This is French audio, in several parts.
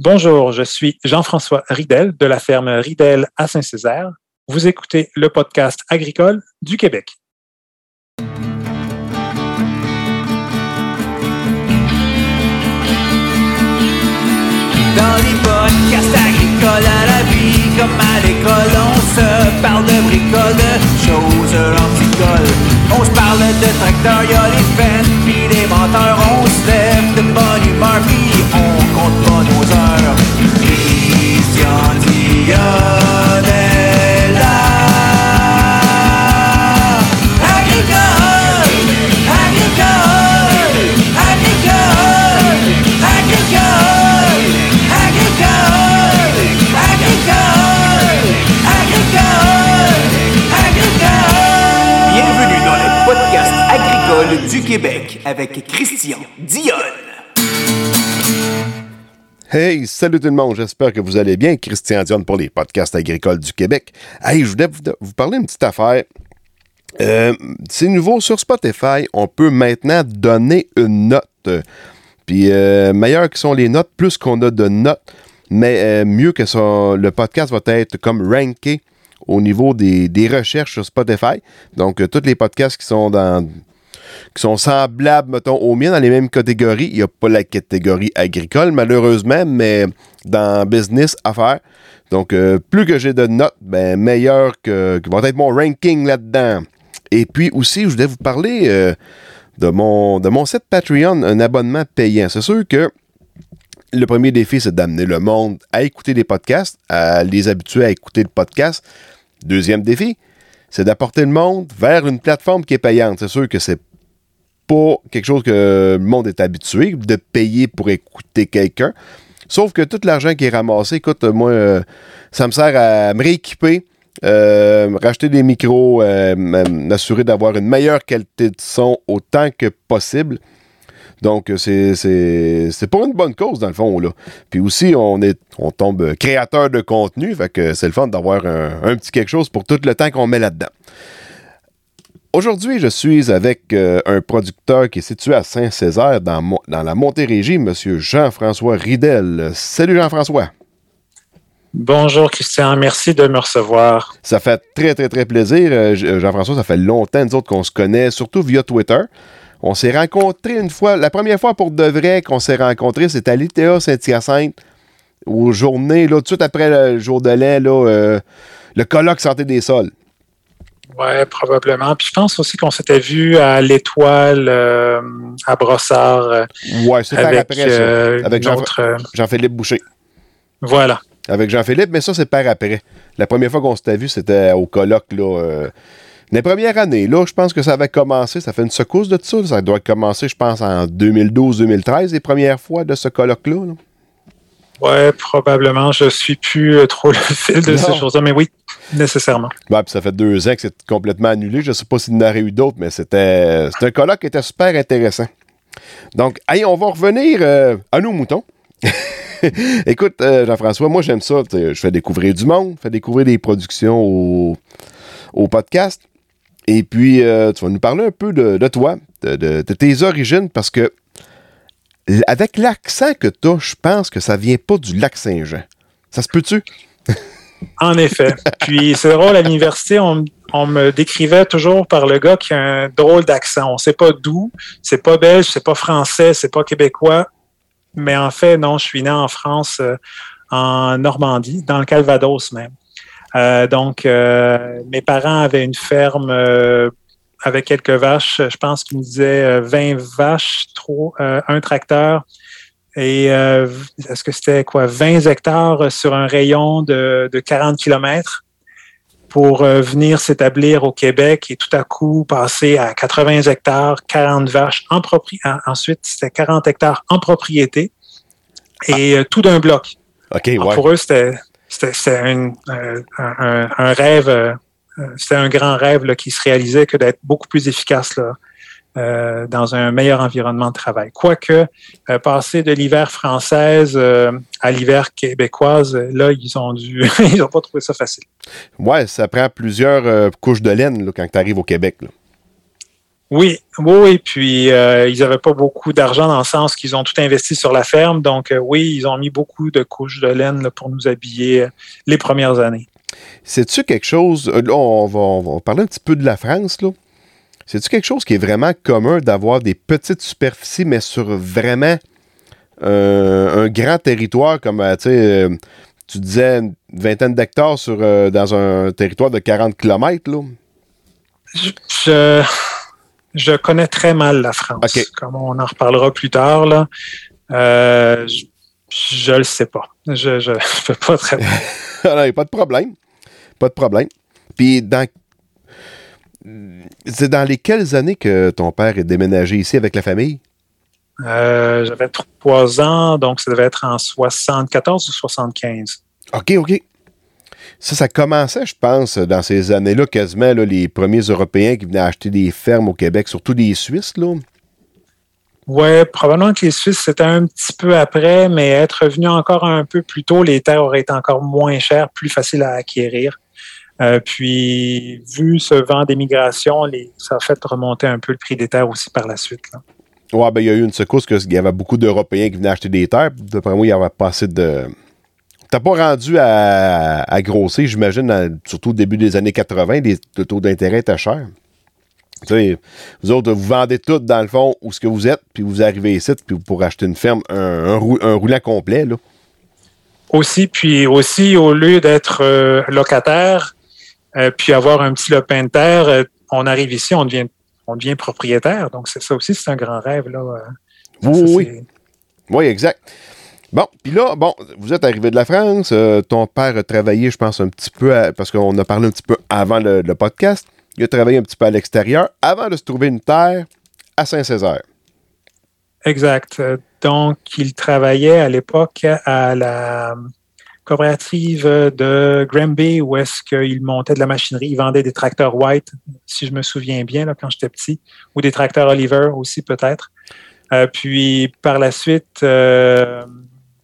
Bonjour, je suis Jean-François Ridel de la ferme Ridel à Saint-Césaire. Vous écoutez le podcast agricole du Québec. Dans les podcasts agricoles à la vie, comme à l'école, on se parle de bricoles, de choses anticoles. On se parle de tracteurs, y'a les fans, puis les menteurs, on se lève de bonne humeur, puis du Québec avec Christian Dionne. Hey, salut tout le monde, j'espère que vous allez bien. Christian Dion pour les podcasts agricoles du Québec. Hey, je voulais vous, parler d'une petite affaire. Euh, c'est nouveau sur Spotify, on peut maintenant donner une note. Puis euh, meilleur que sont les notes, plus qu'on a de notes, mais euh, mieux que son, le podcast va être comme ranké au niveau des, des recherches sur Spotify. Donc, euh, tous les podcasts qui sont dans qui sont semblables, mettons, aux miens, dans les mêmes catégories. Il n'y a pas la catégorie agricole, malheureusement, mais dans business, affaires. Donc, euh, plus que j'ai de notes, ben, meilleur que, que va être mon ranking là-dedans. Et puis aussi, je voulais vous parler euh, de, mon, de mon site Patreon, un abonnement payant. C'est sûr que le premier défi, c'est d'amener le monde à écouter des podcasts, à les habituer à écouter le podcast. Deuxième défi, c'est d'apporter le monde vers une plateforme qui est payante. C'est sûr que c'est pas quelque chose que le monde est habitué, de payer pour écouter quelqu'un. Sauf que tout l'argent qui est ramassé, écoute, moi, euh, ça me sert à me rééquiper, euh, racheter des micros, euh, m'assurer d'avoir une meilleure qualité de son autant que possible. Donc, c'est, pour une bonne cause, dans le fond. Puis aussi, on, est, on tombe créateur de contenu, fait que c'est le fun d'avoir un petit quelque chose pour tout le temps qu'on met là-dedans. Aujourd'hui, je suis avec euh, un producteur qui est situé à Saint-Césaire, dans, Mo- dans la Montérégie, M. Jean-François Ridel. Salut Jean-François. Bonjour Christian, merci de me recevoir. Ça fait très, très, très plaisir. Euh, J- Jean-François, ça fait longtemps, nous autres, qu'on se connaît, surtout via Twitter. On s'est rencontrés une fois, la première fois pour de vrai qu'on s'est rencontrés, c'était à l'ITA Saint-Hyacinthe, aux journées, là, tout de suite après le jour de l'an, là, euh, le colloque Santé des sols. Ouais, probablement. Puis je pense aussi qu'on s'était vu à l'Étoile euh, à Brossard euh, Ouais, c'est par avec, après, ça. euh, Avec Jean- Jean-Philippe Boucher. voilà. avec Jean-Philippe, mais ça, c'est par après. La première fois qu'on s'était vu, c'était au colloque, là. euh, les premières années, là, je pense que ça avait commencé, ça fait une secousse de tout ça. Ça doit commencer, je pense, en 2012-2013, les premières fois de ce colloque-là. là. Ouais, probablement. Je suis plus euh, trop le fil de Non. ces choses-là, mais oui, nécessairement. Ouais, puis ça fait deux ans que c'est complètement annulé. Je sais pas s'il y en aurait eu d'autres, mais c'était un colloque qui était super intéressant. Donc, hey, on va revenir euh, à nos moutons. Écoute, euh, Jean-François, moi j'aime ça. Je fais découvrir du monde, je fais découvrir des productions au, au podcast. Et puis, euh, tu vas nous parler un peu de, de toi, de, de- de tes origines, parce que avec l'accent que tu je pense que ça vient pas du lac Saint-Jean. Ça se peut-tu? En effet. Puis c'est drôle, à l'université, on, me décrivait toujours par le gars qui a un drôle d'accent. On sait pas d'où, c'est pas belge, c'est pas français, c'est pas québécois. Mais en fait, non, je suis né en France, euh, en Normandie, dans le Calvados même. Euh, donc, euh, mes parents avaient une ferme avec quelques vaches. Je pense qu'ils me disaient euh, 20 vaches, trop, euh, un tracteur. Et euh, est-ce que c'était quoi 20 hectares sur un rayon de, de 40 kilomètres pour euh, venir s'établir au Québec et tout à coup passer à 80 hectares, 40 vaches en propriété. Ensuite, c'était 40 hectares en propriété et euh, tout d'un bloc. OK, Alors, ouais. Pour eux, c'était un, euh, un- un- un rêve, euh, euh, c'était un grand rêve là, qui se réalisait que d'être beaucoup plus efficace là, euh, dans un meilleur environnement de travail. Quoique, euh, passer de l'hiver française euh, à l'hiver québécoise, euh, là, ils ont dû, ils n'ont pas trouvé ça facile. Ouais, ça prend plusieurs euh, couches de laine là, quand tu arrives au Québec. là. Oui, oui, et puis euh, ils n'avaient pas beaucoup d'argent dans le sens qu'ils ont tout investi sur la ferme. Donc euh, oui, ils ont mis beaucoup de couches de laine là, pour nous habiller euh, les premières années. C'est-tu quelque chose, euh, là, on va, on va parler un petit peu de la France, là. C'est-tu quelque chose qui est vraiment commun d'avoir des petites superficies, mais sur vraiment euh, un grand territoire, comme, euh, tu sais, tu disais une vingtaine d'hectares sur, euh, dans un territoire de 40 km, là? Je, je, connais très mal la France, comme on en reparlera plus tard. Là. Euh, je ne le sais pas. Je ne peux pas très Il n'y a pas de problème. Pas de problème. Puis, dans. C'est dans les quelles années que ton père est déménagé ici avec la famille? Euh, J'avais trois ans, donc ça devait être en 74 ou 75. OK, OK. Ça, ça commençait, je pense, dans ces années-là, quasiment là, les premiers Européens qui venaient acheter des fermes au Québec, surtout des Suisses, là. Oui, probablement que les Suisses, c'était un petit peu après, mais être venu encore un peu plus tôt, les terres auraient été encore moins chères, plus faciles à acquérir. Euh, puis, vu ce vent d'émigration, les- ça a fait remonter un peu le prix des terres aussi par la suite. là. Ouais, ben, il y a eu une secousse qu'il y avait beaucoup d'Européens qui venaient acheter des terres. D'après moi, il y avait pas assez de. T'as pas rendu à, à grossir, j'imagine, surtout au début des années 80, les, le taux d'intérêt était cher. Vous autres, vous vendez tout dans le fond où ce que vous êtes, puis vous arrivez ici, puis pour acheter une ferme, un, un, un roulant complet, là. Aussi, puis aussi, au lieu d'être euh, locataire, euh, puis avoir un petit lopin de terre, euh, on arrive ici, on devient, on devient propriétaire. Donc, c'est ça aussi, c'est un grand rêve. Là. euh. Oui, Ça, oui, exact. Bon, puis là, bon, vous êtes arrivé de la France. euh, ton père a travaillé, je pense, un petit peu, à- parce qu'on a parlé un petit peu avant le, le podcast. Il a travaillé un petit peu à l'extérieur avant de se trouver une terre à Saint-Césaire. Exact. Donc, il travaillait à l'époque à la coopérative de Granby où est-ce qu'il montait de la machinerie. Il vendait des tracteurs White, si je me souviens bien, là, quand j'étais petit, ou des tracteurs Oliver aussi peut-être. Euh, puis, par la suite, euh,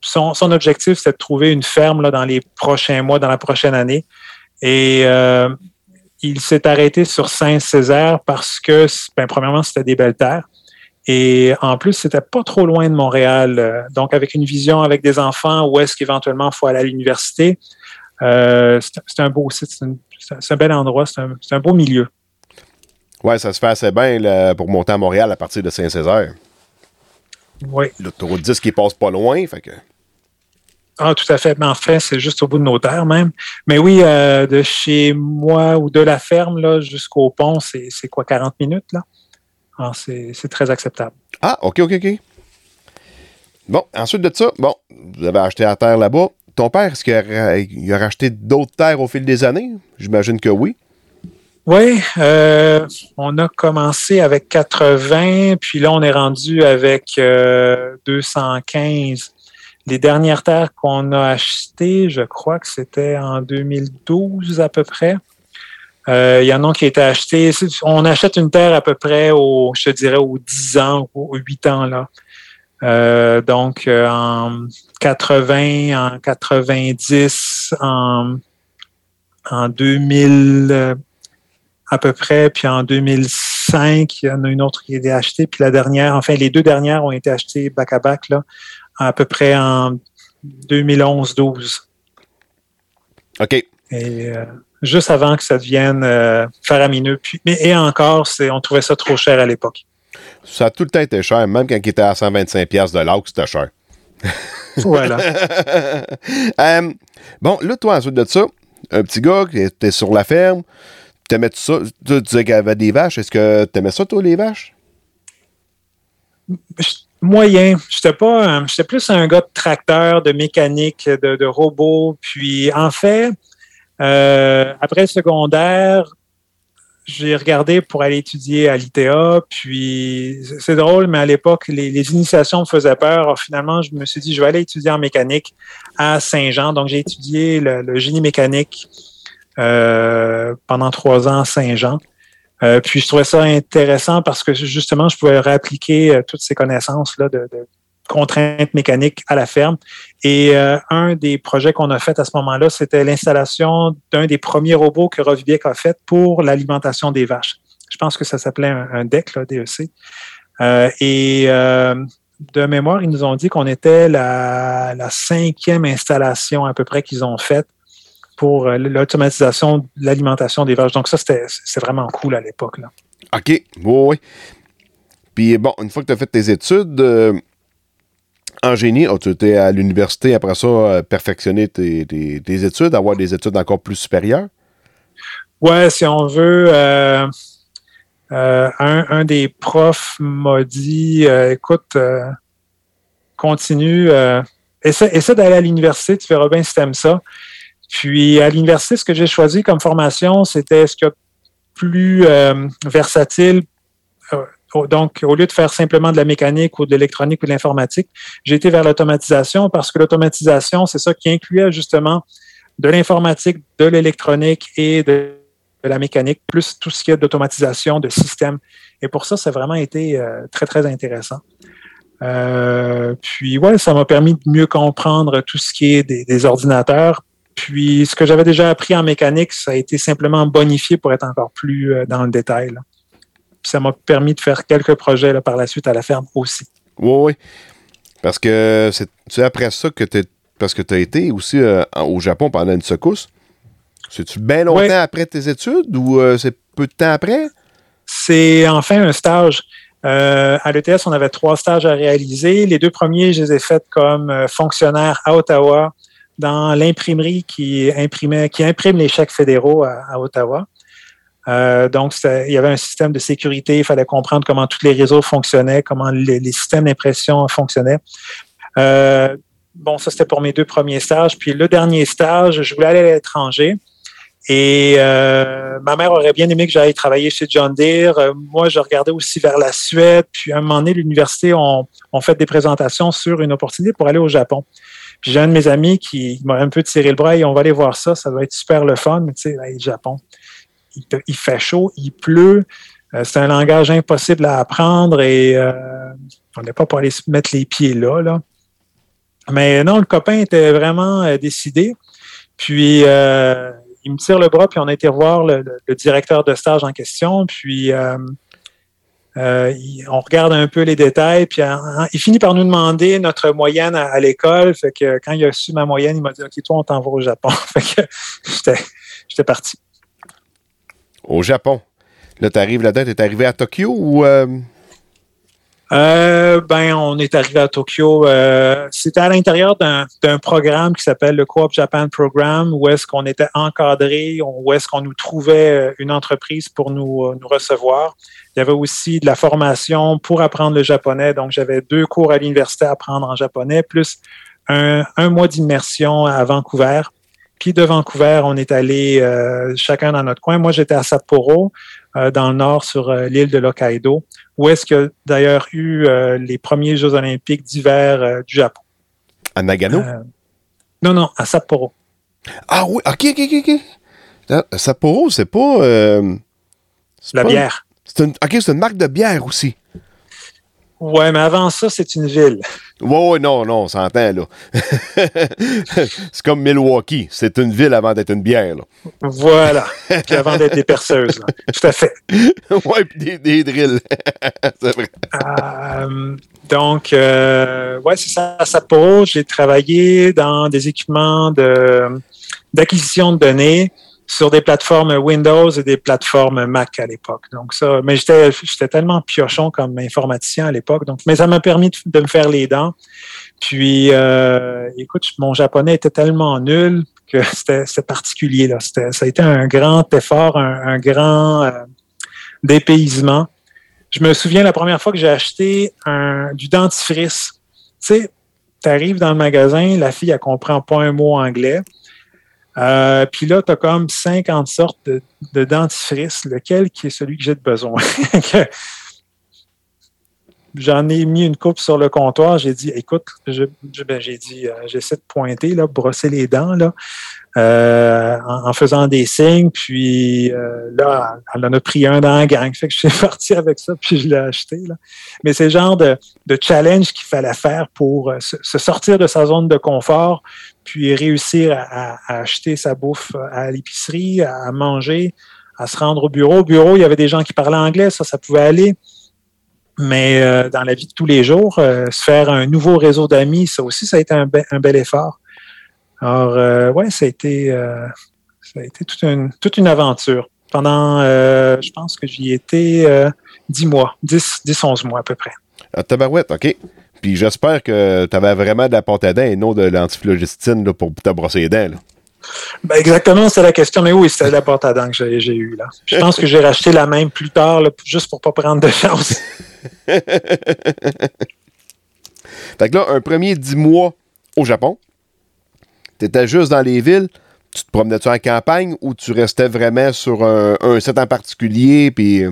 son, objectif, c'était de trouver une ferme là, dans les prochains mois, dans la prochaine année. Et euh, il s'est arrêté sur Saint-Césaire parce que, ben, premièrement, c'était des belles terres. Et en plus, c'était pas trop loin de Montréal. Euh, Donc, avec une vision avec des enfants, où est-ce qu'éventuellement il faut aller à l'université, euh, c'est un beau site, c'est un, bel endroit, c'est un, beau milieu. Ouais, ça se fait assez bien là, pour monter à Montréal à partir de Saint-Césaire. Oui. L'autoroute 10 qui passe pas loin, fait que. Ah, tout à fait. Mais en fait, c'est juste au bout de nos terres même. Mais oui, euh, de chez moi ou de la ferme là, jusqu'au pont, c'est c'est quoi, 40 minutes? là? Alors, c'est très acceptable. Ah, OK, OK, OK. Bon, ensuite de ça, bon, vous avez acheté la terre là-bas. Ton père, est-ce qu'il a, racheté d'autres terres au fil des années? J'imagine que oui. Oui, euh, on a commencé avec 80, puis là, on est rendu avec euh, 215. Les dernières terres qu'on a achetées, je crois que c'était en 2012 à peu près. Euh, Il y en a qui étaient achetés. On achète une terre à peu près au, je te dirais, aux 10 ans, aux 8 ans, là. Euh, donc, euh, en 80, en 90, en, en 2000, euh, à peu près, puis en 2005, il y en a une autre qui a été achetée, puis la dernière, enfin, les deux dernières ont été achetées back à back, là, à peu près en 2011-12. OK. Et euh, juste avant que ça devienne euh, faramineux. Puis, mais, et encore, c'est, on trouvait ça trop cher à l'époque. Ça a tout le temps été cher, même quand il était à 125$ piastres de l'autre, c'était cher. Voilà. Euh, bon, là, toi, ensuite de ça, un petit gars qui était sur la ferme, t'aimais ça? Tu disais qu'il y avait des vaches. Est-ce que t'aimais ça, toi, les vaches? Moyen. J'étais pas, j'étais plus un gars de tracteur, de mécanique, de, de robot. Puis, en fait, euh, après le secondaire, j'ai regardé pour aller étudier à l'ITA. Puis, c'est- drôle, mais à l'époque, les, initiations me faisaient peur. Finalement, je me suis dit, je vais aller étudier en mécanique à Saint-Jean. Donc, j'ai étudié le, génie mécanique euh, pendant trois ans à Saint-Jean. Euh, puis je trouvais ça intéressant parce que justement, je pouvais réappliquer euh, toutes ces connaissances-là de contraintes mécaniques à la ferme. Et euh, un des projets qu'on a fait à ce moment-là, c'était l'installation d'un des premiers robots que Rovibiec a fait pour l'alimentation des vaches. Je pense que ça s'appelait un, DEC, là, DEC. Euh, et euh, de mémoire, ils nous ont dit qu'on était la, la, cinquième installation à peu près qu'ils ont faite pour l'automatisation de l'alimentation des vaches. Donc ça, c'était vraiment cool à l'époque. OK. Oui, oui. Puis bon, une fois que tu as fait tes études en génie, oh, tu étais à l'université après ça, euh, perfectionner tes, études, avoir des études encore plus supérieures? Ouais, si on veut. Euh, euh, un, des profs m'a dit écoute, continue, essaie, essaie d'aller à l'université, tu verras bien si tu aimes ça. Puis à l'université, ce que j'ai choisi comme formation, c'était ce qu'il y a plus versatile. Donc, au lieu de faire simplement de la mécanique ou de l'électronique ou de l'informatique, j'ai été vers l'automatisation parce que l'automatisation, c'est ça qui incluait justement de l'informatique, de l'électronique et de la mécanique, plus tout ce qui est d'automatisation, de système. Et pour ça, ça a vraiment été euh, très, très intéressant. Euh, puis, ouais, ça m'a permis de mieux comprendre tout ce qui est des, ordinateurs. Puis, ce que j'avais déjà appris en mécanique, ça a été simplement bonifié pour être encore plus euh, dans le détail. Puis, ça m'a permis de faire quelques projets là, par la suite à la ferme aussi. Oui, oui. Parce que c'est après ça que tu parce que tu as été aussi euh, au Japon pendant une secousse. C'est-tu bien longtemps oui. après tes études ou euh, c'est peu de temps après? C'est enfin un stage. Euh, à l'ETS, on avait trois stages à réaliser. Les deux premiers, je les ai faits comme fonctionnaire à Ottawa dans l'imprimerie qui imprimait, qui imprime les chèques fédéraux à, à Ottawa. Euh, donc, il y avait un système de sécurité. Il fallait comprendre comment tous les réseaux fonctionnaient, comment les, systèmes d'impression fonctionnaient. Euh, bon, ça, c'était pour mes deux premiers stages. Puis le dernier stage, je voulais aller à l'étranger. Et euh, ma mère aurait bien aimé que j'aille travailler chez John Deere. Moi, je regardais aussi vers la Suède. Puis à un moment donné, l'université ont fait des présentations sur une opportunité pour aller au Japon. Puis j'ai un de mes amis qui m'a un peu tiré le bras et on va aller voir ça, ça va être super le fun. Mais tu sais, le Japon, il, fait chaud, il pleut. Euh, c'est un langage impossible à apprendre et euh, on n'est pas pour aller se mettre les pieds là. Mais non, le copain était vraiment euh, décidé. Puis il me tire le bras, puis on a été voir le, directeur de stage en question, puis on regarde un peu les détails, puis il finit par nous demander notre moyenne à, à l'école. Fait que quand il a su ma moyenne, il m'a dit OK, toi, on t'envoie au Japon. fait que j'étais parti. Au Japon. Là, tu arrives là-dedans, tu es arrivé à Tokyo ou. Euh, ben, on est arrivé à Tokyo. Euh, C'était à l'intérieur d'un programme qui s'appelle le Coop Japan Program, où est-ce qu'on était encadré, où est-ce qu'on nous trouvait euh, une entreprise pour nous, euh, recevoir. Il y avait aussi de la formation pour apprendre le japonais. Donc, j'avais deux cours à l'université à apprendre en japonais, plus un mois d'immersion à Vancouver. Puis de Vancouver, on est allé euh, chacun dans notre coin. Moi, j'étais à Sapporo, euh, dans le nord, sur euh, l'île de l'Hokkaido, où est-ce qu'il y a d'ailleurs eu les premiers Jeux olympiques d'hiver du Japon. À Nagano? non, non, à Sapporo. Ah oui, ok, ok, ok. ok. Sapporo, c'est pas... La pas... bière. Une... Ok, c'est une marque de bière aussi. Ouais, mais avant ça, c'est une ville. Ouais, ouais, non, non, on s'entend, là. c'est comme Milwaukee. C'est une ville avant d'être une bière, là. Voilà. Puis avant d'être des perceuses, là. Tout à fait. ouais, puis des, des drills. c'est vrai. Euh, donc, euh, ouais, c'est ça. À Sapporo, j'ai travaillé dans des équipements de, d'acquisition de données sur des plateformes Windows et des plateformes Mac à l'époque. Donc ça, mais j'étais j'étais tellement piochon comme informaticien à l'époque. Donc, mais ça m'a permis de, me faire les dents. Puis, euh, écoute, mon japonais était tellement nul que c'était particulier là. Ça a été un grand effort, un, un grand euh, dépaysement. Je me souviens la première fois que j'ai acheté un, du dentifrice. Tu sais, tu arrives dans le magasin, la fille, elle comprend pas un mot anglais. Euh, puis là, tu as comme 50 sortes de, de, dentifrice, lequel qui est celui que j'ai de besoin? J'en ai mis une coupe sur le comptoir. J'ai dit, écoute, ben, j'ai dit, euh, j'essaie de pointer, là, brosser les dents, là, euh, en, faisant des signes. Puis euh, là, elle en a pris un dans la gang. Fait que je suis parti avec ça, puis je l'ai acheté. Mais c'est le genre de, challenge qu'il fallait faire pour se, se, sortir de sa zone de confort, puis réussir à, acheter sa bouffe à l'épicerie, à manger, à se rendre au bureau. Au bureau, il y avait des gens qui parlaient anglais, ça, ça pouvait aller. Mais euh, dans la vie de tous les jours, euh, se faire un nouveau réseau d'amis, ça aussi, ça a été un bel effort. Alors, euh, ouais, ça a été, euh, ça a été toute une, toute une aventure. Pendant, euh, je pense que j'y étais euh, 10 mois, 10, 10, 11 mois à peu près. Ah, tabarouette, OK. Puis j'espère que tu avais vraiment de la pâte à dents et non de l'antiflogistine là, pour te brosser les dents. Là. Ben exactement, c'est la question. Mais oui, c'était la porte à dents que j'ai j'ai eue. Là. Je pense que j'ai racheté la même plus tard, là, juste pour pas prendre de chance. Fait que là, un premier 10 mois au Japon, tu étais juste dans les villes, tu te promenais-tu en campagne ou tu restais vraiment sur un, un site en particulier, puis...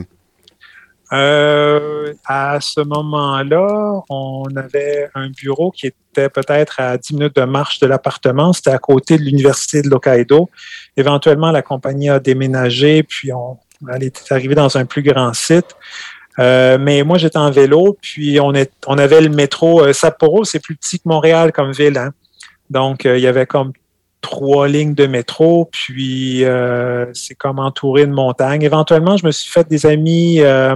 Euh, à ce moment-là, on avait un bureau qui était peut-être à 10 minutes de marche de l'appartement. C'était à côté de l'université de l'Hokkaido. Éventuellement, la compagnie a déménagé, puis on, elle était arrivée dans un plus grand site. Euh, mais moi, j'étais en vélo, puis on, est, on avait le métro. Euh, Sapporo, c'est plus petit que Montréal comme ville. Hein? Donc, euh, il y avait comme trois lignes de métro, puis euh, c'est comme entouré de montagnes. Éventuellement, je me suis fait des amis euh,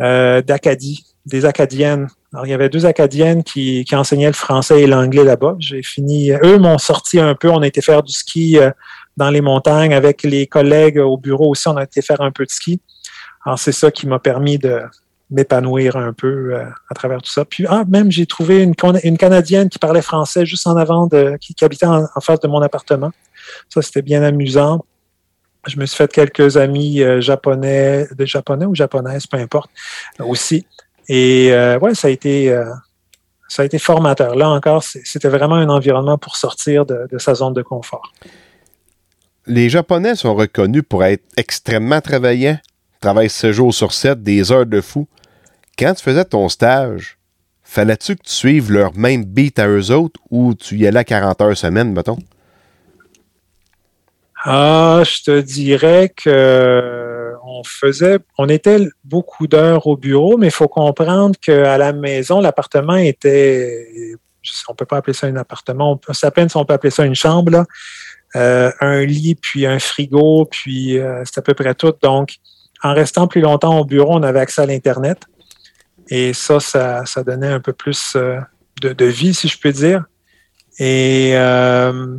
euh, d'Acadie, des Acadiennes. Alors, il y avait deux Acadiennes qui, qui enseignaient le français et l'anglais là-bas. J'ai fini, eux m'ont sorti un peu. On a été faire du ski euh, dans les montagnes avec les collègues au bureau aussi. On a été faire un peu de ski. Alors, c'est ça qui m'a permis de m'épanouir un peu euh, à travers tout ça. Puis, ah, même, j'ai trouvé une, Canadienne qui parlait français juste en avant, qui, habitait en, face de mon appartement. Ça, c'était bien amusant. Je me suis fait quelques amis euh, japonais, de japonais ou japonaises, peu importe, aussi. Et euh, ouais, ça a été, ça a été formateur. Là encore, c'était vraiment un environnement pour sortir de, de sa zone de confort. Les Japonais sont reconnus pour être extrêmement travaillants, travaillent 7 jours sur 7, des heures de fou. Quand tu faisais ton stage, fallait-tu que tu suives leur même beat à eux autres ou tu y allais à 40 heures semaine, mettons? Ah, je te dirais que on faisait, on était beaucoup d'heures au bureau, mais il faut comprendre qu'à la maison, l'appartement était, on peut pas appeler ça un appartement, on à peine si on peut appeler ça une chambre, là. Euh, un lit, puis un frigo, puis euh, c'est à peu près tout. Donc, en restant plus longtemps au bureau, on avait accès à l'Internet. Et ça, ça, ça, donnait un peu plus euh, de, vie, si je peux dire. Et euh,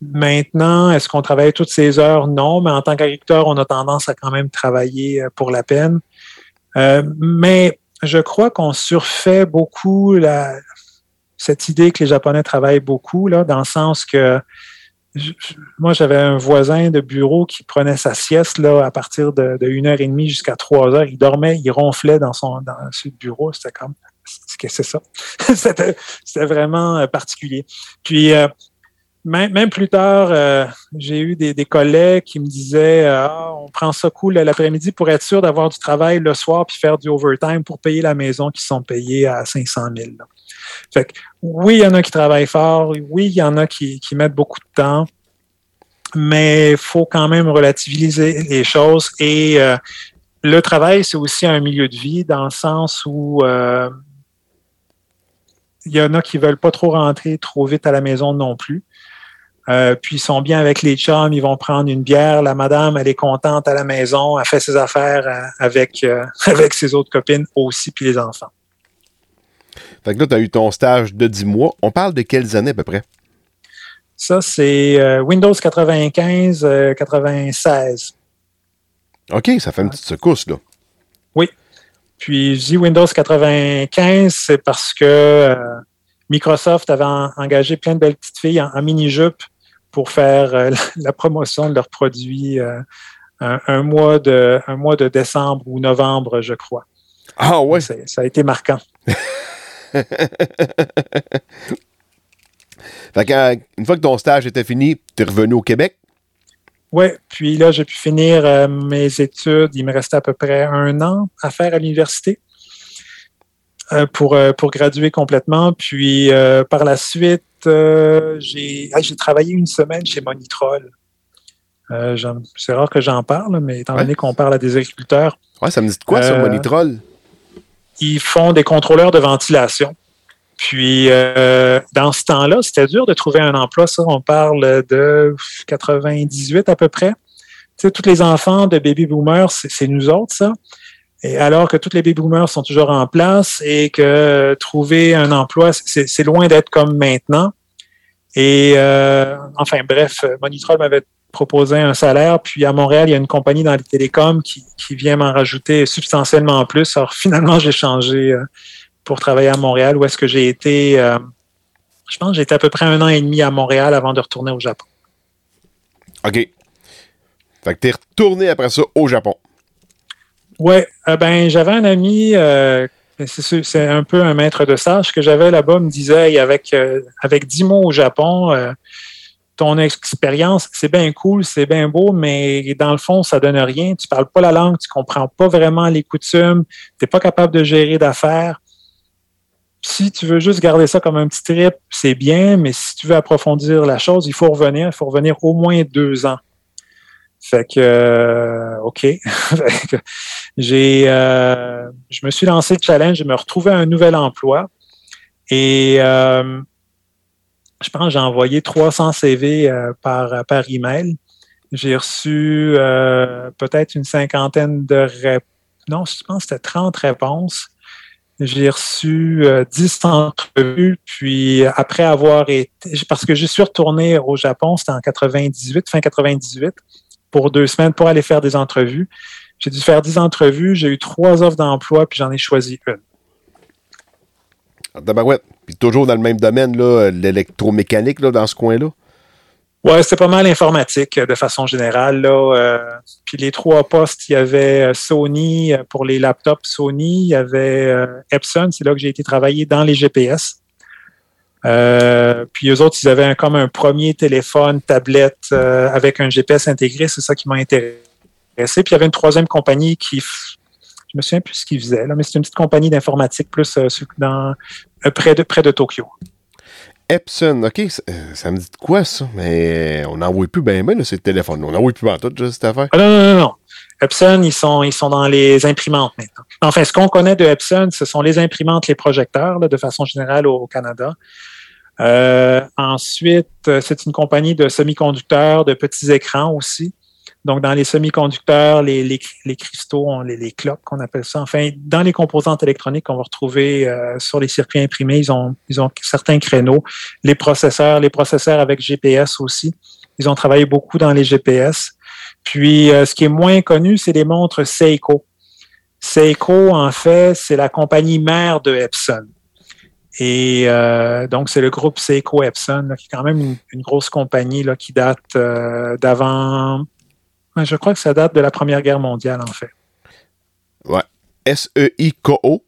maintenant, est-ce qu'on travaille toutes ces heures? Non, mais en tant qu'agriculteur, on a tendance à quand même travailler euh, pour la peine. Mais je crois qu'on surfait beaucoup cette idée que les Japonais travaillent beaucoup, là, dans le sens que moi, j'avais un voisin de bureau qui prenait sa sieste là, à partir de, de 1h30 jusqu'à 3h. Il dormait, il ronflait dans son dans ce bureau. C'était comme, c'est ça? c'était, vraiment particulier. Puis, euh, même, plus tard, euh, j'ai eu des, collègues qui me disaient ah, on prend ça cool l'après-midi pour être sûr d'avoir du travail le soir puis faire du overtime pour payer la maison qui sont payés à 500 000. Là. Fait que, oui, il y en a qui travaillent fort, oui, il y en a qui, mettent beaucoup de temps, mais il faut quand même relativiser les choses. Et euh, le travail, c'est aussi un milieu de vie dans le sens où euh, il y en a qui veulent pas trop rentrer trop vite à la maison non plus. Euh, puis ils sont bien avec les chums, ils vont prendre une bière. La madame, elle est contente à la maison, elle fait ses affaires euh, avec, euh, avec ses autres copines aussi, puis les enfants. Fait que là, tu as eu ton stage de 10 mois. On parle de quelles années à peu près? Ça, c'est euh, Windows 95, euh, 96. OK, ça fait une petite secousse, là. Oui. Puis, je dis Windows 95, c'est parce que Microsoft avait en, engagé plein de belles petites filles en, en mini-jupe pour faire euh, la promotion de leurs produits euh, un, un, mois de, un mois de décembre ou novembre, je crois. Ah ouais? Ça, ça a été marquant. fait que, une fois que ton stage était fini, tu es revenu au Québec? Oui, puis là, j'ai pu finir euh, mes études. Il me restait à peu près un an à faire à l'université euh, pour, euh, pour graduer complètement. Puis euh, par la suite, j'ai travaillé une semaine chez Monitrol. C'est rare que j'en parle, mais étant donné ouais. qu'on parle à des agriculteurs. Ouais, ça me dit de quoi, ça, Monitrol? Ils font des contrôleurs de ventilation. Puis, euh, dans ce temps-là, c'était dur de trouver un emploi. Ça, on parle de 98 à peu près. sais, tous les enfants de baby boomers, c'est nous autres, ça. Et alors que tous les baby boomers sont toujours en place et que trouver un emploi, c'est loin d'être comme maintenant. Et euh, enfin, bref, Monitrol m'avait proposé un salaire, puis à Montréal, il y a une compagnie dans les télécoms qui, vient m'en rajouter substantiellement plus. Alors finalement, j'ai changé euh, pour travailler à Montréal, où est-ce que j'ai été, euh, je pense, j'ai été à peu près un an et demi à Montréal avant de retourner au Japon. OK. Fait que tu es retourné après ça au Japon. Ouais, euh, ben j'avais un ami, euh, c'est un peu un maître de stage que j'avais là-bas, me disait avec euh, avec dix mots au Japon, ton expérience, c'est bien cool, c'est bien beau, mais dans le fond, ça donne rien. Tu parles pas la langue, tu comprends pas vraiment les coutumes, tu n'es pas capable de gérer d'affaires. Si tu veux juste garder ça comme un petit trip, c'est bien, mais si tu veux approfondir la chose, il faut revenir. Il faut revenir au moins deux ans. Fait que, euh, OK. j'ai, euh, je me suis lancé le challenge de me retrouver un nouvel emploi. Et euh, je pense que j'ai envoyé 300 CV par, par email. J'ai reçu peut-être une cinquantaine de réponses. Non, je pense que c'était 30 réponses. J'ai reçu 10 entrevues, puis après avoir été, parce que je suis retourné au Japon, c'était en 98, fin 98, pour deux semaines pour aller faire des entrevues. J'ai dû faire dix entrevues, j'ai eu trois offres d'emploi, puis j'en ai choisi une. ouais. Puis toujours dans le même domaine, l'électromécanique dans ce coin-là? Oui, c'était pas mal informatique de façon générale. Là, euh, puis les trois postes, il y avait euh, Sony euh, pour les laptops Sony, il y avait Epson, c'est là que j'ai été travailler dans les GPS. Euh, puis eux autres, ils avaient un, comme un premier téléphone, tablette euh, avec un GPS intégré. C'est ça qui m'a intéressé. Puis il y avait une troisième compagnie qui, je me souviens plus ce qu'ils faisaient, là, mais c'est une petite compagnie d'informatique plus euh, dans, près, de, près de Tokyo. Epson, OK, ça, me dit de quoi ça? Mais on n'en voit plus bien bien ces téléphones. On n'en voit plus en tout, cette affaire. Ah, non, non, non, non. Epson, ils sont, ils sont dans les imprimantes maintenant. Enfin, ce qu'on connaît de Epson, ce sont les imprimantes, les projecteurs, de façon générale au Canada. Euh, ensuite, euh, c'est une compagnie de semi-conducteurs, de petits écrans aussi. Donc, dans les semi-conducteurs, les, cristaux, les, les qu'on appelle ça. Enfin, dans les composantes électroniques qu'on va retrouver euh, sur les circuits imprimés, ils ont certains créneaux. Les processeurs, les processeurs avec GPS aussi. Ils ont travaillé beaucoup dans les GPS. Puis, ce qui est moins connu, c'est les montres Seiko. Seiko, en fait, c'est la compagnie mère de Epson. Et euh, donc, c'est le groupe Seiko Epson, qui est quand même une, grosse compagnie là, qui date euh, d'avant. Je crois que ça date de la Première Guerre mondiale, en fait. Ouais. S-E-I-K-O.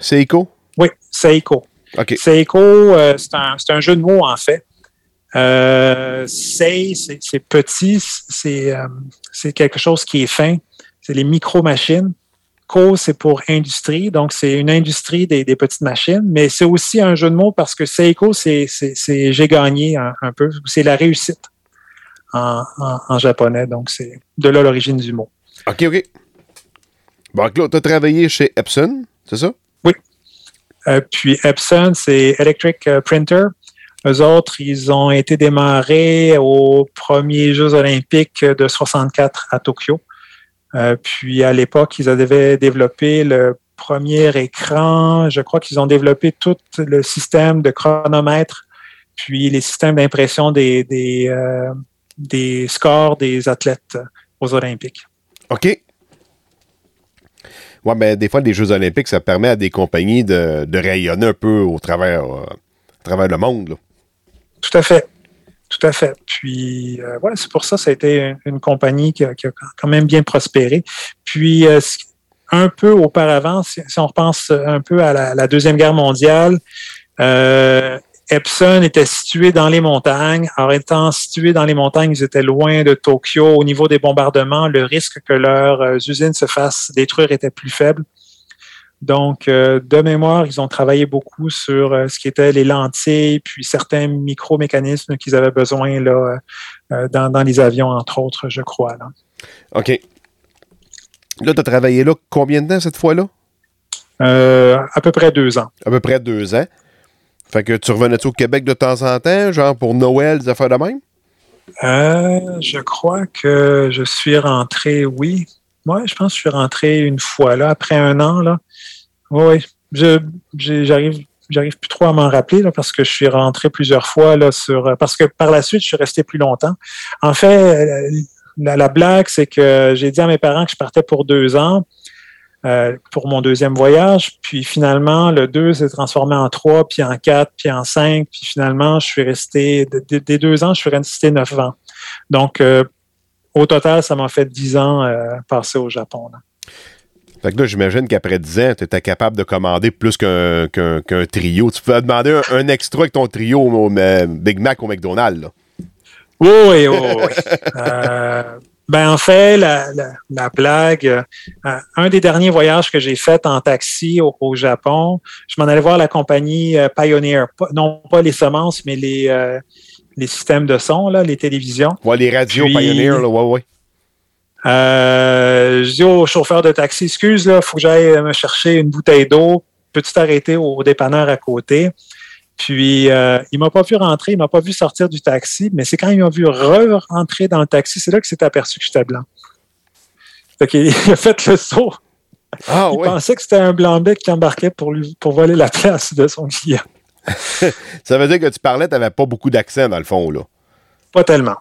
Seiko? Oui, Seiko. OK. Seiko, euh, c'est un, un, jeu de mots, en fait. Sei, c'est petit, c'est quelque chose qui est fin. C'est les micro-machines c'est pour industrie, donc c'est une industrie des, petites machines, mais c'est aussi un jeu de mots parce que Seiko, c'est j'ai gagné un, peu, c'est la réussite en, japonais, donc c'est de là l'origine du mot. OK, OK. Bon, Claude, tu as travaillé chez Epson, c'est ça? Oui. Euh, puis Epson, c'est Electric euh, Printer. Eux autres, ils ont été démarrés aux premiers Jeux olympiques de 64 à Tokyo. Euh, puis à l'époque, ils avaient développé le premier écran. Je crois qu'ils ont développé tout le système de chronomètre, puis les systèmes d'impression des, des, euh, des scores des athlètes aux Olympiques. OK. Oui, mais des fois, les Jeux olympiques, ça permet à des compagnies de, de rayonner un peu au travers, euh, travers le monde. Tout à fait. Tout à fait. Puis, euh, voilà, c'est pour ça que ça a été une, compagnie qui a, quand même bien prospéré. Puis, euh, un peu auparavant, si, on repense un peu à la, Deuxième Guerre mondiale, euh, Epson était situé dans les montagnes. Alors, étant situé dans les montagnes, ils étaient loin de Tokyo. Au niveau des bombardements, le risque que leurs usines se fassent détruire était plus faible. Donc, euh, de mémoire, ils ont travaillé beaucoup sur euh, ce qui était les lentilles, puis certains micro-mécanismes qu'ils avaient besoin là, euh, dans, les avions, entre autres, je crois. Là. OK. Là, tu as travaillé là combien de temps cette fois-là? à peu près deux ans. À peu près deux ans. Fait que tu revenais au Québec de temps en temps, genre pour Noël, des affaires de même? Je crois que je suis rentré, oui. Moi, je pense que je suis rentré une fois là, après un an. Là. Oui, j'arrive j'arrive plus trop à m'en rappeler parce que je suis rentré plusieurs fois sur parce que par la suite je suis resté plus longtemps. En fait, la, la blague c'est que j'ai dit à mes parents que je partais pour deux ans. Euh, pour mon deuxième voyage. Puis finalement, le 2 s'est transformé en 3, puis en 4, puis en 5. Puis finalement, je suis resté, des deux ans, je suis resté 9 ans. Donc, euh, au total, ça m'a fait 10 ans euh, passer au Japon. Fait que là, j'imagine qu'après 10 ans, tu étais capable de commander plus qu'un trio. Tu pouvais demander un, extra avec ton trio au, Big Mac au McDonald's. Là. Oui, oui, oui. Ben, en fait, la, la, blague, euh, un des derniers voyages que j'ai fait en taxi au, Japon, je m'en allais voir la compagnie euh, Pioneer, non pas les semences, mais les, euh, les systèmes de son, là, les télévisions. Ouais, les radios Pioneer, là, ouais, ouais. Je dis au chauffeur de taxi, excuse, il faut que j'aille me chercher une bouteille d'eau. Peux-tu t'arrêter au dépanneur à côté? Puis, euh, il m'a pas vu rentrer, il m'a pas vu sortir du taxi, mais c'est quand il m'a vu re-rentrer dans le taxi, c'est là qu'il s'est aperçu que j'étais blanc. Fait qu'il a fait le saut. Ah, il pensait que c'était un blanc-bec qui embarquait pour, lui, pour voler la place de son client. Ça veut dire que tu parlais, tu n'avais pas beaucoup d'accent dans le fond, là. Pas tellement.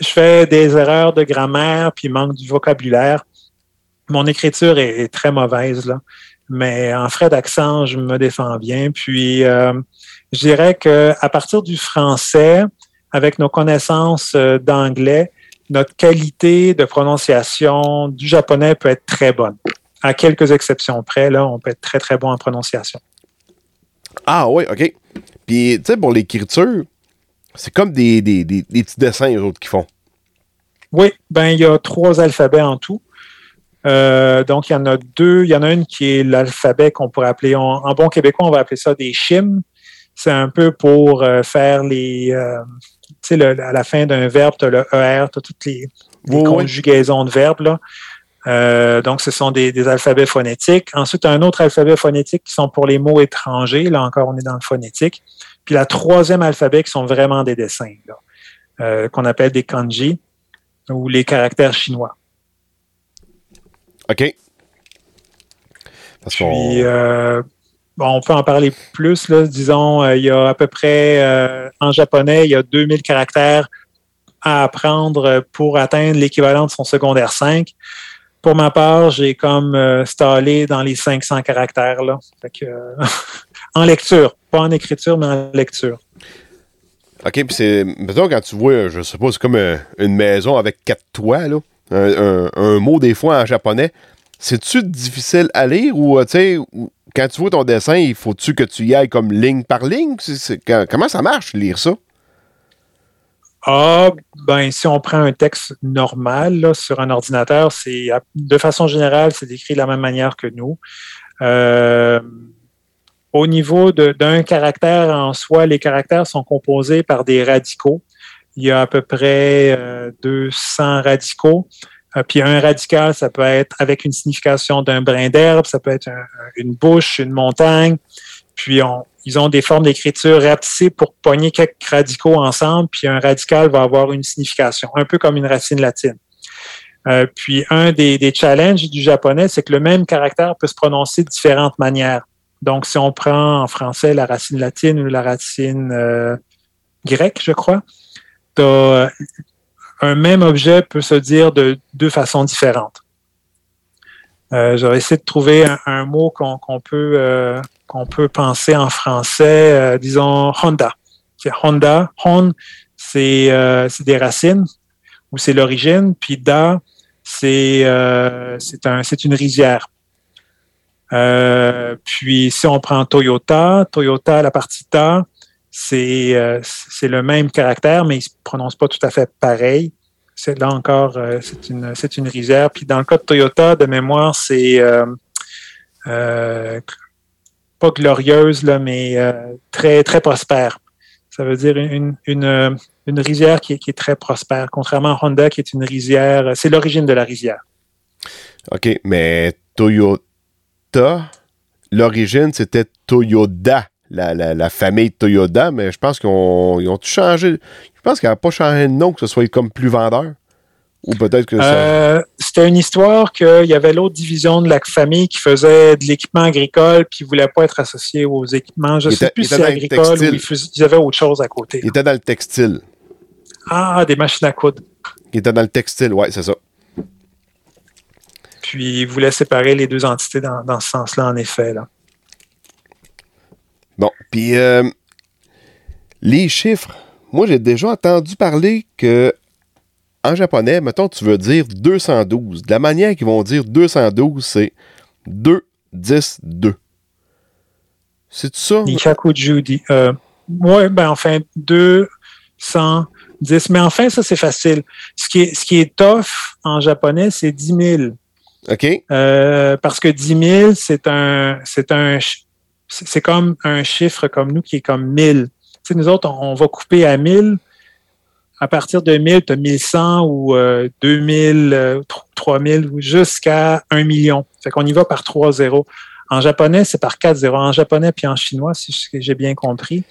Je, fais des erreurs de grammaire, puis manque du vocabulaire. Mon écriture est, très mauvaise, là. Mais en frais d'accent, je me défends bien. Puis, euh, je dirais qu'à partir du français, avec nos connaissances euh, d'anglais, notre qualité de prononciation du japonais peut être très bonne. À quelques exceptions près, là, on peut être très, très bon en prononciation. Ah oui, OK. Puis, tu sais, pour l'écriture, c'est comme des, des, des, petits dessins, les autres, qui font. Oui, ben il y a trois alphabets en tout. Euh, donc, il y en a deux. Il y en a une qui est l'alphabet qu'on pourrait appeler, en, bon québécois, on va appeler ça des chimes c'est un peu pour euh, faire les. Euh, tu sais, à la fin d'un verbe, tu as le ER, tu as toutes les, conjugaisons de verbes. Là. Euh, donc, ce sont des, alphabets phonétiques. Ensuite, un autre alphabet phonétique qui sont pour les mots étrangers. Là encore, on est dans le phonétique. Puis la troisième alphabet qui sont vraiment des dessins, qu'on appelle des kanji ou les caractères chinois. OK. Parce Puis, on peut en parler plus. Là. Disons, euh, il y a à peu près, euh, en japonais, il y a 2000 caractères à apprendre pour atteindre l'équivalent de son secondaire 5. Pour ma part, j'ai comme euh, stallé dans les 500 caractères. Là. en lecture, pas en écriture, mais en lecture. OK, puis c'est. Mettons, quand tu vois, je c'est comme une maison avec quatre toits, là. Un, mot des fois en japonais. C'est-tu difficile à lire ou, tu sais, quand tu vois ton dessin, il faut-tu que tu y ailles comme ligne par ligne? comment ça marche, lire ça? Ah, ben, si on prend un texte normal sur un ordinateur, c'est de façon générale, c'est décrit de la même manière que nous. Euh, au niveau d'un caractère en soi, les caractères sont composés par des radicaux. Il y a à peu près 200 euh, radicaux. Euh, puis un radical, ça peut être avec une signification d'un brin d'herbe, ça peut être une bouche, une montagne. Puis ils ont des formes d'écriture rapetissées pour pogner quelques radicaux ensemble, puis un radical va avoir une signification, un peu comme une racine latine. Euh, puis un des, des, challenges du japonais, c'est que le même caractère peut se prononcer de différentes manières. Donc, si on prend en français la racine latine ou la racine euh, grecque, je crois, un même objet peut se dire de deux façons différentes. Euh, J'aurais essayé de trouver un, mot qu'on peut, euh, qu'on peut penser en français, euh, disons Honda. Honda, Hon, c'est des racines ou c'est l'origine, puis Da, c'est un, une rizière. puis si on prend Toyota, Toyota, la partie Ta, euh, c'est le même caractère, mais il ne se prononce pas tout à fait pareil. Là encore, euh, c'est une, une rizière. Puis dans le cas de Toyota, de mémoire, c'est euh, pas glorieuse, mais très, très prospère. Ça veut dire une, une, rizière qui est, qui est, très prospère, contrairement à Honda, qui est une rizière. C'est l'origine de la rizière. OK, mais Toyota, l'origine, c'était Toyoda la, la- la famille Toyota, mais je pense qu'ils ont, ils ont tout changé. Je pense qu'ils n'ont pas changé de nom, que ce soit comme plus vendeur. Ou peut-être que ça. Euh, C'était une histoire qu'il y avait l'autre division de la famille qui faisait de l'équipement agricole puis ne voulait pas être associé aux équipements. Je Il ne sais plus il si agricole ou ils, avaient autre chose à côté. Il était dans le textile. Ah, des machines à coudre. Il était dans le textile, ouais, c'est ça. Puis ils voulaient séparer les deux entités dans, dans ce sens-là, en effet. Là. Bon, puis euh, les chiffres. Moi, j'ai déjà entendu parler que en japonais, mettons, tu veux dire 212. De la manière qu'ils vont dire 212, c'est 2, 10, 2. C'est ça? Judy. Euh, oui, ben enfin, 210. Mais enfin, ça, c'est facile. Ce qui est, ce qui est tough en japonais, c'est 10 000. OK? Euh, parce que 10 000, c'est un, c'est un, c'est comme un chiffre comme nous qui est comme 1000. Tu sais, nous autres, on, va couper à 1000. À partir de 1000, tu as 1100 ou euh, 2000, euh, 3000 ou jusqu'à 1 million. Fait qu'on y va par 3 zéros. En japonais, c'est par 4 zéros. En japonais puis en chinois, si j'ai bien compris.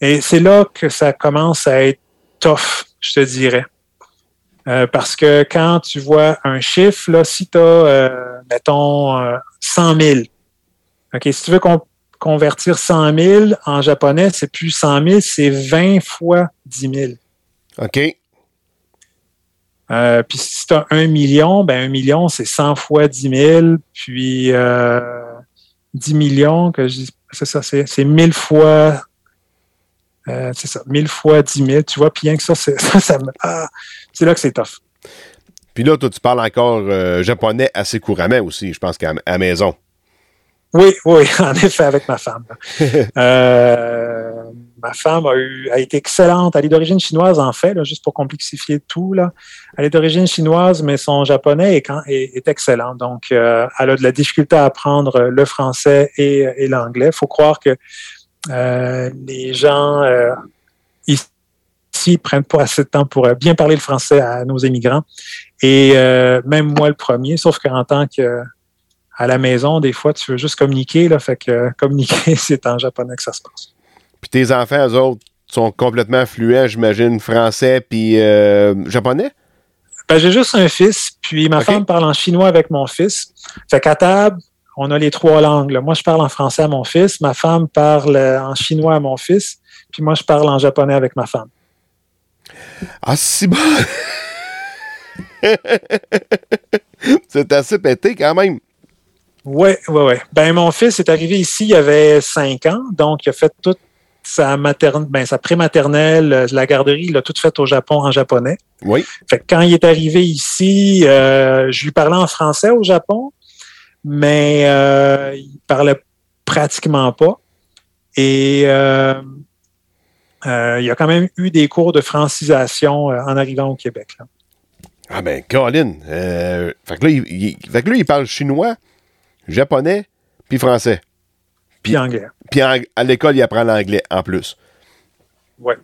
Et c'est là que ça commence à être tough, je te dirais. Euh, parce que quand tu vois un chiffre, là, si tu as, mettons, euh, 100 000, OK, si tu veux con- convertir 100 000 en japonais, c'est plus 100 000, c'est 20 fois 10 000. OK? Euh, puis si tu as 1 million, ben 1 million, c'est 100 fois 10 000, puis euh, 10 millions, que je c'est ça, c'est c'est 1000 fois, euh, c'est ça, 1000 fois 10 000, tu vois, puis rien que ça, c'est ah, c'est là que c'est tough. Puis là, toi, tu parles encore euh, japonais assez couramment aussi, je pense qu'à maison. Oui, oui, en effet, avec ma femme. Euh, ma femme a, eu, a été excellente. Elle est d'origine chinoise, en fait, là, juste pour complexifier tout. Là. Elle est d'origine chinoise, mais son japonais est, quand- est, est excellent. Donc, euh, elle a de la difficulté à apprendre le français et, et l'anglais. Il faut croire que euh, les gens ici prennent pas assez de temps pour bien parler le français à nos immigrants. Et même moi, le premier, sauf qu'en tant que à la maison, des fois, tu veux juste communiquer, là, fait que euh, communiquer, c'est en japonais que ça se passe. Puis tes enfants, eux autres, sont complètement fluents, j'imagine, français puis euh, japonais? Ben, j'ai juste un fils, puis ma femme parle en chinois avec mon fils. Fait qu'à table, on a les trois langues. là. Moi, je parle en français à mon fils, ma femme parle euh, en chinois à mon fils, puis moi, je parle en japonais avec ma femme. Ah, si bon! C'est assez pété quand même. Oui, oui, oui. Ben, mon fils est arrivé ici, il avait cinq ans, donc il a fait toute sa materne, ben, sa prématernelle, euh, la garderie, il a tout fait au Japon en japonais. Oui. Fait que quand il est arrivé ici, euh, je lui parlais en français au Japon, mais euh, il parlait pratiquement pas. Et euh, il y a quand même eu des cours de francisation en arrivant au Québec. là. Ah ben, Colin. Fait, que là, il, il- fait que là, il parle chinois, japonais, puis français. Puis anglais. Puis à l'école, il apprend l'anglais en plus. Ouais.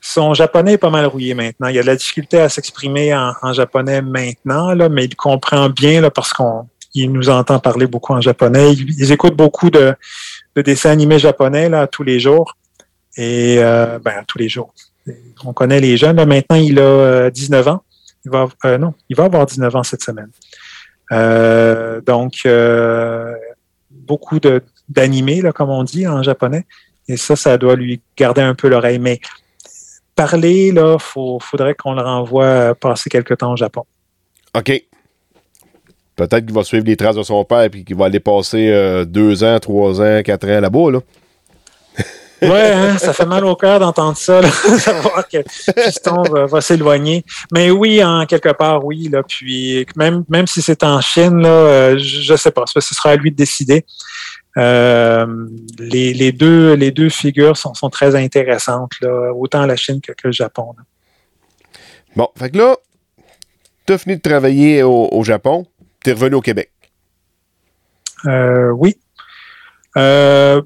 Son japonais est pas mal rouillé maintenant. Il y a de la difficulté à s'exprimer en, en japonais maintenant, là, mais il comprend bien là, parce qu'on il nous entend parler beaucoup en japonais. Ils, écoutent beaucoup de, de dessins animés japonais là, tous les jours. Et euh, ben, tous les jours. On connaît les jeunes. Là. Maintenant, il a euh, 19 ans. Il va, euh, non, il va avoir 19 ans cette semaine. Euh, donc, euh, beaucoup d'animés, comme on dit en japonais. Et ça, ça doit lui garder un peu l'oreille. Mais parler, là, faut, faudrait qu'on le renvoie passer quelque temps au Japon. OK. Peut-être qu'il va suivre les traces de son père puis qu'il va aller passer euh, deux ans, trois ans, quatre ans là-bas, là. Ouais, hein, ça fait mal au cœur d'entendre ça, savoir que Fiston va, va s'éloigner. Mais oui, en quelque part, oui. Là, puis même, même si c'est en Chine, là, euh, je, je sais pas, ce sera à lui de décider. Euh, les, les deux, les deux figures sont, sont très intéressantes, là, autant la Chine que, que le Japon. là. Bon, fait que là, t'as fini de travailler au, au Japon, t'es revenu au Québec. Euh, oui. Euh,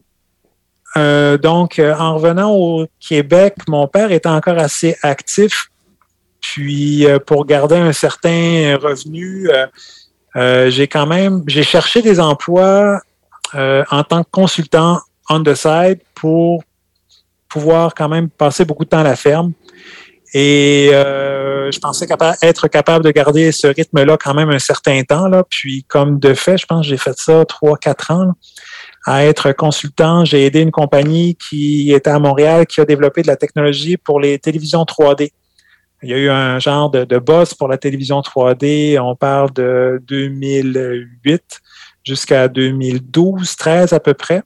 euh, donc, euh, en revenant au Québec, mon père était encore assez actif. Puis, euh, pour garder un certain revenu, j'ai quand même j'ai cherché des emplois en tant que consultant on the side pour pouvoir quand même passer beaucoup de temps à la ferme. Et je pensais être capable de garder ce rythme-là quand même un certain temps. Là. Puis comme de fait, je pense que j'ai fait ça trois, quatre ans. À être consultant, j'ai aidé une compagnie qui était à Montréal qui a développé de la technologie pour les télévisions 3D. Il y a eu un genre de, de boss pour la télévision 3D. On parle de 2008 jusqu'à 2012, 13 à peu près.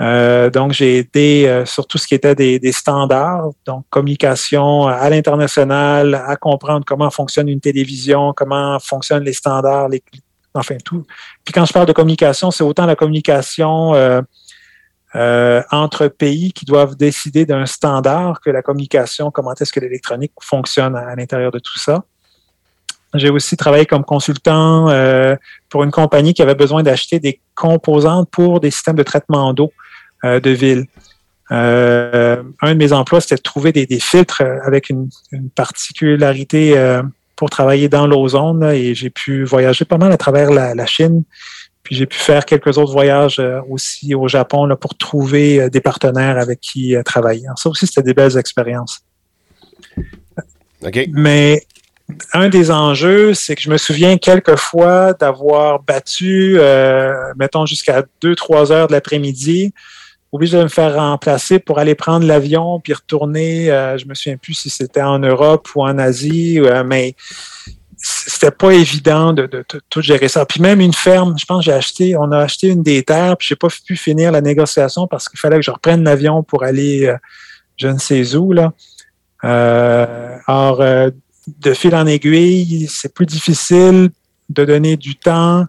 Euh, donc, j'ai aidé euh, sur tout ce qui était des, standards, donc communication à l'international, à comprendre comment fonctionne une télévision, comment fonctionnent les standards, les, enfin tout. Puis quand je parle de communication, c'est autant la communication euh, entre pays qui doivent décider d'un standard que la communication, comment est-ce que l'électronique fonctionne à, l'intérieur de tout ça. J'ai aussi travaillé comme consultant pour une compagnie qui avait besoin d'acheter des composantes pour des systèmes de traitement d'eau. Euh, de ville. Euh, un de mes emplois, c'était de trouver des, filtres avec une, particularité euh, pour travailler dans l'ozone. Et j'ai pu voyager pas mal à travers la, Chine. Puis j'ai pu faire quelques autres voyages aussi au Japon là, pour trouver des partenaires avec qui travailler. ça aussi, c'était des belles expériences. Mais un des enjeux, c'est que je me souviens quelquefois d'avoir battu, mettons, jusqu'à 2-3 heures de l'après-midi obligé de me faire remplacer pour aller prendre l'avion puis retourner. Euh, je me souviens plus si c'était en Europe ou en Asie, euh, mais c'était pas évident de, tout gérer ça. Puis même une ferme, je pense j'ai acheté, on a acheté une des terres, puis j'ai pas pu finir la négociation parce qu'il fallait que je reprenne l'avion pour aller euh, je ne sais où là. alors de fil en aiguille, c'est plus difficile de donner du temps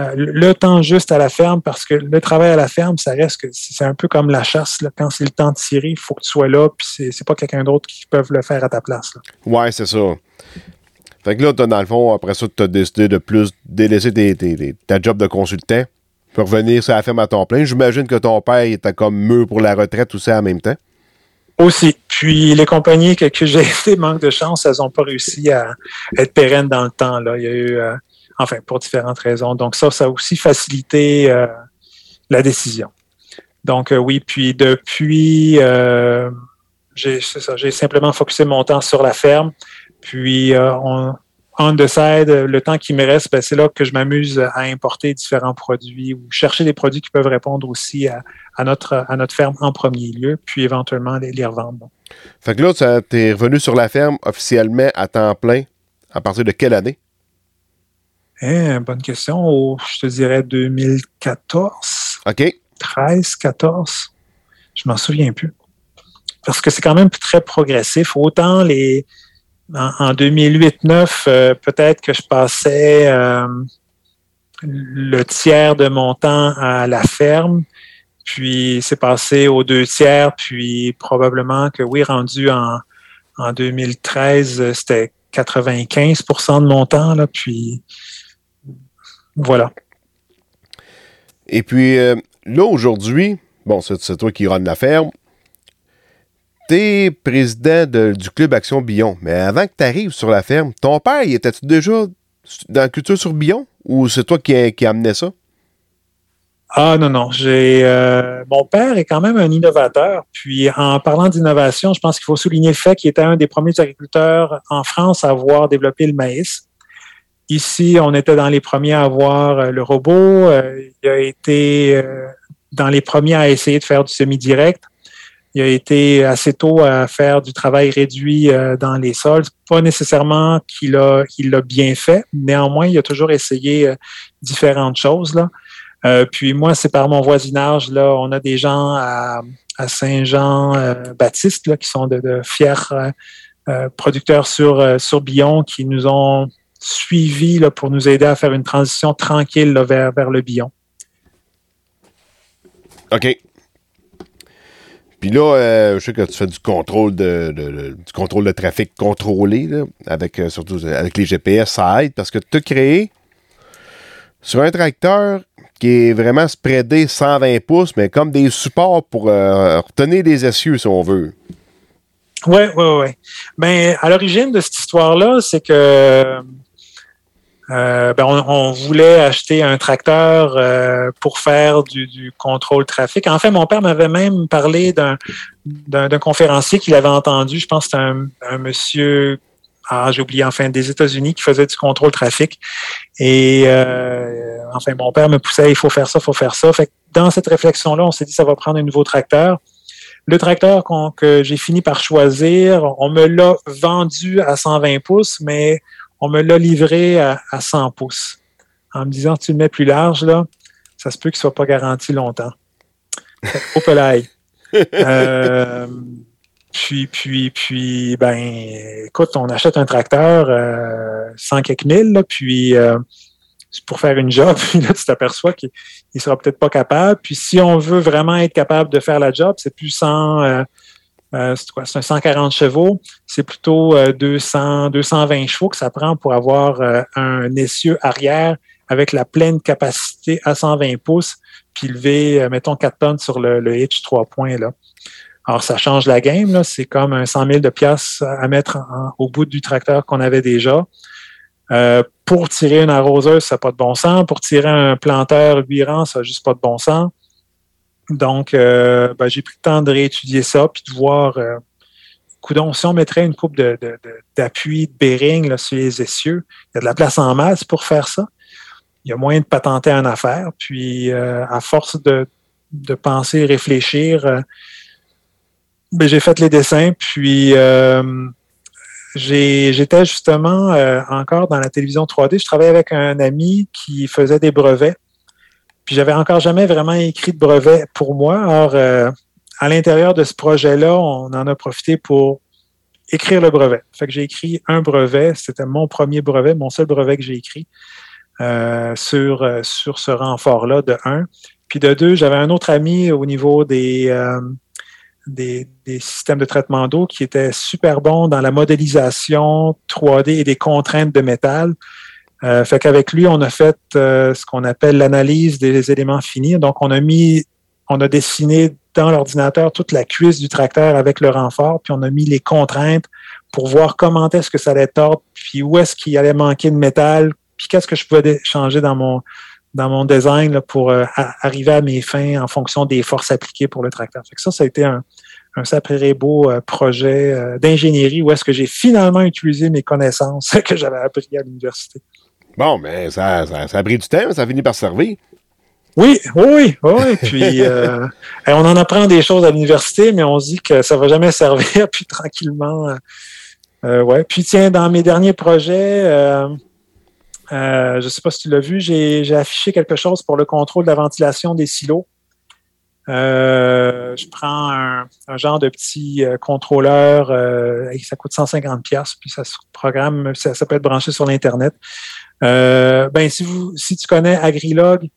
euh, le temps juste à la ferme, parce que le travail à la ferme, ça reste que c'est un peu comme la chasse. Quand c'est le temps de tirer, il faut que tu sois là, puis c'est pas quelqu'un d'autre qui peut le faire à ta place. Oui, Ouais, c'est ça. Fait que là, dans le fond, après ça, tu as décidé de plus délaisser ta job de consultant pour revenir sur la ferme à ton plein. J'imagine que ton père était comme mûr pour la retraite, tout ça en même temps. Aussi. Puis les compagnies que, j'ai été, manque de chance, elles n'ont pas réussi à être pérennes dans le temps. Là. Il y a eu euh, enfin, pour différentes raisons. Donc, ça, ça a aussi facilité euh, la décision. Donc, euh, oui, puis depuis, euh, j'ai simplement focusé mon temps sur la ferme. Puis, on, on le temps qui me reste, ben, c'est là que je m'amuse à importer différents produits ou chercher des produits qui peuvent répondre aussi à, notre, à notre ferme en premier lieu, puis éventuellement les, les revendre. Fait que là, tu es revenu sur la ferme officiellement à temps plein à partir de quelle année? Hein, bonne question. je te dirais 2014. OK. 13, 14. Je m'en souviens plus. Parce que c'est quand même très progressif. Autant les en, 2008-9, euh, peut-être que je passais euh, le tiers de mon temps à la ferme, puis c'est passé aux deux tiers, puis probablement que oui, rendu en, en 2013, c'était 95% de mon temps, là, puis voilà. Et puis, euh, là, aujourd'hui, bon, c'est toi qui run la ferme. Tu es président du club Action Billon. Mais avant que tu arrives sur la ferme, ton père, il était-tu déjà dans la culture sur Billon? Ou c'est toi qui, qui amené ça? Ah non, non. J'ai euh, mon père est quand même un innovateur. Puis en parlant d'innovation, je pense qu'il faut souligner le fait qu'il était un des premiers agriculteurs en France à avoir développé le maïs. Ici, on était dans les premiers à avoir euh, le robot. Euh, il a été euh, dans les premiers à essayer de faire du semi-direct. Il a été assez tôt à faire du travail réduit dans les sols. Pas nécessairement qu'il a, qu'il l'a bien fait. Néanmoins, il a toujours essayé différentes choses. Là. puis moi, c'est par mon voisinage. Là, on a des gens à, Saint-Jean-Baptiste qui sont de, fiers producteurs sur, sur Billon qui nous ont suivi là, pour nous aider à faire une transition tranquille vers, vers le bion. OK. Puis là, euh, je sais que tu fais du contrôle de, du contrôle de trafic contrôlé, avec euh, surtout avec les GPS, ça aide parce que tu as créé sur un tracteur qui est vraiment spreadé 120 pouces, mais comme des supports pour euh, retenir des essieux, si on veut. Oui, oui, oui. Bien, à l'origine de cette histoire-là, c'est que euh, ben, on, voulait acheter un tracteur euh, pour faire du, du, contrôle trafic. En fait, mon père m'avait même parlé d'un, conférencier qu'il avait entendu. Je pense que c'était un, un monsieur, ah, j'ai oublié, enfin, des États-Unis qui faisait du contrôle trafic. Et euh, enfin, mon père me poussait, il faut faire ça, il faut faire ça. Fait que dans cette réflexion-là, on s'est dit, ça va prendre un nouveau tracteur. Le tracteur que j'ai fini par choisir, on me l'a vendu à 120 pouces, mais on me l'a livré à, 100 pouces. En me disant, tu le mets plus large, là, ça se peut qu'il ne soit pas garanti longtemps. Au pelaille. euh, puis, puis, puis, ben, écoute, on achète un tracteur euh, 100 quelques mille, puis euh, pour faire une job, puis là, tu t'aperçois qu'il ne sera peut-être pas capable. Puis si on veut vraiment être capable de faire la job, c'est plus 100, euh, c'est quoi? C'est un 140 chevaux. C'est plutôt 200, euh, 220 chevaux que ça prend pour avoir euh, un essieu arrière avec la pleine capacité à 120 pouces, puis lever, mettons, 4 tonnes sur le, hitch 3 points. Là. Alors, ça change la game. Là. C'est comme un 100 000 de piastres à mettre au bout du tracteur qu'on avait déjà. pour tirer une arroseuse, ça n'a pas de bon sens. Pour tirer un planteur 8 rangs, ça n'a juste pas de bon sens. Donc, euh, ben, j'ai pris le temps de réétudier ça, puis de voir, euh, si on mettrait une coupe d'appui, de, de, là, sur les essieux, il y a de la place en masse pour faire ça. Il y a moyen de patenter en affaire. Puis, euh, à force de, de penser, réfléchir, euh, ben, j'ai fait les dessins, puis j'étais justement encore dans la télévision 3D. Je travaillais avec un ami qui faisait des brevets puis j'avais encore jamais vraiment écrit de brevet pour moi. Or, euh, à l'intérieur de ce projet-là, on en a profité pour écrire le brevet. Fait que j'ai écrit un brevet. C'était mon premier brevet, mon seul brevet que j'ai écrit euh, sur, euh, sur ce renfort-là de un. Puis de deux, j'avais un autre ami au niveau des, des, des, systèmes de traitement d'eau qui était super bon dans la modélisation 3D et des contraintes de métal. Euh, fait qu'avec lui, on a fait euh, ce qu'on appelle l'analyse des éléments finis. Donc, on a mis, on a dessiné dans l'ordinateur toute la cuisse du tracteur avec le renfort, puis on a mis les contraintes pour voir comment est-ce que ça allait tordre, puis où est-ce qu'il allait manquer de métal, puis qu'est-ce que je pouvais changer dans mon dans mon design pour euh, arriver à mes fins en fonction des forces appliquées pour le tracteur. Fait que ça, ça a été un, un sacré beau projet d'ingénierie où est-ce que j'ai finalement utilisé mes connaissances que j'avais appris à l'université. Bon, mais ça, ça, a pris du temps, ça a fini par servir. Oui, oui, oui. Puis euh, on en apprend des choses à l'université, mais on se dit que ça ne va jamais servir, puis tranquillement. Euh, euh, ouais. Puis tiens, dans mes derniers projets, je ne sais pas si tu l'as vu, j'ai affiché quelque chose pour le contrôle de la ventilation des silos. je prends un, genre de petit contrôleur, ça coûte 150 puis ça se programme, ça peut être branché sur l'Internet. Euh, ben, si, vous, si tu connais Agrilog,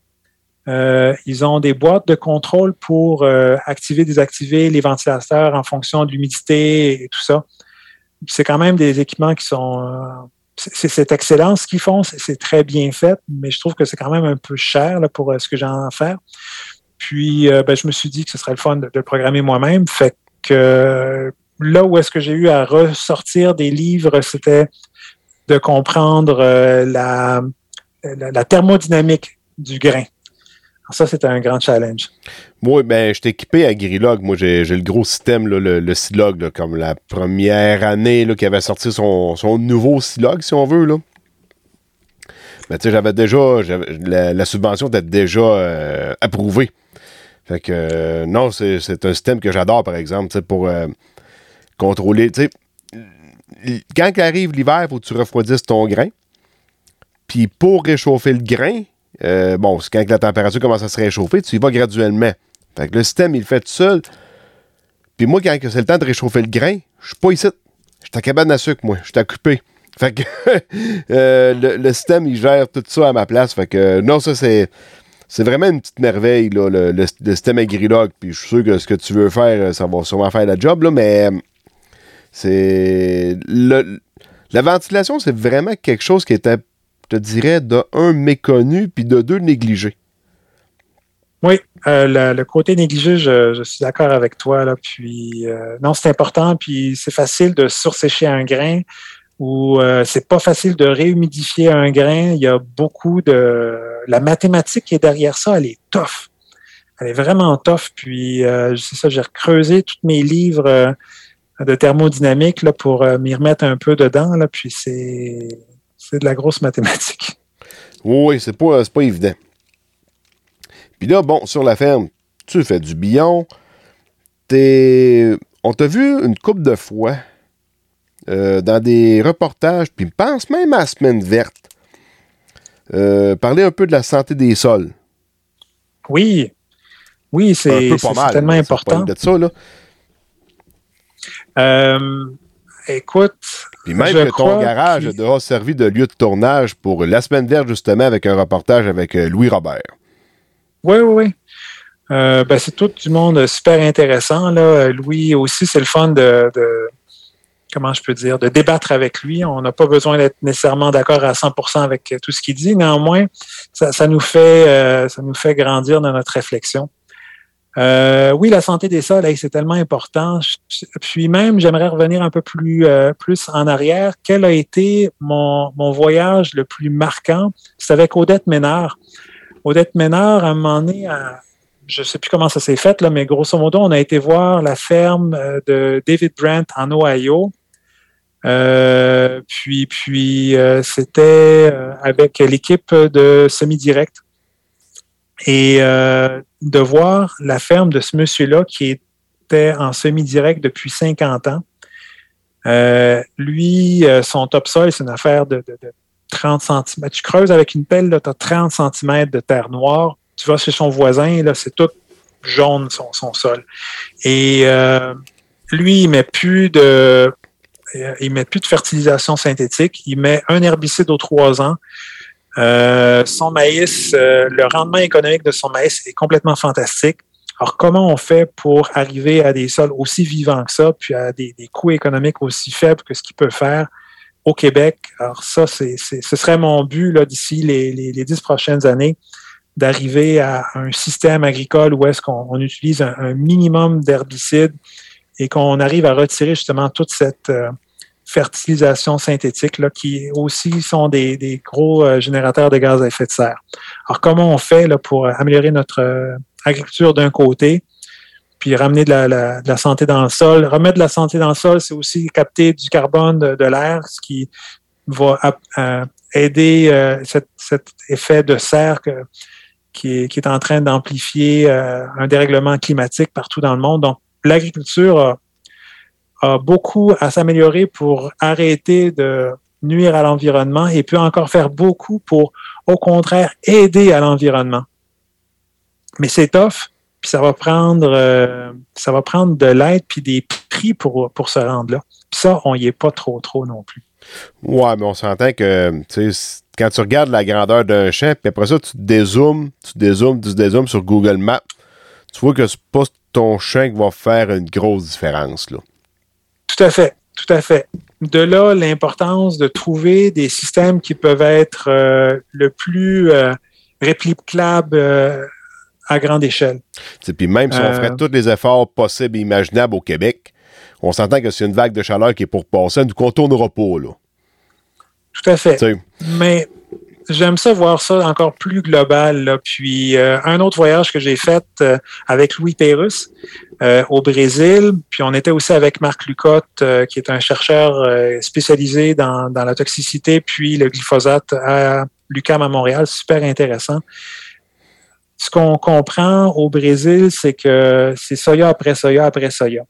euh, ils ont des boîtes de contrôle pour euh, activer, désactiver les ventilateurs en fonction de l'humidité et tout ça. C'est quand même des équipements qui sont... Euh, c'est excellent ce qu'ils font, c'est très bien fait, mais je trouve que c'est quand même un peu cher là, pour ce que j'ai à faire. Puis, ben, je me suis dit que ce serait le fun de, de le programmer moi-même. Fait que là où est-ce que j'ai eu à ressortir des livres, c'était de comprendre euh, la, la, thermodynamique du grain. ça, c'était un grand challenge. Moi, ben, je équipé à Grilog. Moi, j'ai le gros système, le, le Silog, comme la première année qui avait sorti son, nouveau Silog, si on veut. Là. Ben, tu sais, j'avais déjà. La, subvention était déjà euh, approuvée. Fait que, euh, non, c'est un système que j'adore, par exemple, pour contrôler. Quand arrive l'hiver, il faut que tu refroidisses ton grain. Puis pour réchauffer le grain, euh, bon, quand la température commence à se réchauffer, tu y vas graduellement. Fait que le système, il le fait tout seul. Puis moi, quand c'est le temps de réchauffer le grain, je suis pas ici. Je suis à cabane à sucre, moi. Je suis occupé. Fait que euh, le, système, il gère tout ça à ma place. Fait que non, ça, c'est. C'est vraiment une petite merveille, là, le, système Agrilog. Puis je suis sûr que ce que tu veux faire, ça va sûrement faire la job, là, mais c'est. La ventilation, c'est vraiment quelque chose qui était, je te dirais, de un méconnu, puis de deux négligé. Oui, euh, le, côté négligé, je, suis d'accord avec toi. Puis, euh, non, c'est important, puis c'est facile de sursécher un grain où euh, c'est pas facile de réhumidifier un grain. Il y a beaucoup de la mathématique qui est derrière ça, elle est tough. Elle est vraiment tough. Puis c'est ça, j'ai creusé tous mes livres de thermodynamique là, pour euh, m'y remettre un peu dedans. Là, puis c'est c'est de la grosse mathématique. Oui, c'est pas, c'est pas évident. Puis là, bon, sur la ferme, tu fais du billon. T'es... On t'a vu une couple de fois euh, dans des reportages, puis pense même à la semaine verte. Euh, parler un peu de la santé des sols. Oui, oui, c'est mal. tellement c'est important. de ça, là. Euh, écoute, Puis même Je que ton garage qu'il- a servi de lieu de tournage pour la semaine verte, justement, avec un reportage avec euh, Louis Robert. Oui, oui, oui. Euh, ben, c'est tout du monde super intéressant. Là. Louis aussi, c'est le fun de, de- comment je peux dire, de débattre avec lui. On n'a pas besoin d'être nécessairement d'accord à 100% avec tout ce qu'il dit. Néanmoins, ça, ça nous fait, euh, ça nous fait grandir dans notre réflexion. Euh, oui, la santé des sols, c'est tellement important. Puis même, j'aimerais revenir un peu plus, euh, en arrière. Quel a été mon, voyage le plus marquant? C'est avec Odette Ménard. Odette Ménard, à un moment donné, je ne sais plus comment ça s'est fait, mais grosso modo, on a été voir la ferme euh, de David Brent en Ohio. Puis puis c'était avec l'équipe de semi-direct. Et euh, de voir la ferme de ce monsieur-là qui était en semi-direct depuis 50 ans. Euh, lui, euh, son topsoil, c'est une affaire de, de- de 30 cm. Tu creuses avec une pelle, tu as 30 cm de terre noire. Tu vas chez son voisin, là, c'est tout jaune son, son sol. Et lui, il met plus de il met plus de fertilisation synthétique. Il met un herbicide aux trois ans. Euh, son maïs, euh, le rendement économique de son maïs est complètement fantastique. Alors, comment on fait pour arriver à des sols aussi vivants que ça, puis à des, coûts économiques aussi faibles que ce qu'il peut faire au Québec? Alors, ça, c'est, ce serait mon but d'ici les, les, dix prochaines années, d'arriver à un système agricole où est-ce qu'on on utilise un, un minimum d'herbicides et qu'on arrive à retirer justement toute cette euh, fertilisation synthétique là, qui aussi sont des, gros euh, générateurs de gaz à effet de serre. Alors, comment on fait là, pour améliorer notre euh, agriculture d'un côté, puis ramener de la, santé dans le sol? Remettre de la santé dans le sol, c'est aussi capter du carbone de, l'air, ce qui va euh, aider euh, cet, effet de serre qui, est, qui est en train d'amplifier euh, un dérèglement climatique partout dans le monde. Donc, l'agriculture a, a beaucoup à s'améliorer pour arrêter de nuire à l'environnement et peut encore faire beaucoup pour, au contraire, aider à l'environnement. Mais c'est tough, puis ça va prendre, euh, ça va prendre de l'aide puis des prix pour, pour se rendre là. Puis ça, on y est pas trop, trop non plus. Ouais, mais on s'entend que, quand tu regardes la grandeur d'un champ, puis après ça, tu dézoomes, tu dézoomes, tu dézoomes sur Google Maps, tu vois que c'est pas ton champ qui va faire une grosse différence, là. Tout à fait, tout à fait. De là, l'importance de trouver des systèmes qui peuvent être euh, le plus euh, réplicables euh, à grande échelle. Tu sais, Puis même si on Euh. ferait tous les efforts possibles et imaginables au Québec, on s'entend que c'est une vague de chaleur qui est pour passer, ne contournera pas, là. Tout à fait. Mais j'aime ça voir ça encore plus global. Là. Puis euh, un autre voyage que j'ai fait euh, avec Louis Pérusse euh, au Brésil, puis on était aussi avec Marc Lucotte, euh, qui est un chercheur euh, spécialisé dans, la toxicité, puis le glyphosate à l'UQAM à Montréal, super intéressant. Ce qu'on comprend au Brésil, c'est que c'est soya après soya après soya.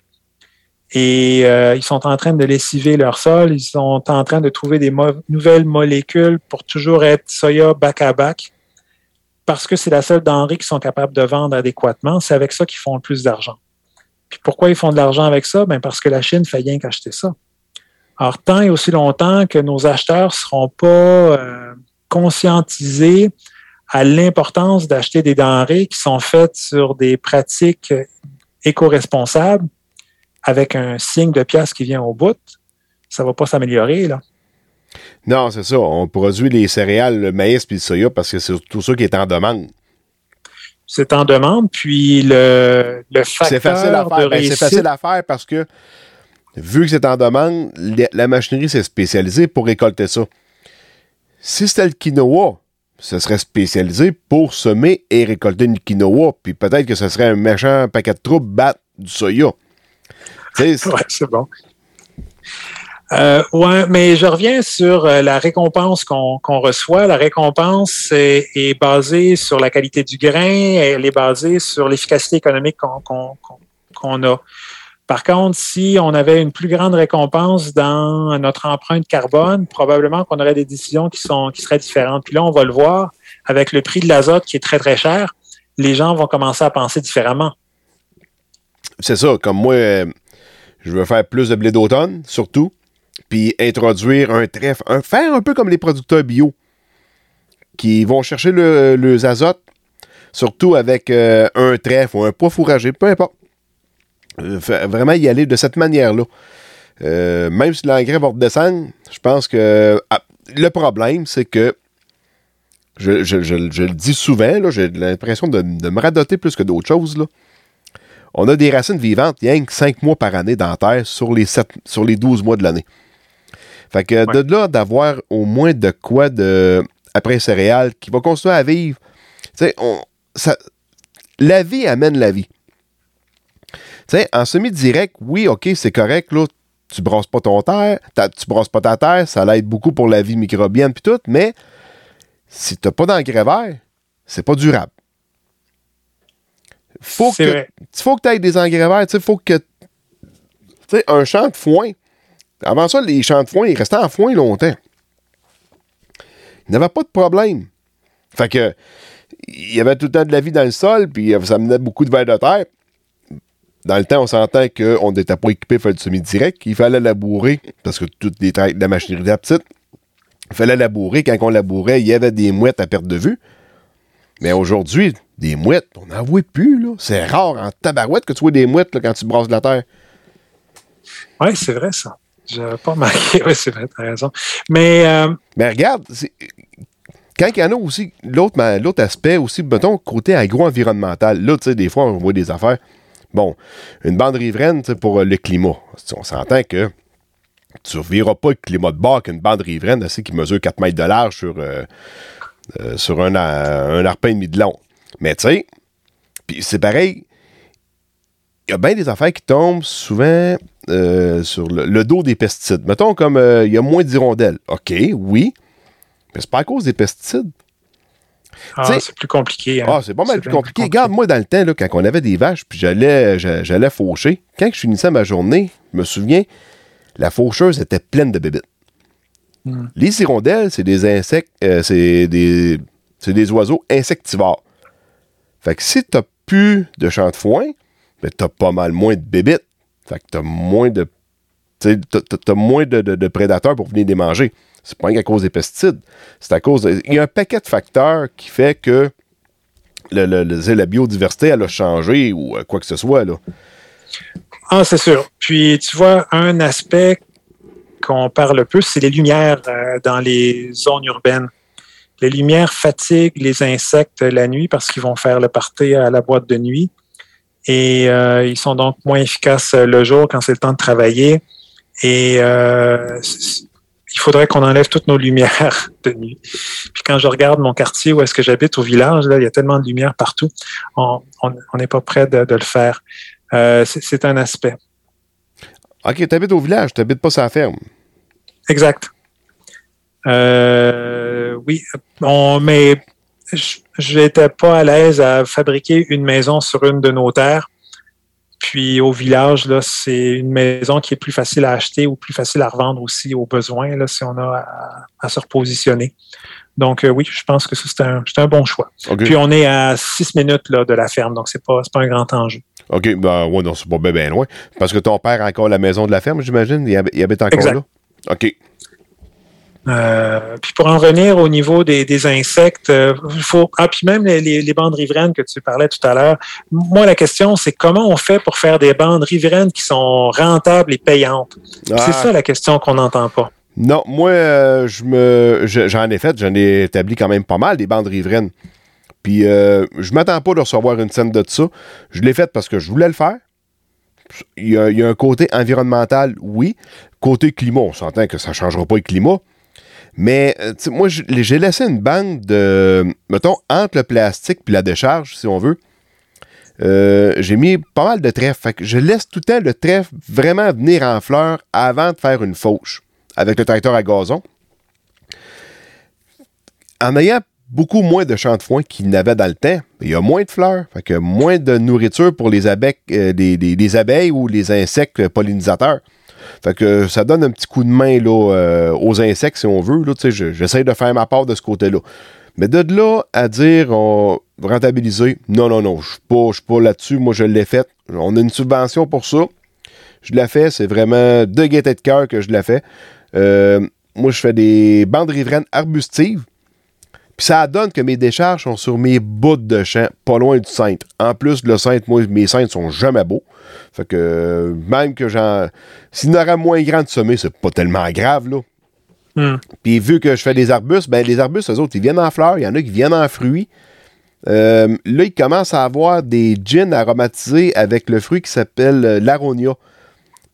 Et ils sont en train de lessiver leur sol. Ils sont en train de trouver des nouvelles molécules pour toujours être soya back à back. Parce que c'est la seule denrée qu'ils sont capables de vendre adéquatement. C'est avec ça qu'ils font le plus d'argent. Puis pourquoi ils font de l'argent avec ça? Ben parce que la Chine fait rien qu'acheter ça. Alors, tant et aussi longtemps que nos acheteurs ne seront pas euh, conscientisés à l'importance d'acheter des denrées qui sont faites sur des pratiques éco-responsables, avec un signe de pièce qui vient au bout, ça va pas s'améliorer, là. non, c'est ça. On produit les céréales, le maïs puis le soya parce que c'est tout ça qui est en demande. C'est en demande, puis le, le facteur C'est facile à de faire. Ben, c'est facile à faire parce que vu que c'est en demande, la, la machinerie s'est spécialisée pour récolter ça. Si c'était le quinoa, ce serait spécialisé pour semer et récolter une quinoa, puis peut-être que ce serait un méchant paquet de troupes battre du soya. Ouais, c'est bon. Euh, mais je reviens sur euh, la récompense qu'on reçoit. La récompense est, basée sur la qualité du grain, elle est basée sur l'efficacité économique qu'on a. Par contre, si on avait une plus grande récompense dans notre empreinte carbone, probablement qu'on aurait des décisions qui, sont, qui seraient différentes. Puis là, on va le voir avec le prix de l'azote qui est très, très cher. Les gens vont commencer à penser différemment. c'est ça, comme moi, euh, je veux faire plus de blé d'automne, surtout, puis introduire un trèfle, un, faire un peu comme les producteurs bio, qui vont chercher le, le azote, surtout avec euh, un trèfle ou un poids fourragé, peu importe. Euh, vraiment y aller de cette manière-là. Euh, même si l'engrais va redescendre, je pense que ah, le problème, c'est que je, je- je- le dis souvent, j'ai l'impression de, de me radoter plus que d'autres choses. Là. On a des racines vivantes, rien que 5 mois par année dans la terre sur les, sur les 12 mois de l'année. Fait que Ouais. de là, d'avoir au moins de quoi de après céréales qui va continuer à vivre. Tu sais, on- ça- la vie amène la vie. Tu sais, en semi-direct, oui, OK, c'est correct, là, tu brasses pas ton terre, tu brasses pas ta terre, ça l'aide beaucoup pour la vie microbienne puis tout, mais si t'as pas d'engrais vert, c'est pas durable. Faut que vrai. faut que tu aies des engrais verts. Il faut que. Tu sais, un champ de foin. Avant ça, les champs de foin, ils restaient en foin longtemps. Il n'y avait pas de problème. Fait que. Il y avait tout le temps de la vie dans le sol, puis ça menait beaucoup de vers de terre. Dans le temps, on s'entend qu'on n'était pas équipé pour faire du semi-direct. Il fallait labourer, parce que toutes les tra- la machinerie était petite. Il fallait labourer. Quand on labourait, il y avait des mouettes à perte de vue. Mais aujourd'hui, des mouettes, on n'en voit plus, là. C'est rare en tabarouette que tu vois des mouettes quand tu brasses de la terre. Oui, c'est vrai, ça. J'avais pas remarqué. Oui, c'est vrai, tu as raison. Mais euh, Mais regarde, c'est- quand il y en a aussi, l'autre aspect aussi, mettons, côté agro-environnemental, là, tu sais, des fois, on voit des affaires. Bon, une bande riveraine, pour euh, le climat. On s'entend que tu ne verras pas le climat de bord qu'une bande riveraine, sais, qui mesure 4 mètres de large sur, euh, euh, sur un, un arpin et demi de long. Mais tu sais, puis c'est pareil, il y a bien des affaires qui tombent souvent euh, sur le, le dos des pesticides. Mettons comme euh, il y a moins d'hirondelles. OK, oui. Mais c'est pas à cause des pesticides. ah, c'est plus compliqué. hein. Ah, c'est pas mal plus bien compliqué. Regarde, moi, dans le temps, là, quand on avait des vaches, puis j'allais, j'a- j'allais faucher, quand je finissais ma journée, je me souviens, la faucheuse était pleine de bébites. Hmm. Les hirondelles, c'est des insectes, euh, c'est des, c'est des oiseaux insectivores. Fait que si t'as plus de champ de foin, ben t'as pas mal moins de bébites. Fait que t'as moins de. T'as, t'as- moins de, prédateurs pour venir les manger. C'est pas qu'à cause des pesticides. C'est à cause. de- Il y a un paquet de facteurs qui fait que le, le- la biodiversité, a changé ou euh, quoi que ce soit. Là. Ah, c'est sûr. Puis, tu vois, un aspect qu'on parle peu, c'est les lumières euh, dans les zones urbaines. Les lumières fatiguent les insectes la nuit parce qu'ils vont faire le party à la boîte de nuit. Et euh, ils sont donc moins efficaces le jour quand c'est le temps de travailler. Et euh, il faudrait qu'on enlève toutes nos lumières de nuit. Puis quand je regarde mon quartier où est-ce que j'habite au village, là, il y a tellement de lumière partout. On n'est pas prêt de, de le faire. Euh, c'est un aspect. OK, t'habites au village, t'habites pas sur la ferme. Exact. Euh, oui, on, mais je n'étais pas à l'aise à fabriquer une maison sur une de nos terres. Puis au village, là, c'est une maison qui est plus facile à acheter ou plus facile à revendre aussi aux besoins, là, si on a à, à se repositionner. Donc euh, oui, je pense que c'est un, bon choix. Puis on est à six minutes là, de la ferme, donc c'est pas, pas un grand enjeu. OK, ben ouais, non, c'est pas bien loin. Parce que ton père a encore la maison de la ferme, j'imagine? Il habite encore Exact. là? OK. Euh, puis pour en revenir au niveau des, des insectes, euh, il faut ah puis même les, les- les bandes riveraines que tu parlais tout à l'heure. Moi la question c'est comment on fait pour faire des bandes riveraines qui sont rentables et payantes? Ah, C'est ça la question qu'on n'entend pas. Non, moi, euh, je me, je- j'en ai fait, j'en ai établi quand même pas mal des bandes riveraines. Puis euh, je m'attends pas de recevoir une scène de ça. Je l'ai fait parce que je voulais le faire. il y, a, il y a un côté environnemental, oui. Côté climat, on s'entend que ça ne changera pas le climat. Mais euh, moi, j'ai laissé une bande de, mettons, entre le plastique puis la décharge, si on veut. Euh, j'ai mis pas mal de trèfle. Je laisse tout le temps le trèfle vraiment venir en fleur avant de faire une fauche avec le tracteur à gazon. En ayant beaucoup moins de champs de foin qu'il n'avait dans le temps, il y a moins de fleurs, fait que moins de nourriture pour les euh, les, les- les abeilles ou les insectes pollinisateurs. Fait que ça donne un petit coup de main là, euh, aux insectes, si on veut. J'essaie de faire ma part de ce côté-là. Mais de là à dire on rentabiliser, non, non, non, je je suis pas là-dessus. Moi, je l'ai fait. On a une subvention pour ça. Je la fais. C'est vraiment de gaieté de cœur que je la fais. Euh, moi, je fais des bandes riveraines arbustives. Puis ça donne que mes décharges sont sur mes bouts de champ, pas loin du centre. En plus, le centre, moi, mes centres sont jamais beaux. Fait que euh, même que j'en. S'il y en aurait moins grand de sommet, c'est pas tellement grave, là. Hmm. Puis vu que je fais des arbustes, ben les arbustes, eux autres, ils viennent en fleurs, il y en a qui viennent en fruits. Euh, là, ils commencent à avoir des gins aromatisés avec le fruit qui s'appelle euh, l'aronia.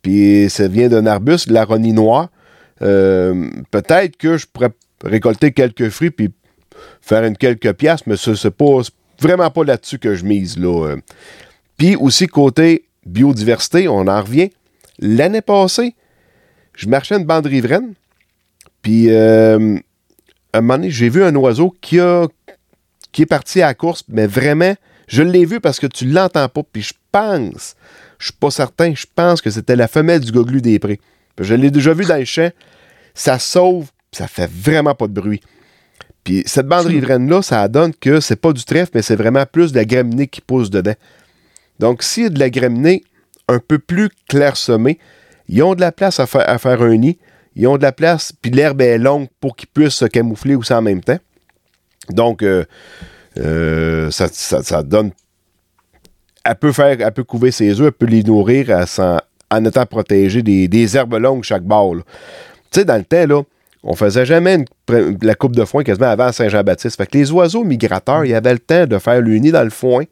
Puis ça vient d'un arbuste, l'aronie noire. Euh, Peut-être que je pourrais récolter quelques fruits puis faire une quelques piastres, mais pas c'est vraiment pas là-dessus que je mise. Là. euh. Puis aussi, côté biodiversité, on en revient. L'année passée, je marchais une bande riveraine. Puis, euh, à un moment donné, j'ai vu un oiseau qui, a, qui est parti à la course, mais vraiment, je l'ai vu parce que tu l'entends pas. Puis je pense, je suis pas certain, je pense que c'était la femelle du goglu des prés. Je l'ai déjà vu dans le champ. Ça sauve, ça fait vraiment pas de bruit. Puis cette bande riveraine-là, ça donne que c'est pas du trèfle, mais c'est vraiment plus de la graminée qui pousse dedans. Donc, s'il y a de la graminée un peu plus clairsemée, ils ont de la place à faire, un nid. Ils ont de la place, puis l'herbe est longue pour qu'ils puissent se camoufler aussi en même temps. Donc, euh, euh, ça, donne. Elle peut faire, elle peut couver ses œufs, elle peut les nourrir en étant protégée des, des herbes longues chaque bord. Tu sais, dans le temps, là, on faisait jamais une la coupe de foin quasiment avant Saint-Jean-Baptiste. Fait que les oiseaux migrateurs, il y avait le temps de faire le nid dans le foin,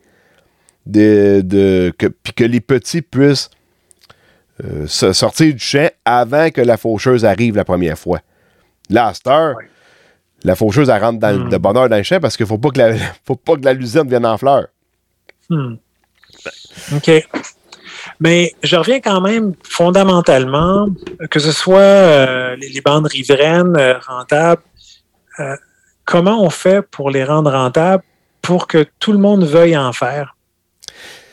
de, de, que, puis que les petits puissent euh, se sortir du champ avant que la faucheuse arrive la première fois. Là, à cette heure, Ouais. la faucheuse, elle rentre dans, le- de bonne heure dans le champ parce qu'il ne faut pas que la, faut pas que la luzerne vienne en fleurs. Hmm. OK. Mais je reviens quand même fondamentalement, que ce soit euh, les, les bandes riveraines euh, rentables, euh, comment on fait pour les rendre rentables pour que tout le monde veuille en faire?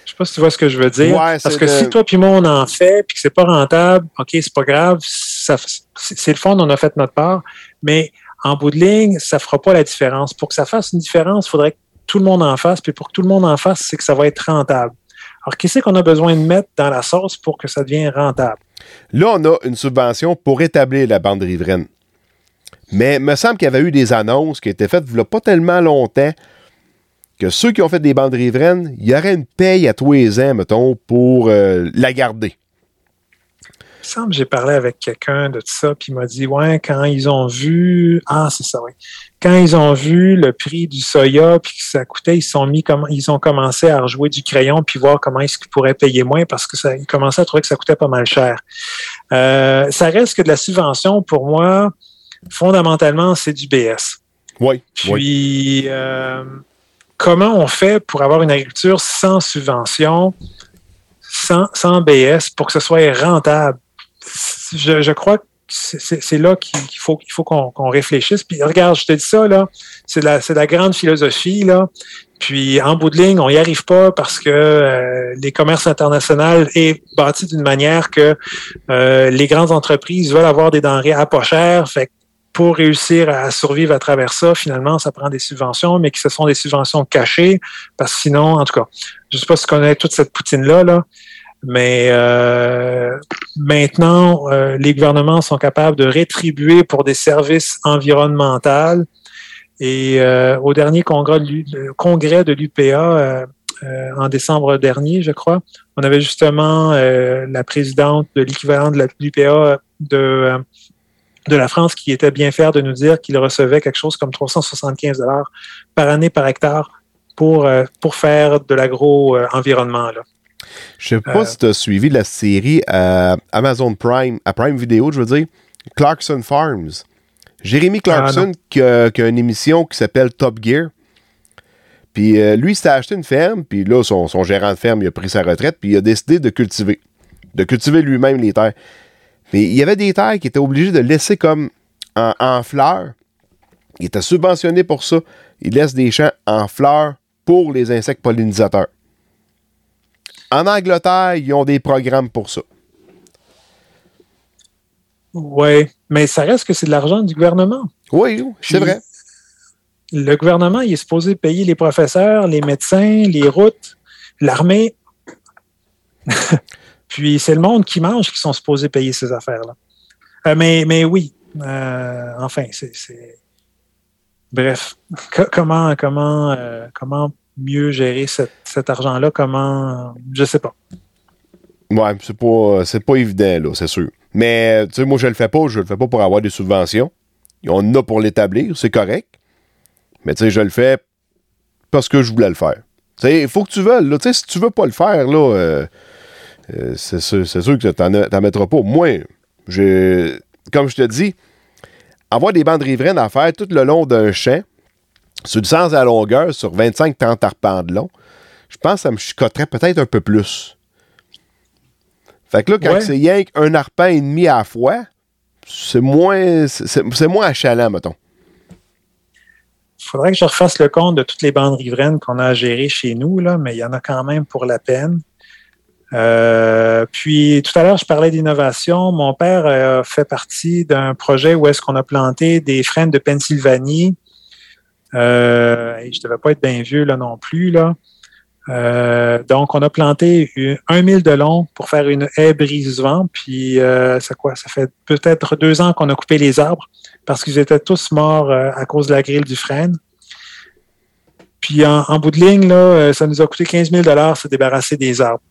Je sais pas si tu vois ce que je veux dire. Ouais, Parce que si toi puis moi on en fait puis que c'est pas rentable, ok, c'est pas grave, c'est c'est le fond, on a fait notre part, mais en bout de ligne, ça fera pas la différence. Pour que ça fasse une différence, il faudrait que tout le monde en fasse, puis pour que tout le monde en fasse, c'est que ça va être rentable. Alors, qu'est-ce qu'on a besoin de mettre dans la sauce pour que ça devienne rentable? Là, on a une subvention pour établir la bande riveraine. Mais il me semble qu'il y avait eu des annonces qui étaient faites il n'y a pas tellement longtemps que ceux qui ont fait des bandes riveraines, il y aurait une paye à tous les ans, mettons, pour euh, la garder. Il me semble que j'ai parlé avec quelqu'un de tout ça, puis il m'a dit Ouais, quand ils ont vu. Ah, c'est ça, oui. Quand ils ont vu le prix du soya, puis que ça coûtait, ils, sont mis comme, ils ont commencé à rejouer du crayon, puis voir comment est-ce qu'ils pourraient payer moins, parce que ça, ils commençaient à trouver que ça coûtait pas mal cher. Euh, ça reste que de la subvention, pour moi, fondamentalement, c'est du BS. Oui. oui. Puis, euh, comment on fait pour avoir une agriculture sans subvention, sans, sans BS, pour que ce soit rentable? Je, je crois que c'est- là qu'il faut, faut qu'on réfléchisse. Puis, regarde, je te dis ça, là, c'est la- la grande philosophie, là. Puis, en bout de ligne, on n'y arrive pas parce que euh, les commerces internationaux est bâti d'une manière que euh, les grandes entreprises veulent avoir des denrées à pas cher. Fait que pour réussir à survivre à travers ça, finalement, ça prend des subventions, mais que ce sont des subventions cachées, parce que sinon, en tout cas, je ne sais pas si tu connais toute cette poutine-là, là, mais euh, maintenant, euh, les gouvernements sont capables de rétribuer pour des services environnementaux. Et euh, au dernier congrès de l'UPA, euh, euh, en décembre dernier, je crois, on avait justement euh, la présidente de l'équivalent de l'UPA de, de la France qui était bien fière de nous dire qu'il recevait quelque chose comme 375 dollars par année par hectare pour, pour faire de l'agro-environnement. Je sais pas Euh. si tu as suivi la série à Amazon Prime, à Prime Video, je veux dire, Clarkson Farms. Jérémy Ah, Clarkson qui, a, qui a une émission qui s'appelle Top Gear. Puis euh, lui, il s'est acheté une ferme, puis là, son, son gérant de ferme, il a pris sa retraite, puis il a décidé de cultiver. De cultiver lui-même les terres. Mais il y avait des terres qui étaient obligées de laisser comme en, en fleurs. Il était subventionné pour ça. Il laisse des champs en fleurs pour les insectes pollinisateurs. En Angleterre, ils ont des programmes pour ça. Oui, mais ça reste que c'est de l'argent du gouvernement. Oui, c'est vrai. Le gouvernement, il est supposé payer les professeurs, les médecins, les routes, l'armée. Puis c'est le monde qui mange qui sont supposés payer ces affaires-là. Euh, mais, mais oui, euh, enfin, c'est. Bref, Co- comment, comment, euh, comment mieux gérer cet, argent-là? Comment. Je sais pas. Ouais, c'est pas, c'est pas évident, là, c'est sûr. Mais, tu sais, moi, je le fais pas. Je le fais pas pour avoir des subventions. On en a pour l'établir, c'est correct. Mais, tu sais, je le fais parce que je voulais le faire. Tu sais, il faut que tu veuilles, là. Tu sais, si tu veux pas le faire, là, euh, euh, c'est sûr, c'est sûr que t'en, t'en mettras pas. Moi, j'ai, comme je te dis, avoir des bandes riveraines à faire tout le long d'un champ, sur le sens à la longueur, sur 25-30 arpents de long, je pense que ça me chicoterait peut-être un peu plus. Fait que là, quand Ouais. c'est rien qu'un arpent et demi à la fois, c'est moins, c'est, c'est moins achalant, mettons. Il faudrait que je refasse le compte de toutes les bandes riveraines qu'on a à gérer chez nous, là, mais il y en a quand même pour la peine. Euh, puis tout à l'heure, je parlais d'innovation. Mon père euh, fait partie d'un projet où est-ce qu'on a planté des frênes de Pennsylvanie. Euh, je ne devais pas être bien vieux là non plus. Là. Euh, donc, on a planté un mille de long pour faire une haie brise-vent. Puis, euh, c'est quoi? Ça fait peut-être deux ans qu'on a coupé les arbres parce qu'ils étaient tous morts euh, à cause de la grille du frêne. Puis, en, bout de ligne, là, euh, ça nous a coûté 15 000 de se débarrasser des arbres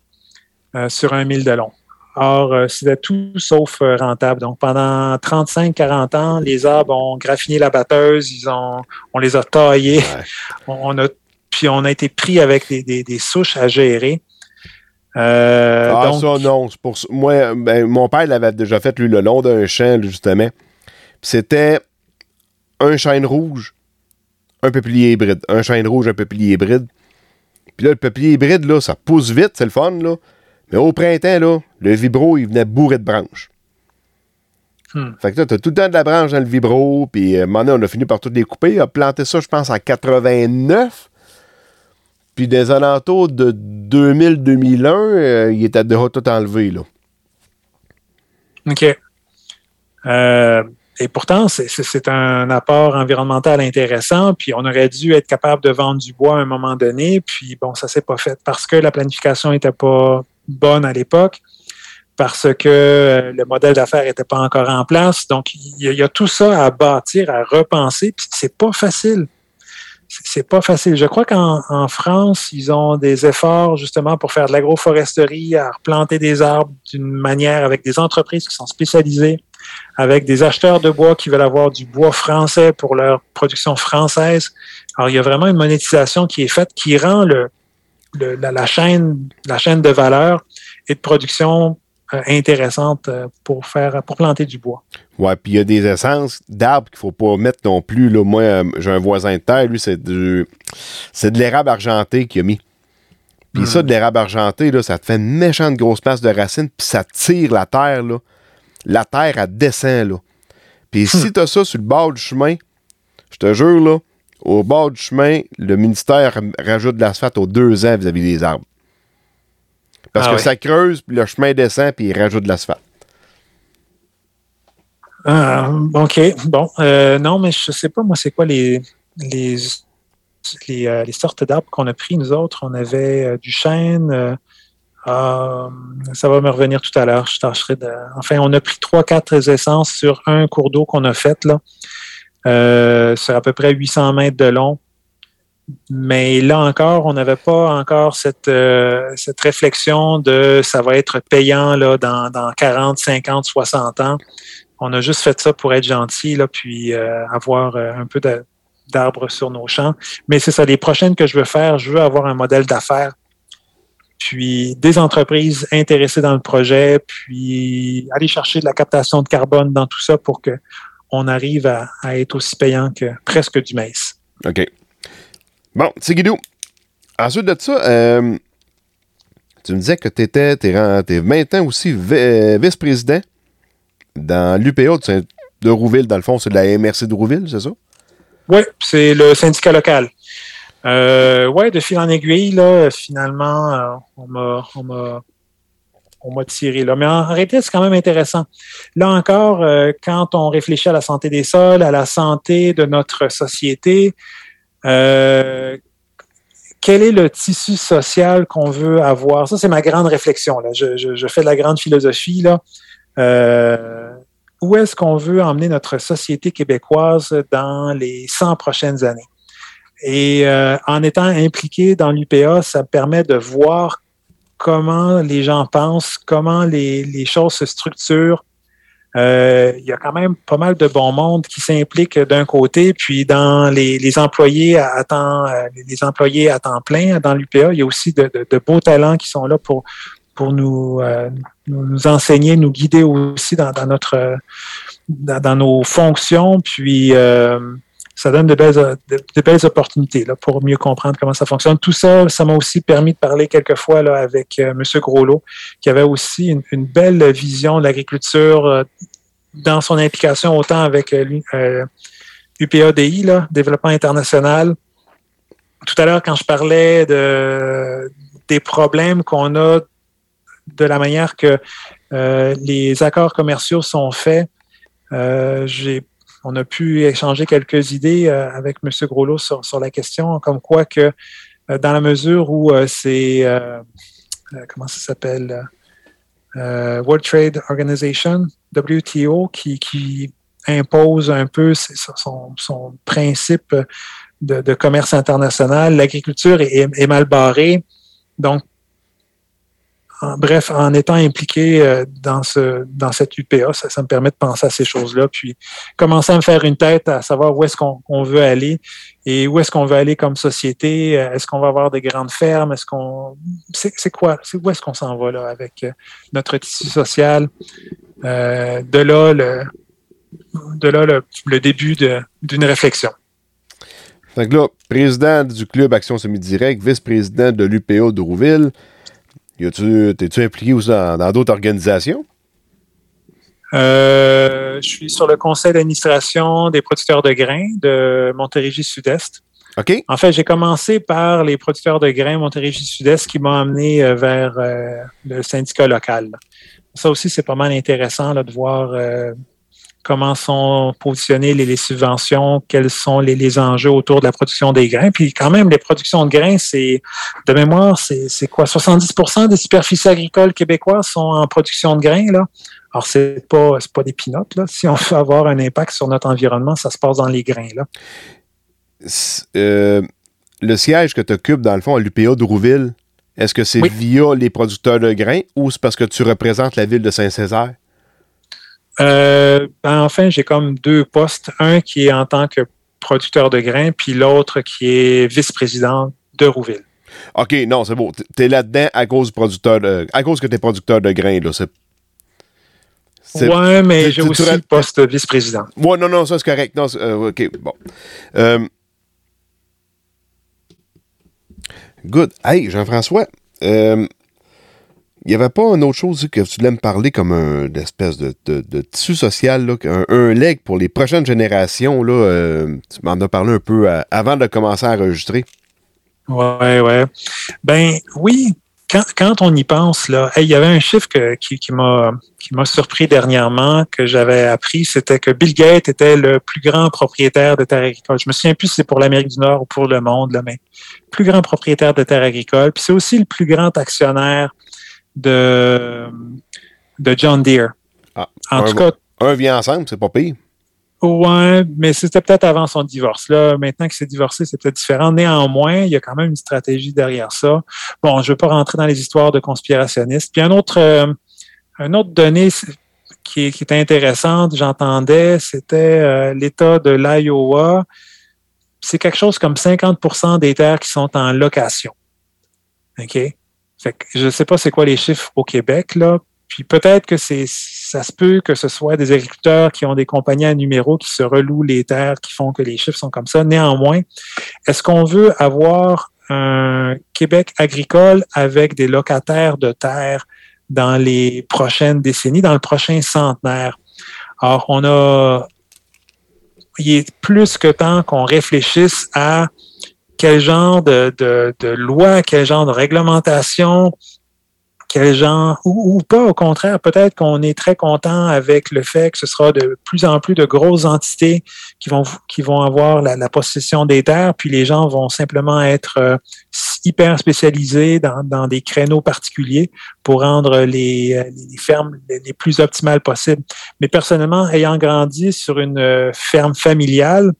euh, sur un mille de long. Or, euh, c'était tout sauf euh, rentable. Donc, pendant 35-40 ans, les arbres ont graffiné la batteuse, ils ont, on les a taillés, on, on a, puis on a été pris avec des, des- des souches à gérer. Euh, ah, donc, ça, non. Pour. Moi, ben, mon père l'avait déjà fait, lui, le long d'un champ, justement. C'était un chêne rouge, un peuplier hybride. Un chêne rouge, un peuplier hybride. Puis là, le peuplier hybride, là, ça pousse vite, c'est le fun, là. Mais au printemps, là, le vibro, il venait bourré de branches. Hmm. Fait que là, t'as tout le temps de la branche dans le vibro, puis euh, à un moment donné, on a fini par toutes les couper. Il a planté ça, je pense, en 89. Puis des alentours de 2000-2001, euh, il était déjà tout enlevé, là. OK. Euh, et pourtant, c'est un apport environnemental intéressant, puis on aurait dû être capable de vendre du bois à un moment donné, puis bon, ça s'est pas fait parce que la planification n'était pas bonne à l'époque, parce que euh, le modèle d'affaires n'était pas encore en place. Donc, il y, y a tout ça à bâtir, à repenser, puis c'est pas facile. C'est pas facile. Je crois qu'en en France, ils ont des efforts justement pour faire de l'agroforesterie, à replanter des arbres d'une manière avec des entreprises qui sont spécialisées, avec des acheteurs de bois qui veulent avoir du bois français pour leur production française. Alors, il y a vraiment une monétisation qui est faite qui rend le, le- la, la chaîne, la chaîne de valeur et de production euh, intéressante euh, pour faire pour planter du bois. Ouais, puis il y a des essences d'arbres qu'il faut pas mettre non plus. Là. Moi, euh, j'ai un voisin de terre, lui, c'est du c'est de l'érable argenté qu'il a mis. Puis Hmm. ça, de l'érable argenté, là, ça te fait une méchante grosse place de racines, puis ça tire la terre, là. La terre, elle descend, là. Puis si t'as ça sur le bord du chemin, je te jure, là, au bord du chemin, le ministère rajoute de l'asphalte aux deux ans vis-à-vis des arbres. Parce Ah que ça creuse, puis le chemin descend, puis il rajoute de l'asphalte. Ah, OK. Bon. Euh, non, mais je sais pas, moi, c'est quoi les, les, les, euh, les sortes d'arbres qu'on a pris, nous autres? On avait euh, du chêne. euh, ah, ça va me revenir tout à l'heure. Je tâcherai de. Enfin, on a pris trois, quatre essences sur un cours d'eau qu'on a fait, là. Euh, sur à peu près 800 mètres de long. Mais là encore, on n'avait pas encore cette, euh, cette réflexion de ça va être payant là, dans, dans 40, 50, 60 ans. On a juste fait ça pour être gentil, là, puis euh, avoir euh, un peu d'arbres sur nos champs. Mais c'est ça, les prochaines que je veux faire, je veux avoir un modèle d'affaires puis des entreprises intéressées dans le projet, puis aller chercher de la captation de carbone dans tout ça pour que on arrive à, être aussi payant que presque du maïs. OK. Bon, Guido. Ensuite de ça, euh, tu me disais que tu étais, es, maintenant aussi vice-président dans l'UPA de Rouville, dans le fond, c'est de la MRC de Rouville, c'est ça? Oui, c'est le syndicat local. Euh, oui, de fil en aiguille, là, finalement, euh, on m'a on m'a tiré là. Mais en réalité, c'est quand même intéressant. Là encore, euh, quand on réfléchit à la santé des sols, à la santé de notre société, euh, quel est le tissu social qu'on veut avoir? Ça, c'est ma grande réflexion. Je, fais de la grande philosophie. Euh, où est-ce qu'on veut emmener notre société québécoise dans les 100 prochaines années? Et en étant impliqué dans l'UPA, ça permet de voir comment les gens pensent, comment les, choses se structurent. Euh, il y a quand même pas mal de bon monde qui s'implique d'un côté, puis dans les, employés à temps, euh, à temps plein dans l'UPA, il y a aussi de, beaux talents qui sont là pour euh, nous enseigner, nous guider aussi dans, nos fonctions, puis ça donne de belles, opportunités là, pour mieux comprendre comment ça fonctionne. Tout ça, ça m'a aussi permis de parler quelquefois là, avec euh, M. Groslot, qui avait aussi une, belle vision de l'agriculture euh, dans son implication autant avec euh, UPADI, là, Développement international. Tout à l'heure, quand je parlais de, des problèmes qu'on a de la manière que les accords commerciaux sont faits, j'ai on a pu échanger quelques idées euh, avec M. Groslot sur, sur, la question, comme quoi que euh, dans la mesure où euh, c'est, comment ça s'appelle, World Trade Organization, WTO, qui, impose un peu son, son principe de, commerce international, l'agriculture est, est, mal barrée. Donc, bref, en étant impliqué euh, dans, ce, dans cette UPA, ça, me permet de penser à ces choses-là, puis commencer à me faire une tête à savoir où est-ce qu'on veut aller et où est-ce qu'on veut aller comme société. Euh, est-ce qu'on va avoir des grandes fermes? Est-ce qu'on. C'est quoi? Où est-ce qu'on s'en va là avec euh, notre tissu social? de là, le, de là le, début d'une réflexion. Donc là, président du Club Action Semi-Direct, vice-président de l'UPA de Rouville, T'es-tu impliqué aussi dans d'autres organisations? Euh, je suis sur le conseil d'administration des producteurs de grains de Montérégie Sud-Est. OK. En fait, j'ai commencé par les producteurs de grains Montérégie Sud-Est qui m'ont amené euh, vers euh, le syndicat local. Ça aussi, c'est pas mal intéressant de voir comment sont positionnées les, subventions, quels sont les, enjeux autour de la production des grains. Puis quand même, les productions de grains, c'est de mémoire, c'est quoi? 70% des superficies agricoles québécoises sont en production de grains. Là. Alors, c'est pas, pas des pinottes. Là. Si on veut avoir un impact sur notre environnement, ça se passe dans les grains. Là. Euh, le siège que tu occupes, dans le fond, à l'UPA de Rouville, est-ce que c'est via les producteurs de grains ou c'est parce que tu représentes la ville de Saint-Césaire? Euh, ben, enfin, j'ai comme deux postes. Un qui est en tant que producteur de grains, puis l'autre qui est vice-président de Rouville. OK, non, c'est beau. Tu es là-dedans à cause producteur à cause que tu es producteur de grains, là. Ouais, mais j'ai aussi le poste vice-président. Ouais, non, non, ça c'est correct. Non, euh, OK, bon. Euh, good. Hey, Jean-François, il n'y avait pas une autre chose que tu voulais me parler comme un espèce de, tissu social, un, leg pour les prochaines générations. Euh, tu m'en as parlé un peu euh, avant de commencer à enregistrer. Ouais, ouais. Ben oui, quand, on y pense, là, il y avait un chiffre qui, qui m'a surpris dernièrement, que j'avais appris, c'était que Bill Gates était le plus grand propriétaire de terres agricoles. Je me souviens plus si c'est pour l'Amérique du Nord ou pour le monde, là, mais plus grand propriétaire de terres agricoles. Puis c'est aussi le plus grand actionnaire de, de John Deere. Ah, en tout cas. Un vient ensemble, c'est pas pire. Ouais, mais c'était peut-être avant son divorce. Là, maintenant qu'il s'est divorcé, c'est peut-être différent. Néanmoins, il y a quand même une stratégie derrière ça. Bon, je ne veux pas rentrer dans les histoires de conspirationnistes. Puis un autre, euh, un autre donnée qui, qui était intéressante, j'entendais, c'était euh, l'État de l'Iowa. C'est quelque chose comme 50% des terres qui sont en location. OK? Fait que je ne sais pas c'est quoi les chiffres au Québec, là. Puis peut-être que c'est ça se peut que ce soit des agriculteurs qui ont des compagnies à numéro qui se relouent les terres, qui font que les chiffres sont comme ça. Néanmoins, est-ce qu'on veut avoir un Québec agricole avec des locataires de terres dans les prochaines décennies, dans le prochain centenaire? Alors, on a, il est plus que temps qu'on réfléchisse à quel genre de, de, de loi, quel genre de réglementation, quel genre, ou, pas au contraire, peut-être qu'on est très content avec le fait que ce sera de plus en plus de grosses entités qui vont, qui vont avoir la, possession des terres, puis les gens vont simplement être euh, hyper spécialisés dans, dans, des créneaux particuliers pour rendre les, les fermes les, plus optimales possibles. Mais personnellement, ayant grandi sur une euh, ferme familiale,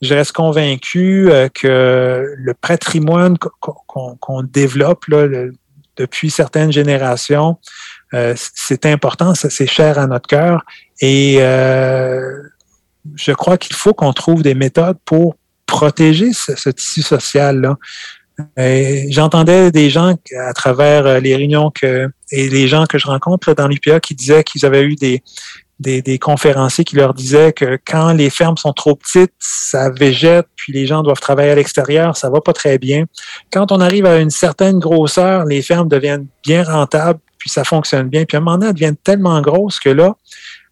je reste convaincu euh, que le patrimoine qu'on développe, là, depuis certaines générations. Euh, c'est important, c'est cher à notre cœur. Et euh, je crois qu'il faut qu'on trouve des méthodes pour protéger ce, tissu social-là. J'entendais des gens à travers les réunions que, et les gens que je rencontre dans l'IPA qui disaient qu'ils avaient eu des, des, conférenciers qui leur disaient que quand les fermes sont trop petites, ça végète, puis les gens doivent travailler à l'extérieur, ça va pas très bien. Quand on arrive à une certaine grosseur, les fermes deviennent bien rentables, puis ça fonctionne bien. Puis à un moment donné, elles deviennent tellement grosses que là,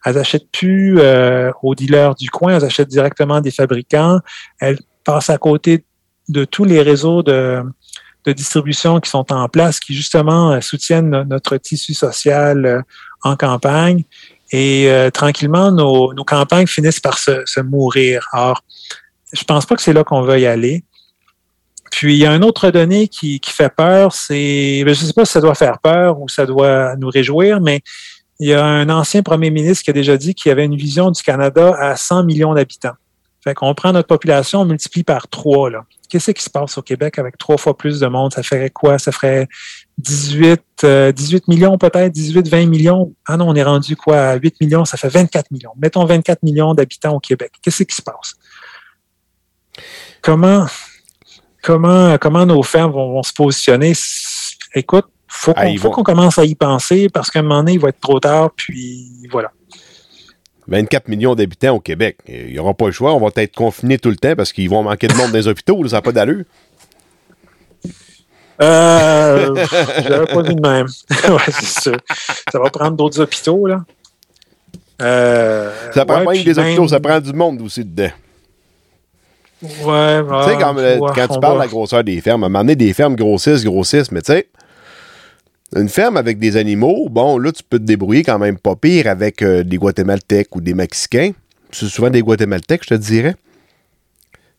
elles achètent plus euh, aux dealers du coin, elles achètent directement des fabricants, elles passent à côté de tous les réseaux de, de distribution qui sont en place, qui justement euh, soutiennent notre tissu social euh, en campagne. Et euh, tranquillement, nos, nos, campagnes finissent par se, se mourir. Or, je pense pas que c'est là qu'on va y aller. Puis, il y a une autre donnée qui, qui fait peur, c'est, ben, je ne sais pas si ça doit faire peur ou ça doit nous réjouir, mais il y a un ancien premier ministre qui a déjà dit qu'il avait une vision du Canada à 100 millions d'habitants. Fait qu'on prend notre population, on multiplie par trois. Qu'est-ce qui se passe au Québec avec trois fois plus de monde? Ça ferait quoi? Ça ferait 18, 18 euh, millions peut-être, 18, 20 millions? Ah non, on est rendu quoi? À 8 millions, ça fait 24 millions. Mettons 24 millions d'habitants au Québec. Qu'est-ce qui se passe? Comment, comment, comment nos fermes vont, se positionner? Écoute, faut ah, faut qu'on commence à y penser parce qu'à un moment donné, il va être trop tard, puis voilà. 24 millions d'habitants au Québec. Il n'y aura pas le choix. On va être confinés tout le temps parce qu'ils vont manquer de monde dans les hôpitaux. ça n'a pas d'allure. Euh, J'avais pas vu de même. ouais, c'est sûr. Ça va prendre d'autres hôpitaux, là. Euh, ça prend pas que des hôpitaux, ça prend du monde aussi dedans. Ouais, Tu sais, quand, tu parles de la grosseur des fermes, à un moment donné, des fermes grossissent, grossissent, mais tu sais, une ferme avec des animaux, bon, là, tu peux te débrouiller quand même pas pire avec euh, des Guatémaltèques ou des Mexicains. C'est souvent des Guatémaltèques, je te dirais.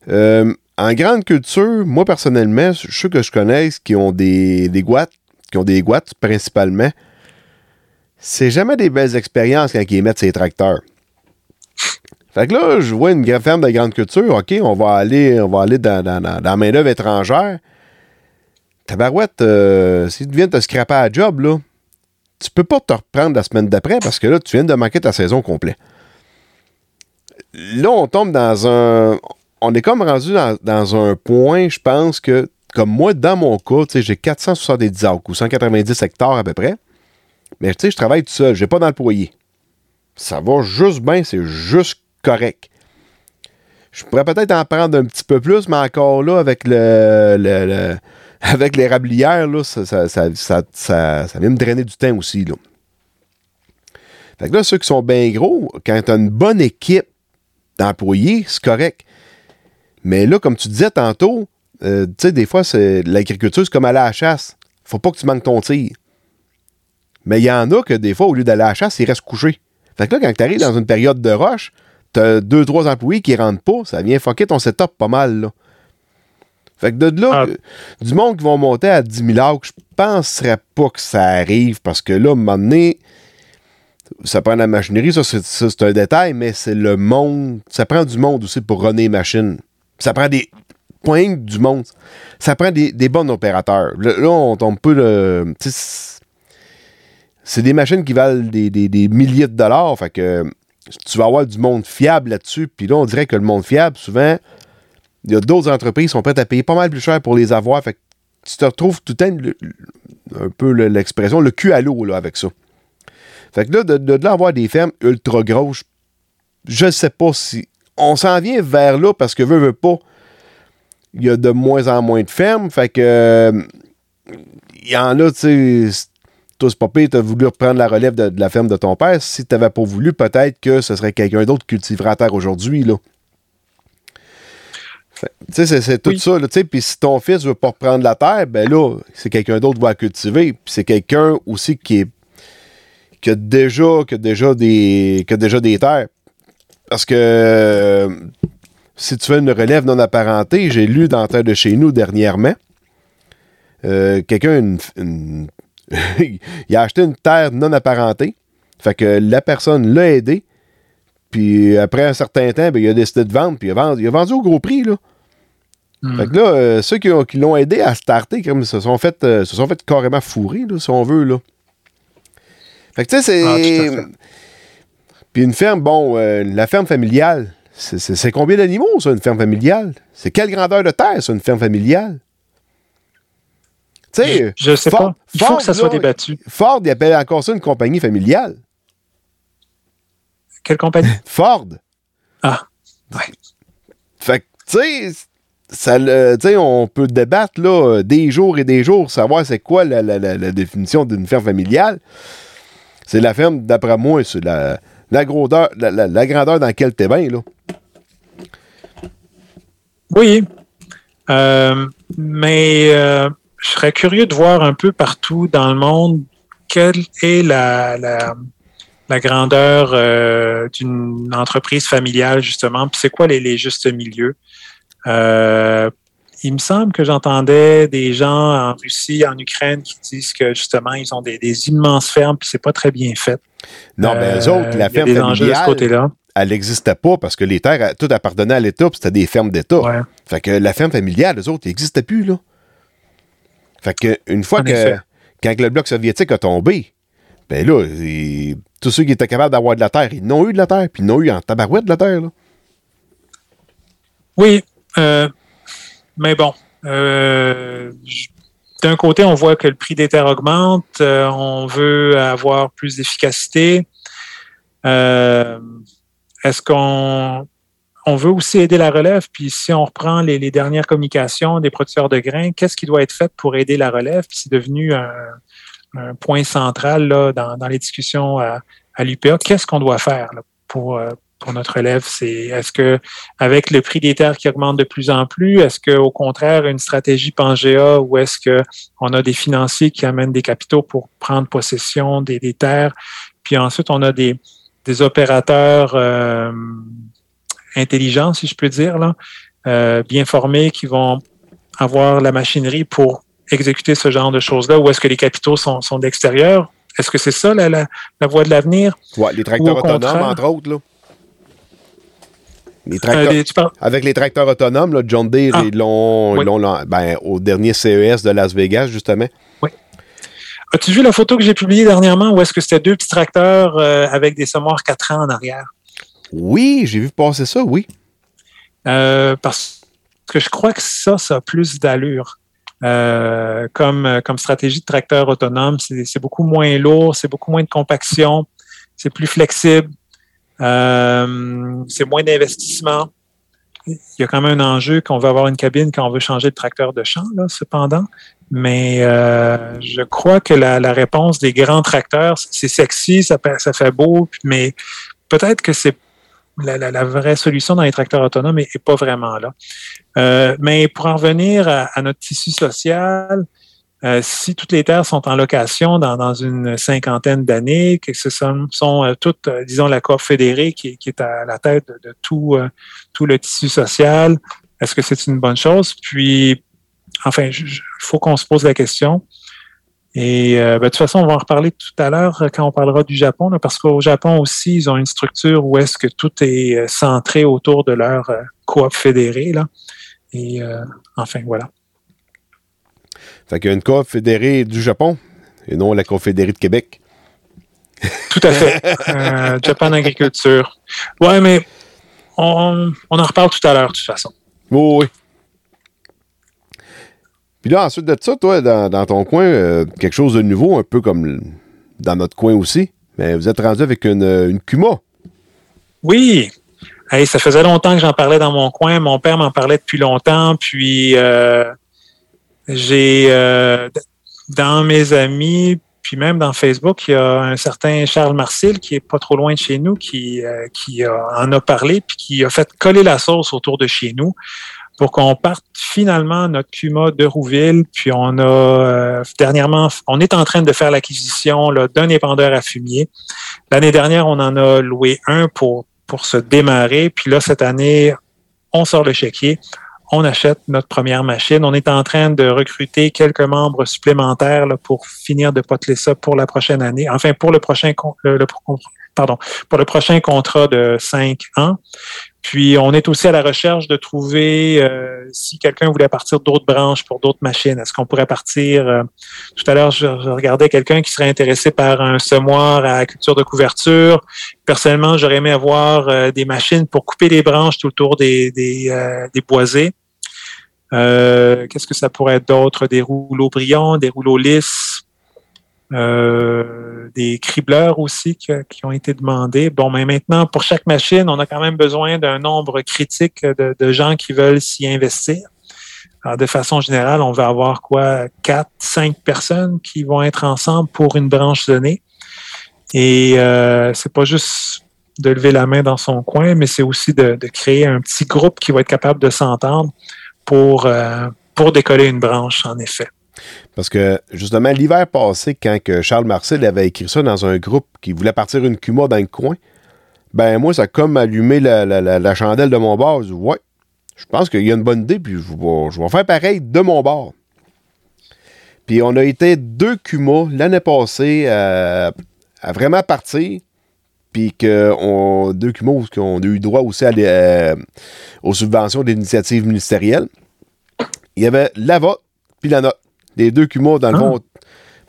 Euh, en grande culture, moi personnellement, ceux que je connais qui ont des, des guattes, qui ont des guattes principalement, c'est jamais des belles expériences quand ils mettent ses tracteurs. Fait que là, je vois une ferme de grande culture, OK, on va aller, on va aller dans, dans, dans, la main-d'œuvre étrangère. Tabarouette, euh, si tu viens te scraper à job, là, tu peux pas te reprendre la semaine d'après parce que là, tu viens de manquer ta saison complète. Là, on tombe dans un on est comme rendu dans, un point, je pense que, comme moi, dans mon cas, j'ai 470 acres ou 190 hectares à peu près. Mais tu je travaille tout seul, j'ai pas d'employé. Ça va juste bien, c'est juste correct. Je pourrais peut-être en prendre un petit peu plus, mais encore là, avec le, avec l'érablière, là, ça, ça, vient me drainer du temps aussi. Là. Fait que là, ceux qui sont bien gros, quand tu as une bonne équipe d'employés, c'est correct. Mais là, comme tu disais tantôt, euh, tu sais, des fois, l'agriculture, c'est comme aller à la chasse. Faut pas que tu manques ton tir. Mais il y en a que des fois, au lieu d'aller à la chasse, ils restent couchés. Fait que là, quand tu arrives dans une période de rush, t'as deux, trois employés qui rentrent pas, ça vient fucker ton setup pas mal. Fait que de là, ah. du monde qui vont monter à 10 000 arcs, je penserais pas que ça arrive parce que là, à un moment donné, ça prend la machinerie, ça c'est un détail, mais c'est le monde, ça prend du monde aussi pour runner les machines. Ça prend des points du monde. Ça prend des, bons opérateurs. Là, on tombe peu le. C'est des machines qui valent des, milliers de dollars. Fait que tu vas avoir du monde fiable là-dessus. Puis là, on dirait que le monde fiable, souvent, il y a d'autres entreprises qui sont prêtes à payer pas mal plus cher pour les avoir. Fait que tu te retrouves tout le- un peu le- l'expression, le cul à l'eau avec ça. Fait que là, de, de, là des fermes ultra grosses, je sais pas si. On s'en vient vers là parce que veut, veut pas. Il y a de moins en moins de fermes. Fait que. Il y en a, tu sais. Toi, c'est pas pire, t'as voulu reprendre la relève de, la ferme de ton père. Si t'avais pas voulu, peut-être que ce serait quelqu'un d'autre qui terre aujourd'hui, là. Tu sais, c'est- tout Oui. ça, là, tu sais. Puis si ton fils veut pas reprendre la terre, ben là, c'est quelqu'un d'autre qui va la cultiver. Puis c'est quelqu'un aussi qui est qui a déjà, qui a déjà des, qui a déjà des terres. Parce que euh, si tu fais une relève non apparentée, j'ai lu dans Terre de chez nous dernièrement, euh, quelqu'un une- une- il a acheté une terre non apparentée. Fait que la personne l'a aidé. Puis après un certain temps, ben, il a décidé de vendre. Puis il a vendu, il a vendu au gros prix. Là. Hmm. Fait que là, euh, ceux qui, ont- qui l'ont aidé à starter, comme se sont fait, euh, se sont fait carrément fourrer, là, si on veut. Là. Fait que tu sais, c'est. Ah. Puis une ferme, bon, euh, la ferme familiale, c'est- combien d'animaux, ça, une ferme familiale? C'est quelle grandeur de terre, ça, une ferme familiale? Tu sais, Je sais Ford- pas. Il faut Ford, que ça soit débattu. Ford, il appelle encore ça une compagnie familiale. Quelle compagnie? Ford. Ah, ouais. Fait que, tu sais, ça, le- on peut débattre là, des jours et des jours, savoir c'est quoi la, la- la- la définition d'une ferme familiale. C'est la ferme, d'après moi, c'est la, la, grandeur, la, la- la grandeur dans laquelle t'es bien, là. Oui. Euh, mais euh, je serais curieux de voir un peu partout dans le monde quelle est la, la, grandeur euh, d'une entreprise familiale, justement, puis c'est quoi les, les justes milieux? Euh, il me semble que j'entendais des gens en Russie, en Ukraine, qui disent que justement, ils ont des, des immenses fermes, puis c'est pas très bien fait. Non, mais eux Euh, autres, la ferme familiale, elle n'existait pas parce que les terres, tout appartenait à l'État, puis c'était des fermes d'État. Ouais. Fait que la ferme familiale, eux autres, ils n'existaient plus, là. Fait que une fois En que, effet. quand le bloc soviétique a tombé, ben là, ils- tous ceux qui étaient capables d'avoir de la terre, ils n'ont eu de la terre, puis ils n'ont eu en tabarouette de la terre, là. Oui, euh, mais bon, euh, d'un côté, on voit que le prix des terres augmente, euh, on veut avoir plus d'efficacité. Est-ce qu'on on veut aussi aider la relève? Puis si on reprend les, les dernières communications des producteurs de grains, qu'est-ce qui doit être fait pour aider la relève? Puis c'est devenu un, un point central là, dans, dans les discussions à, à l'UPA. Qu'est-ce qu'on doit faire là, pour, euh, pour notre relève? C'est est-ce que avec le prix des terres qui augmente de plus en plus, est-ce qu'au contraire, une stratégie Pangea ou est-ce qu'on a des financiers qui amènent des capitaux pour prendre possession des, des terres? Puis ensuite, on a des, des opérateurs euh, intelligents, si je peux dire, là, euh, bien formés, qui vont avoir la machinerie pour exécuter ce genre de choses-là, ou est-ce que les capitaux sont, sont d'extérieur? Est-ce que c'est ça la, la, la voie de l'avenir? Ouais, les tracteurs Ou au autonomes, entre autres, là. Les Euh, tracteurs, Avec les tracteurs autonomes, là, John Deere, Ah. ils l'ont, Oui. ben, au dernier CES de Las Vegas, justement. As-tu vu la photo que j'ai publiée dernièrement où est-ce que c'était deux petits tracteurs euh, avec des semoirs 4 ans en arrière? Oui, j'ai vu passer ça, oui. Euh, parce que je crois que ça, ça a plus d'allure. Euh, comme, euh, comme stratégie de tracteur autonome, c'est beaucoup moins lourd, c'est beaucoup moins de compaction, c'est plus flexible, euh, c'est moins d'investissement. Il y a quand même un enjeu qu'on veut avoir une cabine quand on veut changer de tracteur de champ, là, cependant. Mais je crois que la, réponse des grands tracteurs, c'est sexy, ça, ça fait beau, mais peut-être que c'est la, vraie solution dans les tracteurs autonomes n'est pas vraiment là. Euh, mais pour en revenir à, notre tissu social, euh, si toutes les terres sont en location dans, une cinquantaine d'années, que ce sont, euh, toutes, disons, la Coop fédérée qui, qui est à la tête de, tout, tout le tissu social, est-ce que c'est une bonne chose? Puis, enfin, il faut qu'on se pose la question. Et euh, ben, de toute façon, on va en reparler tout à l'heure euh, quand on parlera du Japon, là, parce qu'au Japon aussi, ils ont une structure où est-ce que tout est euh, centré autour de leur euh, coop fédérée. Là. Et euh, enfin, voilà. Fait qu'il y a une coop fédérée du Japon et non la coop fédérée de Québec. Tout à fait. Japan Agriculture. Ouais, mais on, on en reparle tout à l'heure, de toute façon. Oui, oui. Puis là, ensuite de ça, toi, dans, ton coin, euh, quelque chose de nouveau, un peu comme dans notre coin aussi, mais vous êtes rendu avec une, euh, une Cuma. Oui. Ça faisait longtemps que j'en parlais dans mon coin. Mon père m'en parlait depuis longtemps. Puis euh, j'ai dans mes amis, puis même dans Facebook, il y a un certain Charles Marcil qui est pas trop loin de chez nous, qui, qui a- en a parlé, puis qui a fait coller la sauce autour de chez nous pour qu'on parte finalement notre Cuma de Rouville. Puis on a euh, dernièrement, on est en train de faire l'acquisition d'un épandeur à fumier. L'année dernière, on en a loué un pour, pour se démarrer. Puis là, cette année, on sort le chéquier, on achète notre première machine. On est en train de recruter quelques membres supplémentaires là, pour finir de poteler ça pour la prochaine année. Enfin, pour le prochain, le- le- pardon, pour le prochain contrat de cinq ans. Puis, on est aussi à la recherche de trouver euh, si quelqu'un voulait partir d'autres branches pour d'autres machines. Est-ce qu'on pourrait partir euh, Tout à l'heure, je, regardais quelqu'un qui serait intéressé par un semoir à culture de couverture. Personnellement, j'aurais aimé avoir euh, des machines pour couper les branches tout autour des, des, euh, des boisés. Euh, Qu'est-ce que ça pourrait être d'autre? Des rouleaux brillants, des rouleaux lisses, euh, des cribleurs aussi qui, ont été demandés. Bon, mais maintenant, pour chaque machine, on a quand même besoin d'un nombre critique de, gens qui veulent s'y investir. De façon générale, on va avoir quoi? Quatre, cinq personnes qui vont être ensemble pour une branche donnée. Et euh, c'est pas juste de lever la main dans son coin, mais c'est aussi de, de créer un petit groupe qui va être capable de s'entendre pour, euh, pour décoller une branche, en effet. Parce que, justement, l'hiver passé, quand que Charles Marcel avait écrit ça dans un groupe qui voulait partir une Cuma dans le coin, ben moi, ça a comme allumé la, chandelle de mon bord. Je dis, ouais, je pense qu'il y a une bonne idée, puis je vais, faire pareil de mon bord. Puis on a été deux Cuma l'année passée à, vraiment partir, puis que on, deux Cuma où on a eu droit aussi euh, aux subventions d'initiatives ministérielles. Il y avait la vôtre, puis la note. Les deux Cuma, dans le Ah. fond.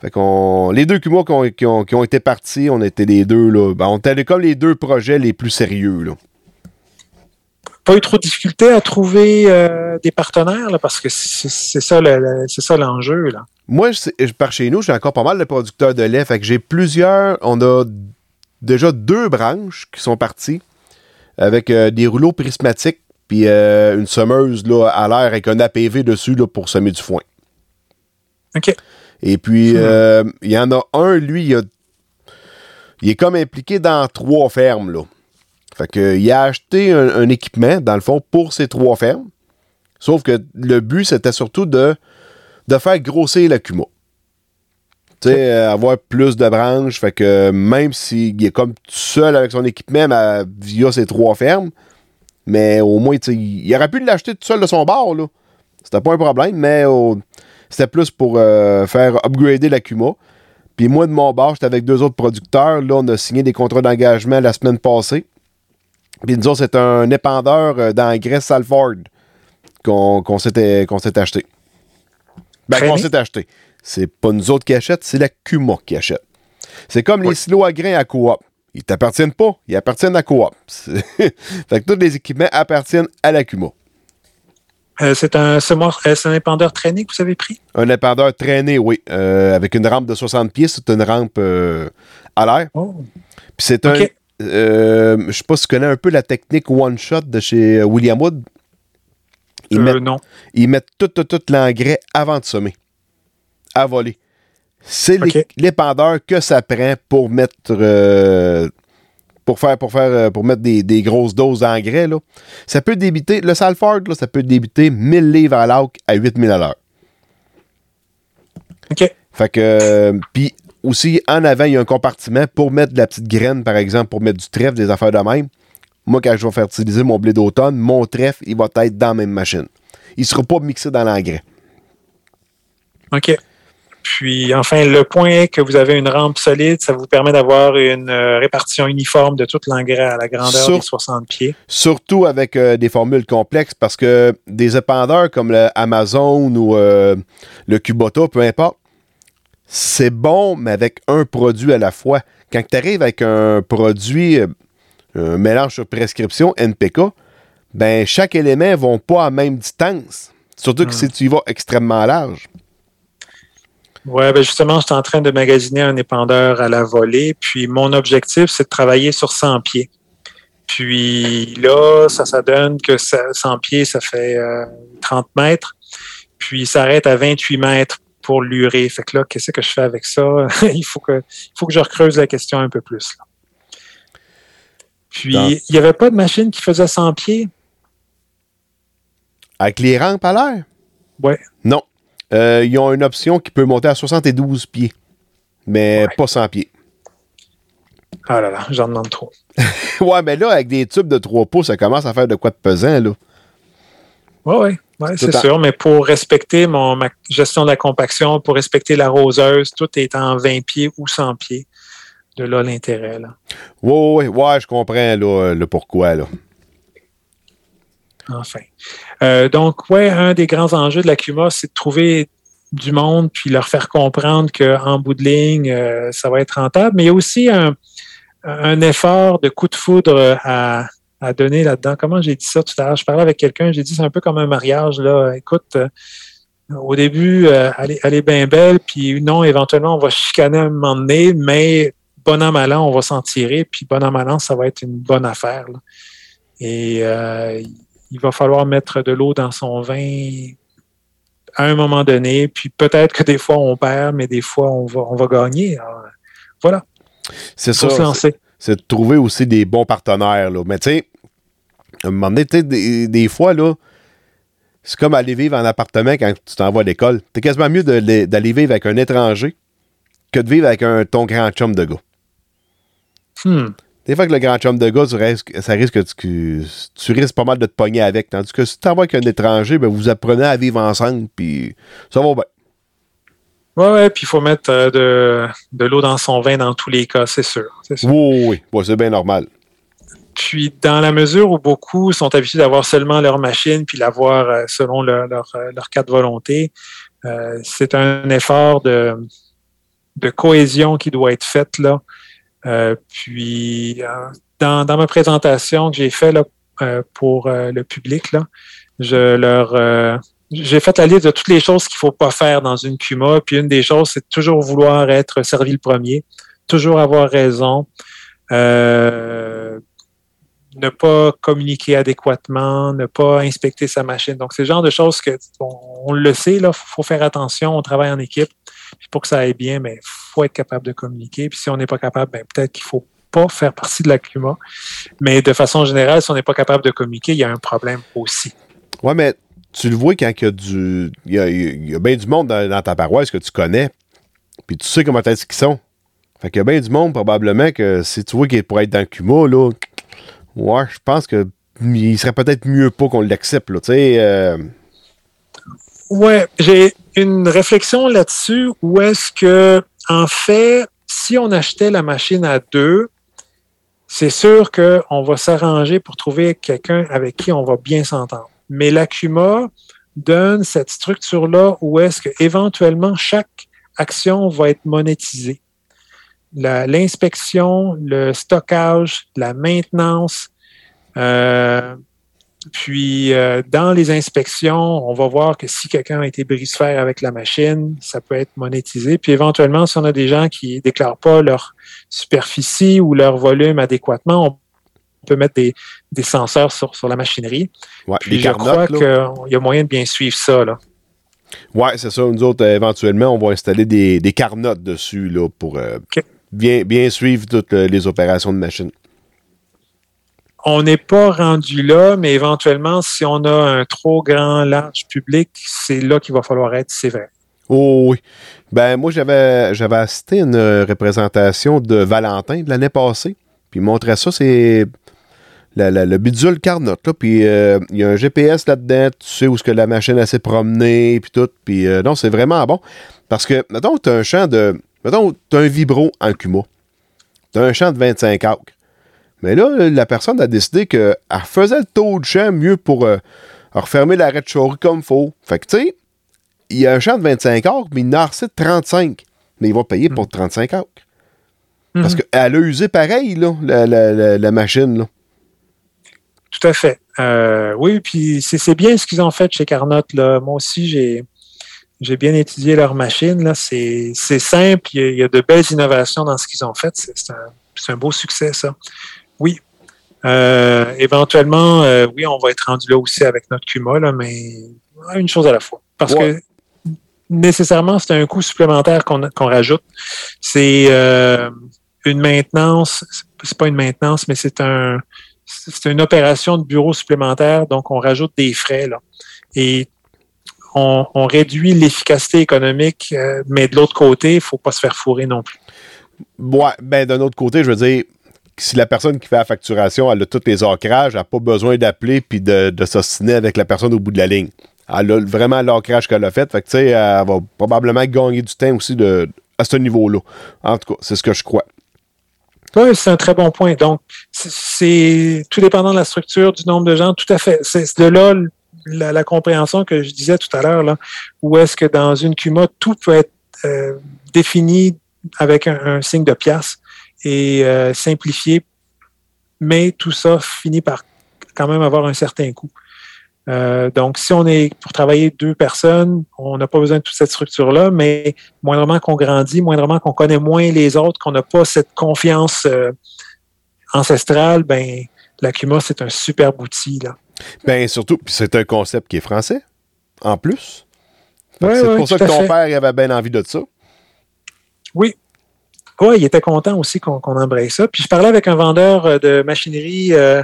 Fait qu'on, les deux Cuma qui ont, qui ont- qui ont été partis, on était les deux, là. Ben, on était comme les deux projets les plus sérieux, là. Pas eu trop de difficulté à trouver euh, des partenaires, là, parce que c'est ça le- le- c'est ça l'enjeu. là. Moi, je- je- par chez nous, j'ai encore pas mal de producteurs de lait. Fait que j'ai plusieurs. On a déjà deux branches qui sont parties avec euh, des rouleaux prismatiques puis euh, une semeuse là, à l'air avec un APV dessus là, pour semer du foin. OK. Et puis, Hmm. euh, il y en a un, lui, il, a- il est comme impliqué dans trois fermes. Là. Fait que, il a acheté un, un équipement, dans le fond, pour ces trois fermes. Sauf que le but, c'était surtout de, de faire grossir la Cuma. Tu sais, euh, avoir plus de branches. Fait que même s'il est comme tout seul avec son équipement mais, via ces trois fermes, mais au moins, tu sais, il aurait pu l'acheter tout seul de son bord, là. C'était pas un problème, mais au- c'était plus pour euh, faire upgrader la Cuma. Puis moi, de mon bord, j'étais avec deux autres producteurs. Là, on a signé des contrats d'engagement la semaine passée. Puis nous autres, c'est un épandeur euh, d'engrais Salford qu'on qu'on s'était s'est acheté. Ben, qu'on s'est acheté. C'est pas nous autres qui achètent, c'est la Cuma qui achète. C'est comme les silos à grains à coop. Ils t'appartiennent pas, ils appartiennent à coop. Fait que tous les équipements appartiennent à la Cuma. Euh, c'est un semoir- euh, c'est un épandeur traîné que vous avez pris? Un épandeur traîné, oui, euh, avec une rampe de 60 pieds, c'est une rampe à l'air. Oh. Puis c'est un. Je sais pas si tu connais un peu la technique One Shot de chez William Wood. Ils, mettent, non. ils mettent tout, tout, tout l'engrais avant de semer. À voler. C'est l'épandeur que ça prend pour mettre. Pour faire, pour faire, euh, pour mettre des, des grosses doses d'engrais, là. Ça peut débiter, le Salford, là, ça peut débiter 1000 livres à l'auque à 8000 à l'heure. OK. Fait que, euh, puis aussi, en avant, il y a un compartiment pour mettre de la petite graine, par exemple, pour mettre du trèfle, des affaires de même. Moi, quand je vais faire utiliser mon blé d'automne, mon trèfle, il va être dans la même machine. Il ne sera pas mixé dans l'engrais. OK. Puis, enfin, le point est que vous avez une rampe solide, ça vous permet d'avoir une euh, répartition uniforme de tout l'engrais à la grandeur Sur- des 60 pieds. Surtout avec euh, des formules complexes, parce que des épandeurs comme le Amazon ou euh, le Kubota, peu importe, c'est bon, mais avec un produit à la fois. Quand tu arrives avec un produit, un mélange sur prescription, NPK, ben chaque élément ne vont pas à même distance. Surtout que Hmm. si tu y vas extrêmement large. Ouais, ben justement, je suis en train de magasiner un épandeur à la volée. Puis mon objectif, c'est de travailler sur 100 pieds. Puis là, ça, ça donne que ça- 100 pieds, ça fait euh, 30 mètres. Puis ça arrête à 28 mètres pour l'urée. Fait que là, qu'est-ce que je fais avec ça? il, faut que, il faut que je recreuse la question un peu plus. là. Puis, Dans- il n'y avait pas de machine qui faisait 100 pieds? Avec les rampes à l'air? Ouais. Non. Euh, ils ont une option qui peut monter à 72 pieds, mais Ouais. pas 100 pieds. Ah là là, j'en demande trop. ouais, mais là, avec des tubes de 3 pouces, ça commence à faire de quoi de pesant, là. Oui, oui, ouais, c'est en- sûr, mais pour respecter mon, ma gestion de la compaction, pour respecter la roseuse, tout est en 20 pieds ou 100 pieds. De là l'intérêt. Là. Ouais, ouais, ouais, je comprends là, le pourquoi, là. Enfin. Euh, donc, ouais, un des grands enjeux de la CUMA, c'est de trouver du monde puis leur faire comprendre qu'en bout de ligne, euh, ça va être rentable. Mais il y a aussi un, effort de coup de foudre à, à donner là-dedans. Comment j'ai dit ça tout à l'heure? Je parlais avec quelqu'un, j'ai dit c'est un peu comme un mariage. Là. Écoute, euh, au début, euh, elle, est, bien belle, puis non, éventuellement, on va chicaner un moment donné, mais bon an, mal on va s'en tirer, puis bon an, mal ça va être une bonne affaire. Et euh, il va falloir mettre de l'eau dans son vin à un moment donné, puis peut-être que des fois on perd, mais des fois on va, on va gagner. Alors, voilà, C'est ça. se lancer. c'est de trouver aussi des bons partenaires. Là. Mais tu sais, à un moment donné, des, des fois, là, c'est comme aller vivre en appartement quand tu t'en vas à l'école. C'est quasiment mieux de- d'aller vivre avec un étranger que de vivre avec un, ton grand chum de gars. Hmm. Des fois que le grand chum de gars, tu risques- ça risque que tu, tu risques pas mal de te pogner avec. Tandis que si tu t'en vas avec un étranger, ben, vous apprenez à vivre ensemble, puis ça va bien. Ouais, ouais, puis il faut mettre euh, de, de l'eau dans son vin dans tous les cas, c'est sûr. Oui, oui, oui. Ouais, c'est bien normal. Puis, dans la mesure où beaucoup sont habitués d'avoir seulement leur machine, puis l'avoir euh, selon leur, leur, leur cas de volonté, euh, c'est un effort de, de cohésion qui doit être fait là. Euh, puis, euh, dans, ma présentation que j'ai faite euh, pour le public, je leur j'ai fait la liste de toutes les choses qu'il faut pas faire dans une CUMA. Puis une des choses, c'est toujours vouloir être servi le premier, toujours avoir raison. Ne pas communiquer adéquatement, ne pas inspecter sa machine. Donc, c'est le genre de choses que on, le sait, là, faut faire attention, on travaille en équipe. Pour que ça aille bien, mais faut être capable de communiquer. Puis si on n'est pas capable, ben, peut-être qu'il faut pas faire partie de la CUMA. Mais de façon générale, si on n'est pas capable de communiquer, il y a un problème aussi. Ouais, mais tu le vois quand il y a du. Il y a, il y a bien du monde dans, dans ta paroisse que tu connais, puis tu sais comment est-ce qu'ils sont. Fait qu'il y a bien du monde, probablement, que si tu vois qu'il est pour être dans le CUMA, là, ouais, je pense que il serait peut-être mieux pas qu'on l'accepte, là, tu sais. euh, Ouais, j'ai une réflexion là-dessus où est-ce que, en fait, si on achetait la machine à deux, c'est sûr qu'on va s'arranger pour trouver quelqu'un avec qui on va bien s'entendre. Mais l'Acuma donne cette structure-là où est-ce que éventuellement chaque action va être monétisée. L'inspection, le stockage, la maintenance, euh, puis, euh, dans les inspections, on va voir que si quelqu'un a été brise-fer avec la machine, ça peut être monétisé. Puis, éventuellement, si on a des gens qui déclarent pas leur superficie ou leur volume adéquatement, on peut mettre des, des senseurs sur, sur la machinerie. ouais, Puis, je crois qu'il y a moyen de bien suivre ça. Là. Ouais, c'est ça. Nous autres, euh, éventuellement, on va installer des, des carnotes dessus, là, pour euh, bien, bien suivre toutes les opérations de machine. On n'est pas rendu là, mais éventuellement, si on a un trop grand, large public, c'est là qu'il va falloir être sévère. Oh oui. Ben moi j'avais j'avais assisté une représentation de Valentin de l'année passée. Puis il montrait ça, c'est la- le bidule Carnot. Puis euh, il y a un GPS là-dedans, tu sais où ce que la machine s'est promenée, puis tout. Puis euh, non, c'est vraiment bon. Parce que, mettons, tu as un champ de. Mettons, tu as un vibro en Cuma. Tu as un champ de 25 acres. Mais là, la personne a décidé qu'elle faisait le taux de champ mieux pour euh, refermer l'arrêt de chaurie comme faut. Fait que, tu sais, il y a un champ de 25 acres, mais il en a reçu 35. Mais il va payer pour 35 acres. Parce Mhm. qu'elle a usé pareil, là, la, la- la- la machine. Là. Tout à fait. Euh, oui, puis c'est bien ce qu'ils ont fait chez Carnot. Là. Moi aussi, j'ai j'ai bien étudié leur machine. C'est, simple, il y, a, de belles innovations dans ce qu'ils ont fait. C'est, un, un, beau succès, ça. Oui. Euh, éventuellement, euh, oui, on va être rendu là aussi avec notre Cuma, là, mais une chose à la fois. Parce que nécessairement, c'est un coût supplémentaire qu'on, qu'on rajoute. C'est euh, une maintenance, c'est pas une maintenance, mais c'est un c'est une opération de bureau supplémentaire, donc on rajoute des frais. Là. Et on, réduit l'efficacité économique, mais de l'autre côté, il ne faut pas se faire fourrer non plus. Ouais, ben d'un autre côté, je veux dire, si la personne qui fait la facturation, elle a tous les ancrages, elle n'a pas besoin d'appeler puis de, de avec la personne au bout de la ligne. Elle a vraiment l'ancrage qu'elle a fait. Fait que, elle va probablement gagner du temps aussi à ce niveau-là. En tout cas, c'est ce que je crois. Oui, c'est un très bon point. Donc, c'est tout dépendant de la structure, du nombre de gens, tout à fait. C'est de là la, compréhension que je disais tout à l'heure, là, où est-ce que dans une CUMA, tout peut être euh, défini avec un, signe de pièce et euh, simplifié, mais tout ça finit par quand même avoir un certain coût. Euh, donc, si on est pour travailler deux personnes, on n'a pas besoin de toute cette structure-là, mais moindrement qu'on grandit, moindrement qu'on connaît moins les autres, qu'on n'a pas cette confiance ancestrale, ben la CUMA, c'est un super outil. Là. Ben surtout, c'est un concept qui est français, en plus. c'est pour ça que ton père avait bien envie de ça. Oui. Oui, il était content aussi qu'on embraye ça. Puis je parlais avec un vendeur euh, de machinerie euh,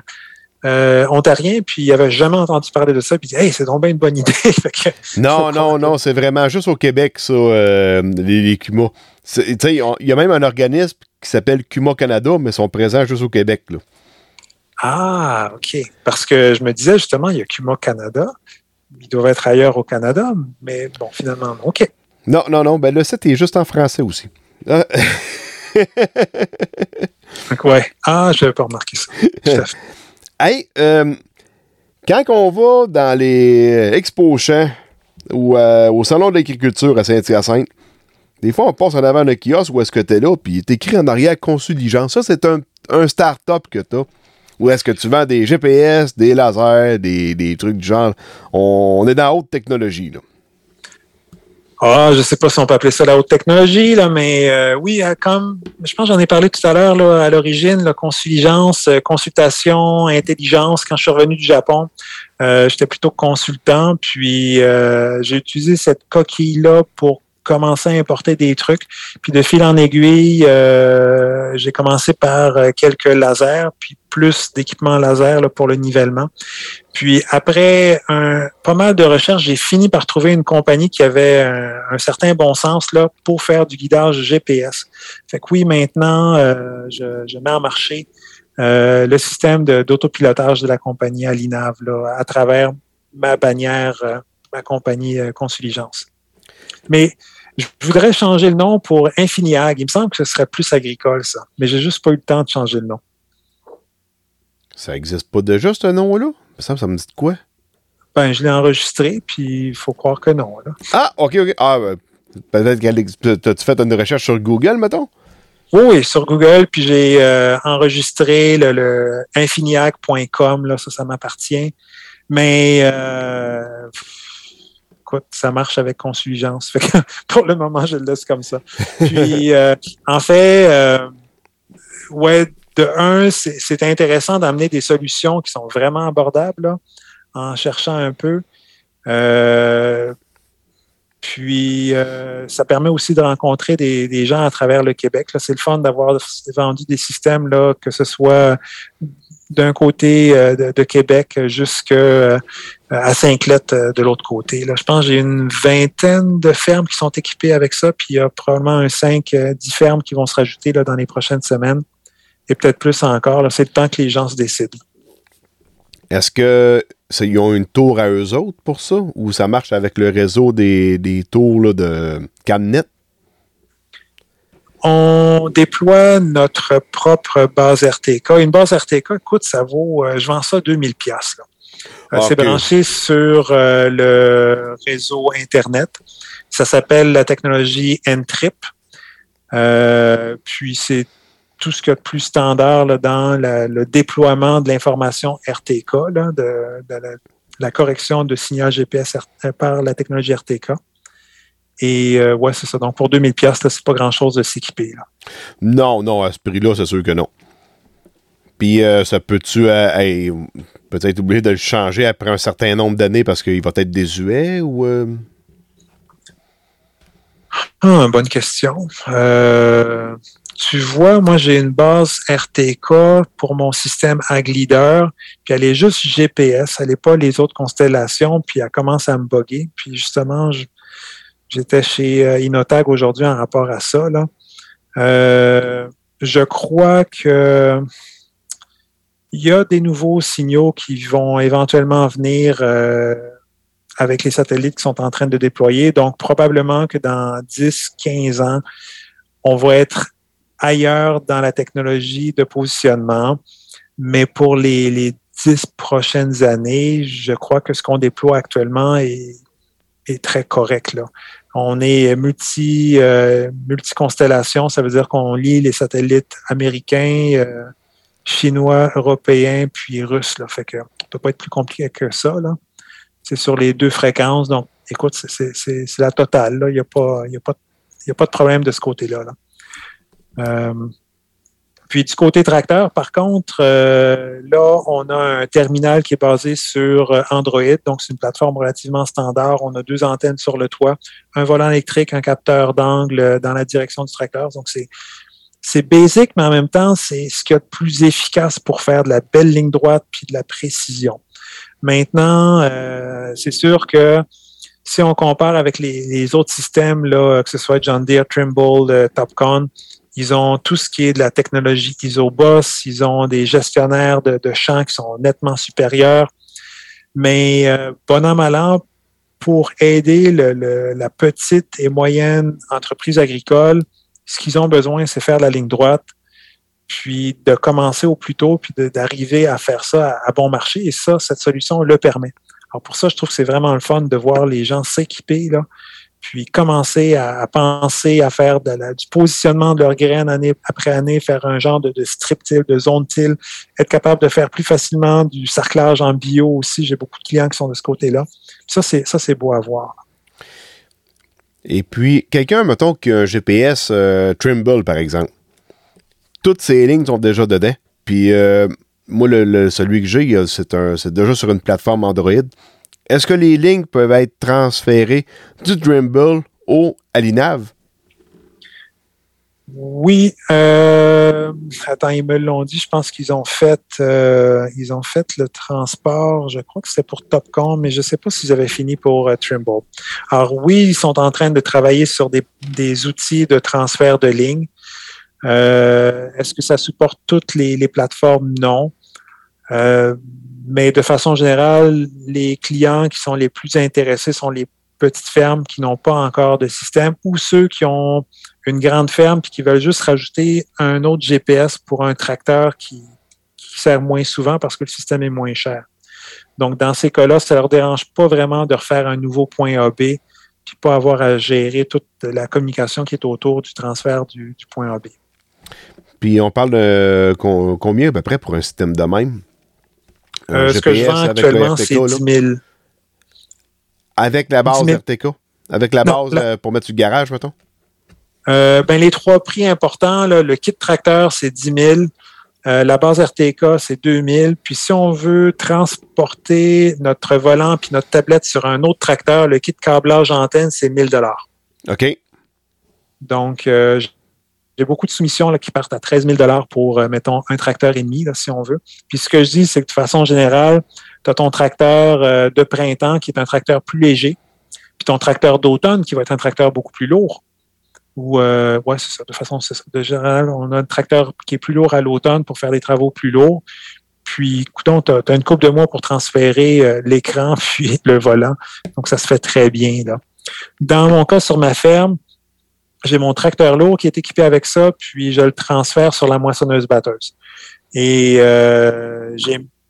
euh, ontarien, puis il n'avait jamais entendu parler de ça. Puis il dit Hey, c'est donc bien une bonne idée. non, non, non, c'est vraiment juste au Québec, ça, les, les CUMA. Il y a même un organisme qui s'appelle CUMA Canada, mais ils sont présents juste au Québec. Là. Ah, OK. Parce que je me disais justement, il y a Cuma Canada. Ils doivent être ailleurs au Canada, mais bon, finalement, OK. Non, non, non. Ben, le site est juste en français aussi. Ah. Ah, je n'avais pas remarqué ça. hey, euh, quand on va dans les expos champs ou euh, au salon de l'agriculture à Saint-Hyacinthe, des fois, on passe en avant d'un kiosque où est-ce que tu es là, puis est écrit en arrière consuligence. Ça, c'est un, start-up que tu as. Ou est-ce que tu vends des GPS, des lasers, des, trucs du genre? On, est dans la haute technologie, là. Ah, je sais pas si on peut appeler ça la haute technologie, là, mais euh, oui, euh, comme je pense j'en ai parlé tout à l'heure à l'origine, la euh, consultation, intelligence. Quand je suis revenu du Japon, j'étais plutôt consultant, puis j'ai utilisé cette coquille-là pour commencé à importer des trucs. Puis de fil en aiguille, euh, j'ai commencé par euh, quelques lasers, puis plus d'équipements laser là, pour le nivellement. Puis après pas mal de recherches, j'ai fini par trouver une compagnie qui avait un, certain bon sens là, pour faire du guidage GPS. Fait que oui, maintenant, euh, je, mets en marché le système d'autopilotage de, la compagnie Alinav là, à travers ma bannière, ma compagnie Consuligence. Mais je voudrais changer le nom pour Infiniag. Il me semble que ce serait plus agricole, ça. Mais j'ai juste pas eu le temps de changer le nom. Ça n'existe pas déjà, ce nom-là? Ça, ça me dit de quoi? Ben, je l'ai enregistré, puis il faut croire que non. Là. Ah, OK, OK. Ah, ben, peut-être qu'elle. T'as-tu fait une recherche sur Google, mettons? Oui, sur Google, puis j'ai euh, enregistré le, infiniag.com, là, ça, ça m'appartient. Mais euh, écoute, ça marche avec consuligence. pour le moment, je le laisse comme ça. Puis, euh, en fait, euh, ouais, de un, c'est intéressant d'amener des solutions qui sont vraiment abordables en cherchant un peu. Euh, puis, ça permet aussi de rencontrer des, gens à travers le Québec. C'est le fun d'avoir vendu des systèmes, là, que ce soit d'un côté de, Québec jusqu'à à Saint-Cloud euh, de l'autre côté. Là. Je pense que j'ai une vingtaine de fermes qui sont équipées avec ça, puis il y a probablement un 5, 10 euh, fermes qui vont se rajouter là, dans les prochaines semaines, et peut-être plus encore. C'est le temps que les gens se décident. Est-ce qu'ils ont une tour à eux autres pour ça, ou ça marche avec le réseau des, des tours de Camnet? on déploie notre propre base RTK. Une base RTK, écoute, ça vaut, euh, je vends ça 2000 pièces. Euh, c'est branché sur euh, le réseau Internet. Ça s'appelle la technologie N-Trip. Euh, puis c'est tout ce qu'il y a de plus standard là, dans la- le déploiement de l'information RTK, là, de, de la, la correction de signal GPS par la technologie RTK. Et euh, ouais, c'est ça. Donc pour 2000 pièces, c'est pas grand-chose de s'équiper. Non, non, à ce prix-là, c'est sûr que non. Puis euh, ça peut-tu euh, peut-être oublier de le changer après un certain nombre d'années parce qu'il va être désuet ou. euh, Ah, bonne question. Euh, tu vois, moi, j'ai une base RTK pour mon système AgLeader, puis elle est juste GPS, elle n'est pas les autres constellations, puis elle commence à me bugger. Puis justement, j'étais chez Inotag aujourd'hui en rapport à ça. Je crois que il y a des nouveaux signaux qui vont éventuellement venir euh, avec les satellites qui sont en train de déployer. Donc, probablement que dans 10, 15 ans, on va être ailleurs dans la technologie de positionnement. Mais pour les, les 10 prochaines années, je crois que ce qu'on déploie actuellement est, très correct. Là. On est multi, euh, multi-constellation, ça veut dire qu'on lie les satellites américains, euh, chinois, européens, puis russes. Là. Fait que ça peut pas être plus compliqué que ça. Là c'est sur les deux fréquences. Donc, écoute, c'est- la totale. Là. Il n'y a, pas- y a, pas- y a pas de problème de ce côté-là. là. Euh, puis du côté tracteur, par contre, euh, là, on a un terminal qui est basé sur euh, Android. Donc, c'est une plateforme relativement standard. On a deux antennes sur le toit, un volant électrique, un capteur d'angle euh, dans la direction du tracteur. Donc, c'est c'est basic, mais en même temps, c'est ce qu'il y a de plus efficace pour faire de la belle ligne droite puis de la précision. Maintenant, euh, c'est sûr que si on compare avec les, autres systèmes, là, que ce soit John Deere, Trimble, euh, Topcon, ils ont tout ce qui est de la technologie ISOBOS, ils ont des gestionnaires de, de champs qui sont nettement supérieurs. Mais euh, bon an, mal an, pour aider la petite et moyenne entreprise agricole, ce qu'ils ont besoin, c'est faire la ligne droite, puis de commencer au plus tôt, puis d'arriver à faire ça à, bon marché. Et ça, cette solution le permet. Alors pour ça, je trouve que c'est vraiment le fun de voir les gens s'équiper, là, puis commencer à, penser à faire du positionnement de leurs graines année après année, faire un genre de, de strip till, de zone till, être capable de faire plus facilement du sarclage en bio aussi. J'ai beaucoup de clients qui sont de ce côté-là. Ça, c'est ça, c'est beau à voir. Et puis, quelqu'un, mettons, qui a un GPS euh, Trimble, par exemple. Toutes ces lignes sont déjà dedans. Puis, euh, moi, le, celui que j'ai, c'est déjà sur une plateforme Android. Est-ce que les lignes peuvent être transférées du Trimble au Alinav? Oui, euh, attends, ils me l'ont dit. Je pense qu'ils ont fait, euh, ils ont fait le transport. Je crois que c'était pour Topcom, mais je ne sais pas s'ils avaient fini pour euh, Trimble. Alors oui, ils sont en train de travailler sur des, des outils de transfert de lignes. Euh, Est-ce que ça supporte toutes les, les plateformes? Non. Euh, mais de façon générale, les clients qui sont les plus intéressés sont les petites fermes qui n'ont pas encore de système ou ceux qui ont une grande ferme puis qui veulent juste rajouter un autre GPS pour un tracteur qui, qui sert moins souvent parce que le système est moins cher. Donc, dans ces cas-là, ça ne leur dérange pas vraiment de refaire un nouveau point AB puis pas avoir à gérer toute la communication qui est autour du transfert du, du point AB. Puis, on parle de combien à peu près pour un système de même? Euh, ce que je vends actuellement, c'est là? 10 000. Avec la base 10 000. RTK? Avec la Non, base euh, pour mettre le garage, mettons? Euh, ben, les trois prix importants, là, le kit tracteur, c'est 10 000. Euh, la base RTK, c'est 2 000. Puis si on veut transporter notre volant puis notre tablette sur un autre tracteur, le kit câblage antenne, c'est 1000 dollars. OK. Donc, euh, j'ai beaucoup de soumissions là, qui partent à 13 000 dollars pour, euh, mettons, un tracteur et demi, là, si on veut. Puis ce que je dis, c'est que de façon générale, tu as ton tracteur de printemps qui est un tracteur plus léger, puis ton tracteur d'automne qui va être un tracteur beaucoup plus lourd. Ou, euh, ouais, c'est ça. De façon ça. de général, on a un tracteur qui est plus lourd à l'automne pour faire des travaux plus lourds. Puis, écoutons, tu as, une couple de mois pour transférer euh, l'écran puis le volant. Donc, ça se fait très bien. Là. Dans mon cas, sur ma ferme, j'ai mon tracteur lourd qui est équipé avec ça, puis je le transfère sur la moissonneuse batteuse. Et euh,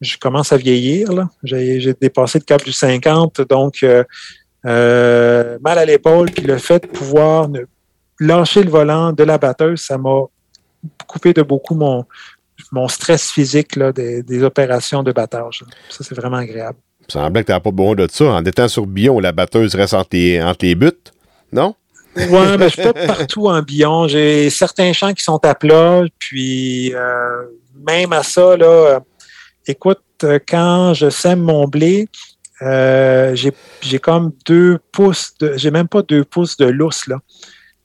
je commence à vieillir. J'ai dépassé le cap du 50, donc euh, euh, mal à l'épaule. Puis le fait de pouvoir ne lâcher le volant de la batteuse, ça m'a coupé de beaucoup mon, mon stress physique là, des, des opérations de battage. Ça, c'est vraiment agréable. Ça semblait que tu n'as pas besoin de ça. En étant sur Bion, la batteuse reste entre les, entre les buts, non? Oui, mais je suis pas partout en Bion. J'ai certains champs qui sont à plat, puis euh, même à ça, là, euh, écoute, euh, quand je sème mon blé, euh, j'ai comme deux pouces, de, j'ai même pas deux pouces de lousse, là.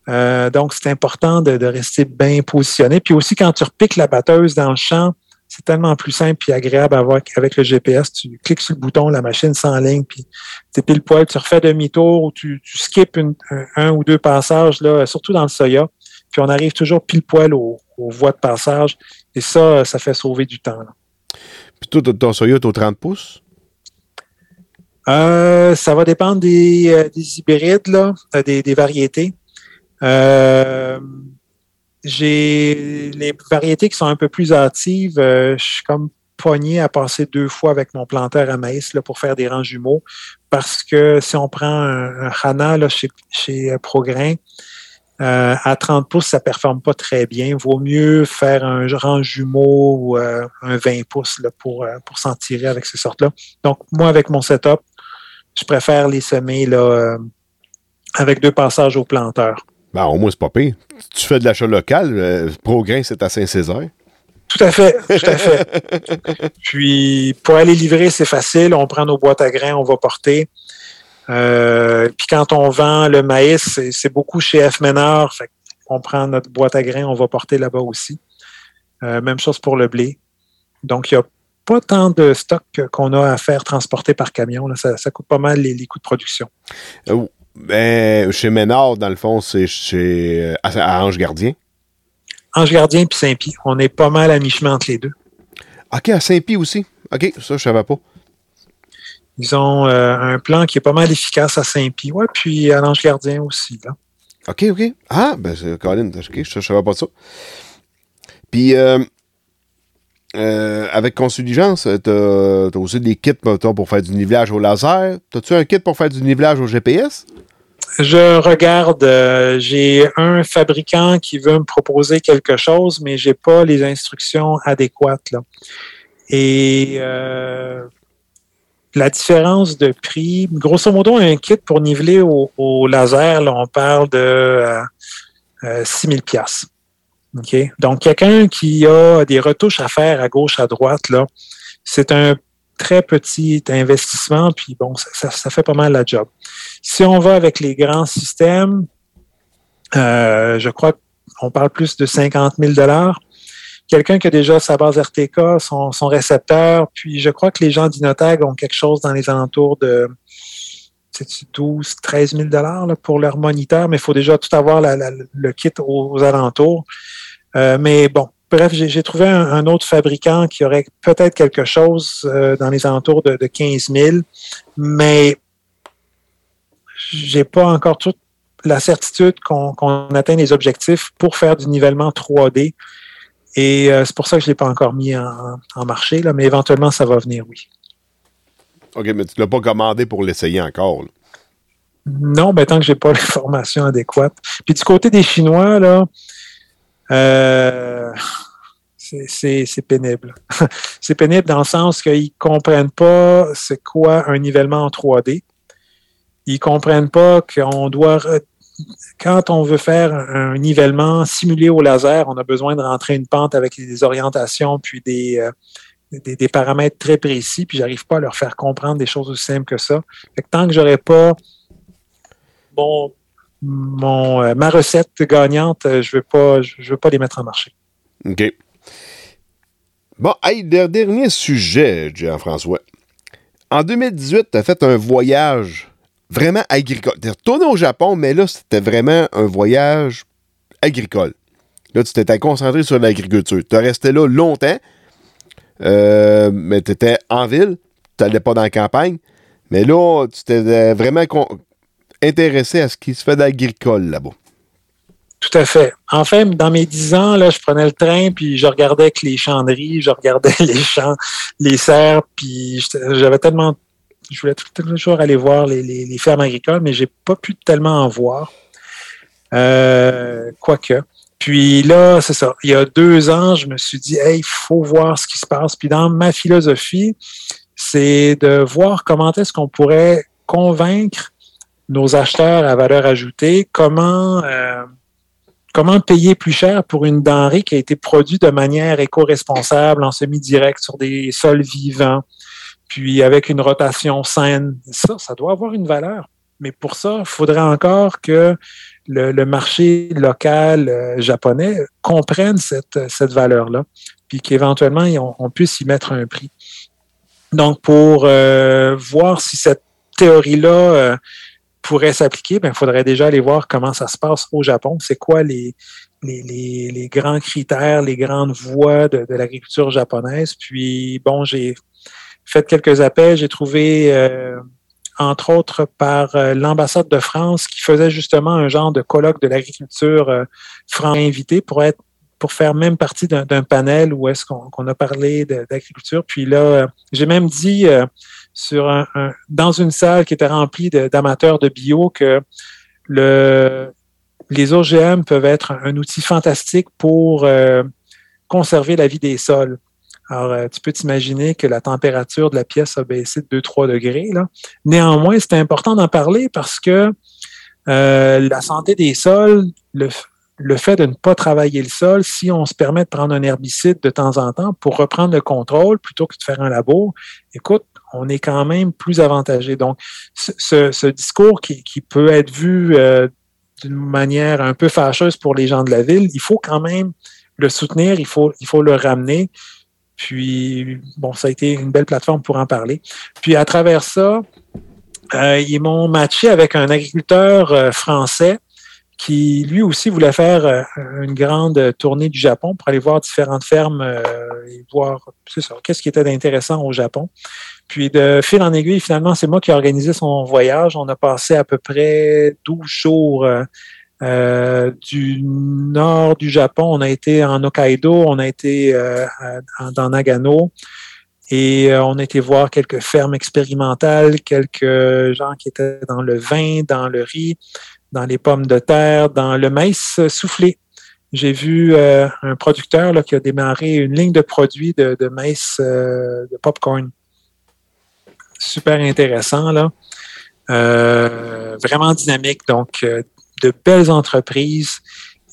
Euh, donc, c'est important de, de, rester bien positionné. Puis aussi, quand tu repiques la batteuse dans le champ, c'est tellement plus simple et agréable à voir avec le GPS. Tu cliques sur le bouton, la machine s'enligne, puis tu pile poil, tu refais demi-tour ou tu, tu skips une, un, un, ou deux passages, là, surtout dans le Soya. Puis on arrive toujours pile poil aux, aux voies de passage. Et ça, ça fait sauver du temps. Là. Puis toi, ton Soya est au 30 pouces? Euh, ça va dépendre des, euh, des hybrides, là, des, des variétés. Euh, j'ai les variétés qui sont un peu plus hâtives. Euh, je suis comme pogné à passer deux fois avec mon planteur à maïs là, pour faire des rangs jumeaux. Parce que si on prend un, un Hana là, chez, chez Prograin, euh, à 30 pouces, ça ne performe pas très bien. Vaut mieux faire un rang jumeau ou un 20 pouces là, pour, pour s'en tirer avec ces sortes-là. Donc, moi, avec mon setup, je préfère les semer là, avec deux passages au planteur. Ben, au moins, c'est pas pire. Tu fais de l'achat local, euh, Prograin, c'est à Saint-Césaire. Tout à fait, tout à fait. Puis, pour aller livrer, c'est facile. On prend nos boîtes à grains, on va porter. Euh, puis quand on vend le maïs, c'est beaucoup chez F Ménard. Fait on prend notre boîte à grains, on va porter là-bas aussi. Euh, même chose pour le blé. Donc, il n'y a pas tant de stock qu'on a à faire transporter par camion. Là. Ça, ça, coûte pas mal les, les coûts de production. Euh, ben, chez Ménard, dans le fond, c'est chez à Ange Gardien. Ange Gardien puis Saint-Pie. On est pas mal à mi-chemin entre les deux. OK, à Saint-Pie aussi. OK, ça, je savais pas. Ils ont euh, un plan qui est pas mal efficace à Saint-Pie. Ouais, puis à l'Ange Gardien aussi. Là. OK, OK. Ah, ben, c'est Colin, OK, je ne savais pas ça. Puis, euh, euh, avec Consuligence, tu as, aussi des kits mettons, pour faire du nivelage au laser. As-tu un kit pour faire du nivelage au GPS? Je regarde, euh, j'ai un fabricant qui veut me proposer quelque chose, mais j'ai pas les instructions adéquates. Et euh, la différence de prix, grosso modo, un kit pour niveler au, laser, là, on parle de euh, euh, 6 000 pièces. Okay? Donc, quelqu'un qui a des retouches à faire à gauche, à droite, là, c'est un très petit investissement, puis bon, ça, ça, fait pas mal la job. Si on va avec les grands systèmes, euh, je crois qu'on parle plus de 50 000 dollars. Quelqu'un qui a déjà sa base RTK, son, récepteur, puis je crois que les gens d'Inotag ont quelque chose dans les alentours de 12, 13 000 dollars pour leur moniteur, mais il faut déjà tout avoir le kit aux, alentours. Euh, mais bon, bref, j'ai trouvé un, autre fabricant qui aurait peut-être quelque chose euh, dans les alentours de, de 15 000, mais j'ai pas encore toute la certitude qu'on qu atteint les objectifs pour faire du nivellement 3D. Et euh, c'est pour ça que je ne l'ai pas encore mis en, en, marché, là, mais éventuellement, ça va venir, oui. OK, mais tu ne l'as pas commandé pour l'essayer encore. Là. Non, ben, tant que je n'ai pas l'information adéquate. Puis du côté des Chinois, là, euh, c'est pénible. c'est pénible dans le sens qu'ils ne comprennent pas c'est quoi un nivellement en 3D. Ils ne comprennent pas qu'on doit quand on veut faire un nivellement simulé au laser, on a besoin de rentrer une pente avec des orientations puis des, euh, des, des, paramètres très précis, puis j'arrive pas à leur faire comprendre des choses aussi simples que ça. Fait que tant que j'aurais pas mon, euh, ma recette gagnante, je veux pas je veux pas les mettre en marché. OK. Bon, hey, dernier sujet, Jean-François. En 2018, tu as fait un voyage vraiment agricole. Tu retourné au Japon, mais là, c'était vraiment un voyage agricole. Là, tu t'étais concentré sur l'agriculture. Tu es resté là longtemps, euh, mais tu étais en ville, tu n'allais pas dans la campagne. Mais là, tu t'es vraiment intéressé à ce qui se fait d'agricole là-bas. Tout à fait. En fait, dans mes dix ans, là, je prenais le train, puis je regardais les chanderies, je regardais les champs, les serres, puis j'avais tellement je voulais toujours aller voir les, fermes agricoles, mais j'ai pas pu tellement en voir. Euh, quoique. Puis là, c'est ça. Il y a deux ans, je me suis dit, hey, il faut voir ce qui se passe. Puis dans ma philosophie, c'est de voir comment est-ce qu'on pourrait convaincre nos acheteurs à valeur ajoutée, comment, euh, comment payer plus cher pour une denrée qui a été produite de manière éco-responsable, en semi-direct, sur des sols vivants, puis avec une rotation saine. Ça, ça doit avoir une valeur. Mais pour ça, il faudrait encore que le, marché local euh, japonais comprenne cette, cette valeur-là, puis qu'éventuellement, on, puisse y mettre un prix. Donc, pour euh, voir si cette théorie-là euh, pourrait s'appliquer, il ben, faudrait déjà aller voir comment ça se passe au Japon. C'est quoi les, les, les, les, grands critères, les grandes voies de, de l'agriculture japonaise? Puis, bon, j'ai fait quelques appels. J'ai trouvé, euh, entre autres, par euh, l'ambassade de France qui faisait justement un genre de colloque de l'agriculture euh, franc invité pour être pour faire même partie d'un panel où est-ce qu'on a parlé d'agriculture. Puis là, j'ai même dit sur dans une salle qui était remplie d'amateurs de, bio que le, les OGM peuvent être un, outil fantastique pour conserver la vie des sols. Alors, euh, tu peux t'imaginer que la température de la pièce a baissé de 2-3 degrés. Néanmoins, c'est important d'en parler parce que euh, la santé des sols, le, fait de ne pas travailler le sol, si on se permet de prendre un herbicide de temps en temps pour reprendre le contrôle plutôt que de faire un labo, écoute, on est quand même plus avantagé. Donc, ce, discours qui, qui, peut être vu euh, d'une manière un peu fâcheuse pour les gens de la ville, il faut quand même le soutenir, il faut, il faut le ramener. Puis, bon, ça a été une belle plateforme pour en parler. Puis, à travers ça, euh, ils m'ont matché avec un agriculteur euh, français qui, lui aussi, voulait faire euh, une grande tournée du Japon pour aller voir différentes fermes et voir, c'est ça, qu'est-ce qui était d'intéressant au Japon. Puis, de fil en aiguille, finalement, c'est moi qui ai organisé son voyage. On a passé à peu près 12 jours euh, du nord du Japon, on a été en Hokkaido, on a été euh, dans Nagano et euh, on a été voir quelques fermes expérimentales, quelques gens qui étaient dans le vin, dans le riz, dans les pommes de terre, dans le maïs soufflé. J'ai vu un producteur là, qui a démarré une ligne de produits de, maïs de popcorn. Super intéressant, là. vraiment dynamique. Donc, de belles entreprises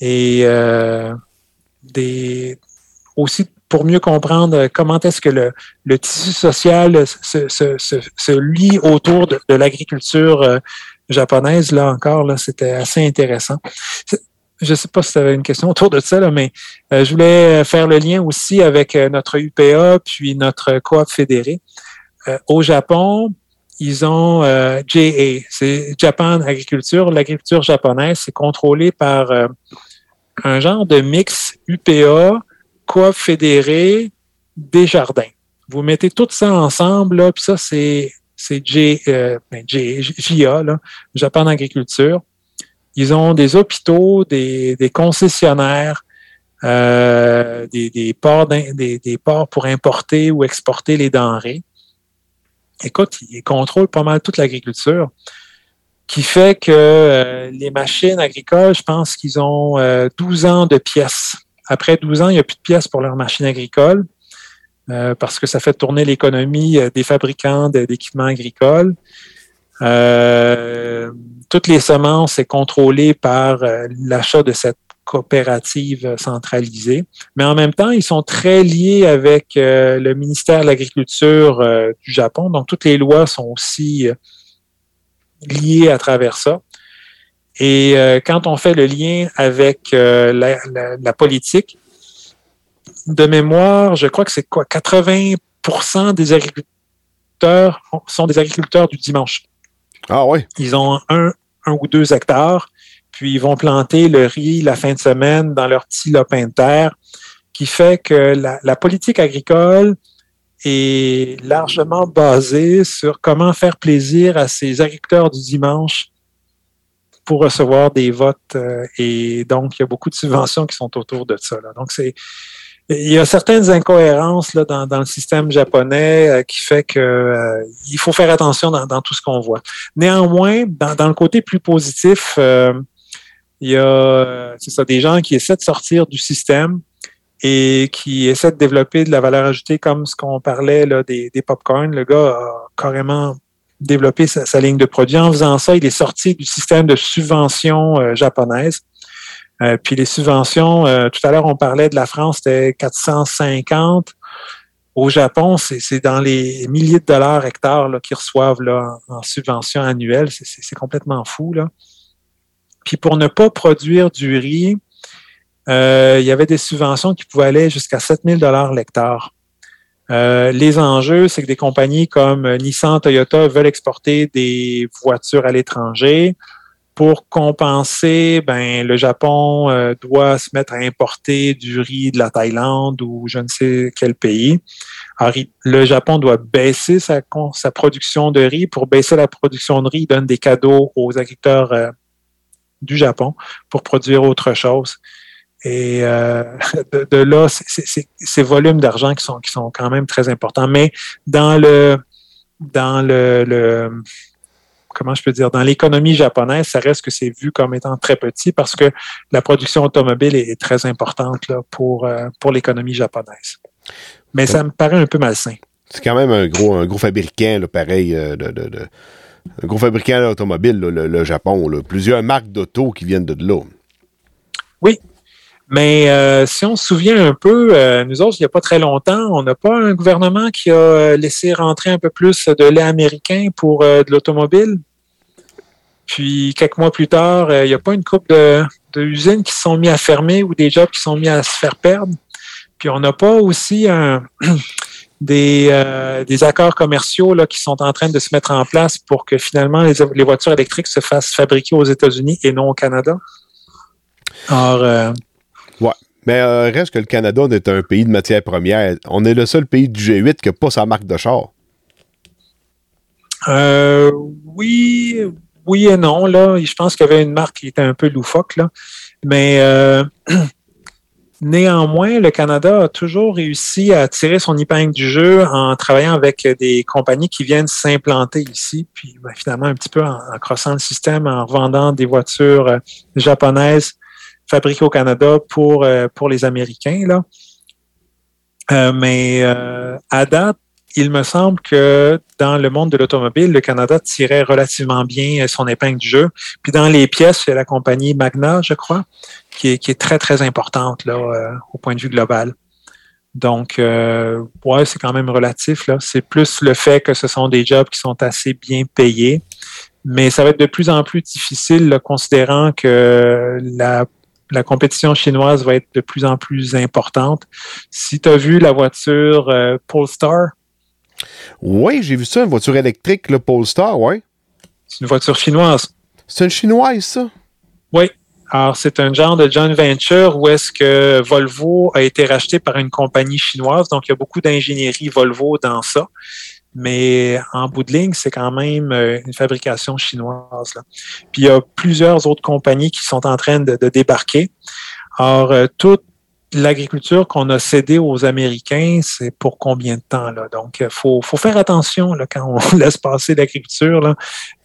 et euh, aussi pour mieux comprendre comment est-ce que le, tissu social se, lie autour de, l'agriculture euh, japonaise. Là encore, c'était assez intéressant. Je ne sais pas si tu avais une question autour de ça, mais euh, je voulais faire le lien aussi avec notre UPA puis notre coop fédéré. au Japon, ils ont euh, JA, c'est Japan Agriculture. L'agriculture japonaise, c'est contrôlé par euh, un genre de mix UPA, coop fédéré, des jardins. Vous mettez tout ça ensemble, puis ça, c'est c'est J, euh, ben, JA, là, Japan Agriculture. Ils ont des hôpitaux, des, des concessionnaires, euh, des, des, ports des, des ports pour importer ou exporter les denrées écoute, ils contrôlent pas mal toute l'agriculture, qui fait que euh, les machines agricoles, je pense qu'ils ont 12 euh, ans de pièces. Après 12 ans, il n'y a plus de pièces pour leurs machines agricoles euh, parce que ça fait tourner l'économie des fabricants d'équipements agricoles. toutes les semences sont contrôlées par l'achat de cette coopérative centralisée. Mais en même temps, ils sont très liés avec euh, le ministère de l'Agriculture euh, du Japon. Donc, toutes les lois sont aussi euh, liées à travers ça. Et quand on fait le lien avec la, politique, de mémoire, je crois que c'est quoi, 80% des agriculteurs sont des agriculteurs du dimanche. Ah oui. Ils ont un, un ou deux hectares puis ils vont planter le riz la fin de semaine dans leur petit lopin de terre, qui fait que la, politique agricole est largement basée sur comment faire plaisir à ces agriculteurs du dimanche pour recevoir des votes. Euh, et donc, il y a beaucoup de subventions qui sont autour de ça. Donc, c'est il y a certaines incohérences dans, le système japonais euh, qui fait que euh, il faut faire attention dans, tout ce qu'on voit. Néanmoins, dans, dans, le côté plus positif, il y a c'est ça, des gens qui essaient de sortir du système et qui essaient de développer de la valeur ajoutée comme ce qu'on parlait là, des, des popcorn. Le gars a carrément développé sa, sa, ligne de produits. En faisant ça, il est sorti du système de subvention euh, japonaise. Euh, puis les subventions, euh, tout à l'heure, on parlait de la France, c'était 450. Au Japon, c'est dans les milliers de dollars hectares qu'ils reçoivent là, en, en subvention annuelle. C'est complètement fou. Là. Puis pour ne pas produire du riz, euh, il y avait des subventions qui pouvaient aller jusqu'à 7000 dollars l'hectare. Euh, les enjeux, c'est que des compagnies comme Nissan, Toyota veulent exporter des voitures à l'étranger. Pour compenser, ben, le Japon euh, doit se mettre à importer du riz de la Thaïlande ou je ne sais quel pays. Le Japon doit baisser sa, sa production de riz. Pour baisser la production de riz, il donne des cadeaux aux agriculteurs du Japon pour produire autre chose. Et euh, de, de, là, c'est ces volumes d'argent qui sont, qui sont quand même très importants. Mais dans le dans le, le comment je peux dire, dans l'économie japonaise, ça reste que c'est vu comme étant très petit parce que la production automobile est, est très importante là, pour, euh, pour l'économie japonaise. Mais ça me paraît un peu malsain. C'est quand même un gros, un gros fabricant, là, pareil, euh, de, de, de, un gros fabricant automobile, là, le, Japon. Là. Plusieurs marques d'auto qui viennent de là. Oui, mais euh, si on se souvient un peu, euh, nous autres, il n'y a pas très longtemps, on n'a pas un gouvernement qui a laissé rentrer un peu plus de lait américain pour euh, de l'automobile. Puis quelques mois plus tard, il n'y a pas une couple de, usines qui sont mis à fermer ou des jobs qui sont mis à se faire perdre. Puis on n'a pas aussi un, des, euh, des, accords commerciaux là, qui sont en train de se mettre en place pour que finalement les, les voitures électriques se fassent fabriquer aux États-Unis et non au Canada. Alors, euh, ouais. Mais euh, reste que le Canada est un pays de matières premières. On est le seul pays du G8 qui n'a pas sa marque de char. Euh, oui, oui et non. Là. Je pense qu'il y avait une marque qui était un peu loufoque. Là. Mais euh, Néanmoins, le Canada a toujours réussi à tirer son épingle du jeu en travaillant avec des compagnies qui viennent s'implanter ici, puis ben, finalement un petit peu en, en, crossant le système, en vendant des voitures euh, japonaises fabriquées au Canada pour, euh, pour les Américains. Euh, mais à date, il me semble que dans le monde de l'automobile, le Canada tirait relativement bien son épingle du jeu. Puis dans les pièces, c'est la compagnie Magna, je crois, qui est, très, très importante là, euh, au point de vue global. Donc, euh, ouais, c'est quand même relatif. C'est plus le fait que ce sont des jobs qui sont assez bien payés. Mais ça va être de plus en plus difficile, considérant que la la compétition chinoise va être de plus en plus importante. Si tu as vu la voiture euh, Polestar, oui, j'ai vu ça, une voiture électrique, le Polestar, oui. C'est une voiture chinoise. C'est une chinoise, ça? Oui. Alors, c'est un genre de joint venture où est-ce que Volvo a été racheté par une compagnie chinoise. Donc, il y a beaucoup d'ingénierie Volvo dans ça. Mais en bout de ligne, c'est quand même euh, une fabrication chinoise. Là. Puis, il y a plusieurs autres compagnies qui sont en train de, de débarquer. Alors, euh, toutes l'agriculture qu'on a cédée aux Américains, c'est pour combien de temps? Là? Donc, il faut, faut, faire attention là, quand on laisse passer l'agriculture.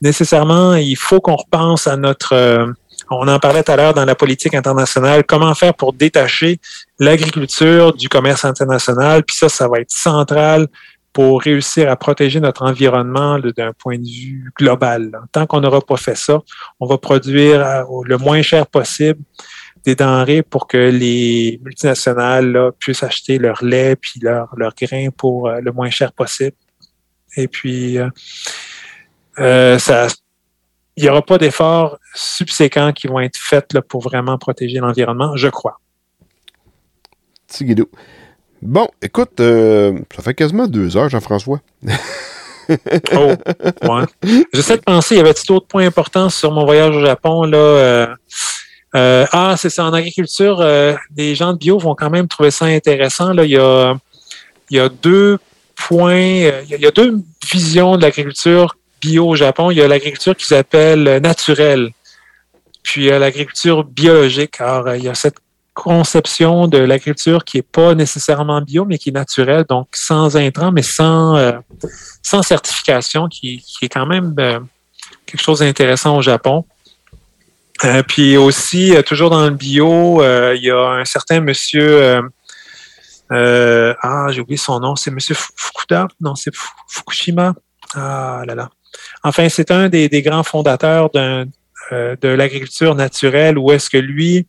Nécessairement, il faut qu'on repense à notre... Euh, on en parlait tout à l'heure dans la politique internationale, comment faire pour détacher l'agriculture du commerce international. Puis ça, ça va être central pour réussir à protéger notre environnement d'un point de vue global. Tant qu'on n'aura pas fait ça, on va produire le moins cher possible des denrées pour que les multinationales là, puissent acheter leur lait puis leur, leur grain pour euh, le moins cher possible. Et puis, euh, euh, ça, il n'y aura pas d'efforts subséquents qui vont être faits là, pour vraiment protéger l'environnement, je crois. Tigidou. Bon, écoute, euh, ça fait quasiment deux heures, Jean-François. oh, ouais. J'essaie de penser, il y avait d'autres points importants sur mon voyage au Japon. Là, euh, euh, ah, c'est ça, en agriculture, euh, les gens de bio vont quand même trouver ça intéressant. Là. Il, y a, deux points, il y a, il y a deux visions de l'agriculture bio au Japon. Il y a l'agriculture qu'ils appellent naturelle, puis il y a l'agriculture biologique. Alors, il y a cette conception de l'agriculture qui n'est pas nécessairement bio, mais qui est naturelle, donc sans intrants, mais sans, euh, certification, qui, est quand même euh, quelque chose d'intéressant au Japon. Euh, puis aussi, euh, toujours dans le bio, euh, il y a un certain monsieur. euh, euh, ah, j'ai oublié son nom. C'est monsieur Fu- Fukuda? Non, c'est Fu- Fukushima. Ah là là. Enfin, c'est un des, des grands fondateurs de l'agriculture naturelle où est-ce que lui,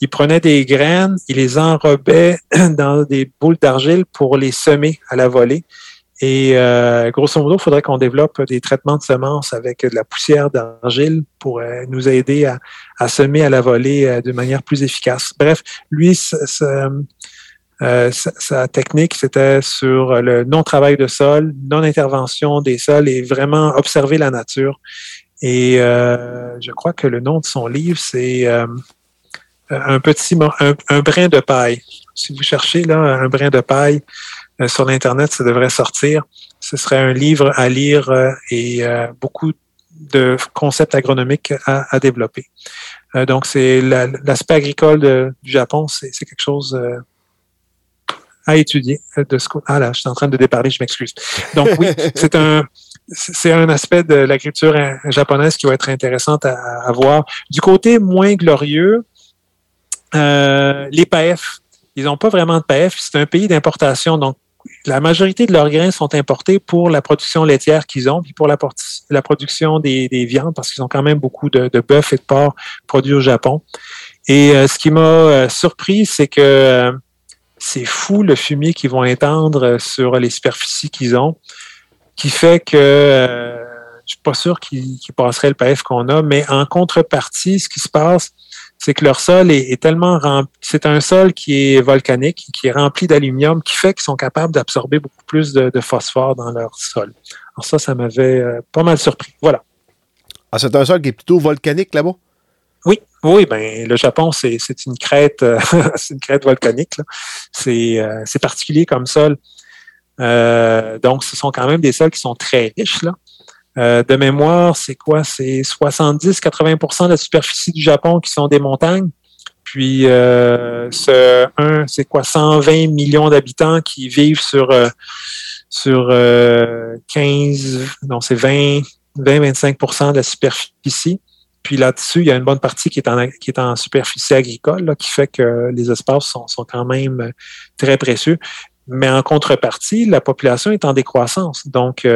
il prenait des graines, il les enrobait dans des boules d'argile pour les semer à la volée. Et euh, grosso modo, il faudrait qu'on développe des traitements de semences avec de la poussière d'argile pour euh, nous aider à, à semer à la volée euh, de manière plus efficace. Bref, lui, euh, sa, sa technique, c'était sur le non-travail de sol, non-intervention des sols et vraiment observer la nature. Et je crois que le nom de son livre, c'est un petit un, un brin de paille. Si vous cherchez là un brin de paille sur l'internet, ça devrait sortir. Ce serait un livre à lire euh, et euh, beaucoup de concepts agronomiques à, à développer. Euh, donc c'est la- l'aspect agricole de- du Japon, c'est quelque chose euh, à étudier. euh, De ce, ah là, je suis en train de déparler, je m'excuse. Donc oui, c'est un c'est un aspect de l'agriculture euh, japonaise qui va être intéressante à, à voir. Du côté moins glorieux, euh, les PAF, ils n'ont pas vraiment de PAF. C'est un pays d'importation, donc la majorité de leurs grains sont importés pour la production laitière qu'ils ont, puis pour la, production des, des viandes, parce qu'ils ont quand même beaucoup de, de bœuf et de porc produits au Japon. Et euh, ce qui m'a euh, surpris, c'est que euh, c'est fou le fumier qu'ils vont étendre sur les superficies qu'ils ont, qui fait que je suis pas sûr qu'ils qu'ils passeraient le PF qu'on a, mais en contrepartie, ce qui se passe, c'est que leur sol est, est tellement rempli, c'est un sol qui est volcanique, qui est rempli d'aluminium, qui fait qu'ils sont capables d'absorber beaucoup plus de, de phosphore dans leur sol. Alors ça, ça m'avait euh, pas mal surpris. Voilà. Ah, c'est un sol qui est plutôt volcanique là-bas? Oui, oui, ben le Japon, c'est une crête, euh, c'est une crête volcanique. C'est euh, c'est particulier comme sol. Euh, donc, ce sont quand même des sols qui sont très riches. Là. Euh, de mémoire, c'est quoi? C'est 70-80% de la superficie du Japon qui sont des montagnes. Puis, euh, ce, c'est quoi? 120 millions d'habitants qui vivent sur, euh, sur euh, 15, non, c'est 20, 20-25% de la superficie. Puis là-dessus, il y a une bonne partie qui est en, superficie agricole, qui fait que les espaces sont, quand même très précieux. Mais en contrepartie, la population est en décroissance. Donc,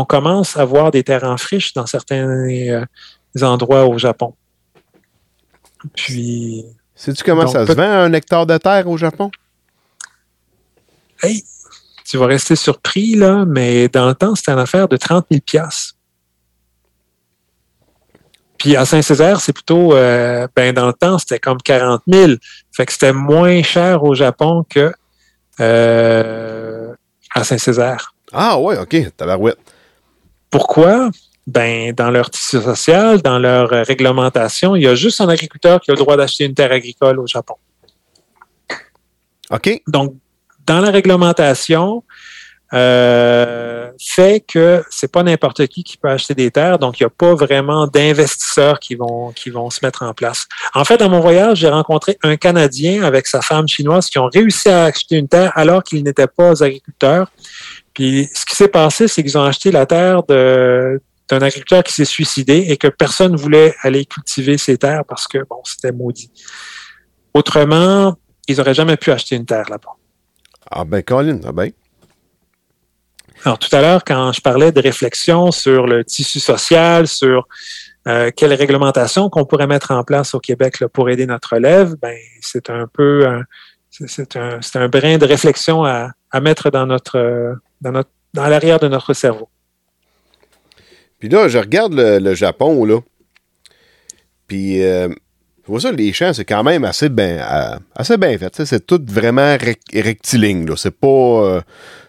on commence à voir des terres en friche dans certains euh, endroits au Japon. Puis, Sais-tu comment Donc, ça se vend un hectare de terre au Japon? hey, tu vas rester surpris, là, mais dans le temps, c'était une affaire de 30 000 piastres. Puis à Saint-Césaire, c'est plutôt, euh, ben dans le temps, c'était comme 40 000. Fait que c'était moins cher au Japon que euh, à Saint-Césaire. Ah ouais, ok, tabarouette. Pourquoi? Ben, dans leur tissu social, dans leur euh, réglementation, il y a juste un agriculteur qui a le droit d'acheter une terre agricole au Japon. OK. Donc, dans la réglementation, euh, fait que c'est pas n'importe qui qui peut acheter des terres, donc il n'y a pas vraiment d'investisseurs qui vont, qui vont se mettre en place. En fait, dans mon voyage, j'ai rencontré un Canadien avec sa femme chinoise qui ont réussi à acheter une terre alors qu'ils n'étaient pas agriculteurs. Puis ce qui s'est passé, c'est qu'ils ont acheté la terre de d'un agriculteur qui s'est suicidé et que personne ne voulait aller cultiver ces terres parce que bon, c'était maudit. Autrement, ils n'auraient jamais pu acheter une terre là-bas. Ah ben, Colin, ah ben. Alors, tout à l'heure, quand je parlais de réflexion sur le tissu social, sur euh, quelle réglementation qu'on pourrait mettre en place au Québec là, pour aider notre relève, ben, c'est un peu un, c'est un, c'est un brin de réflexion à, à mettre dans notre, euh, dans notre, dans l'arrière de notre cerveau. Puis là, je regarde le, le Japon, là. Puis, euh, je vois ça, les champs, c'est quand même assez bien euh, assez bien fait. tu sais, C'est tout vraiment rec- rectiligne, là. C'est pas, euh,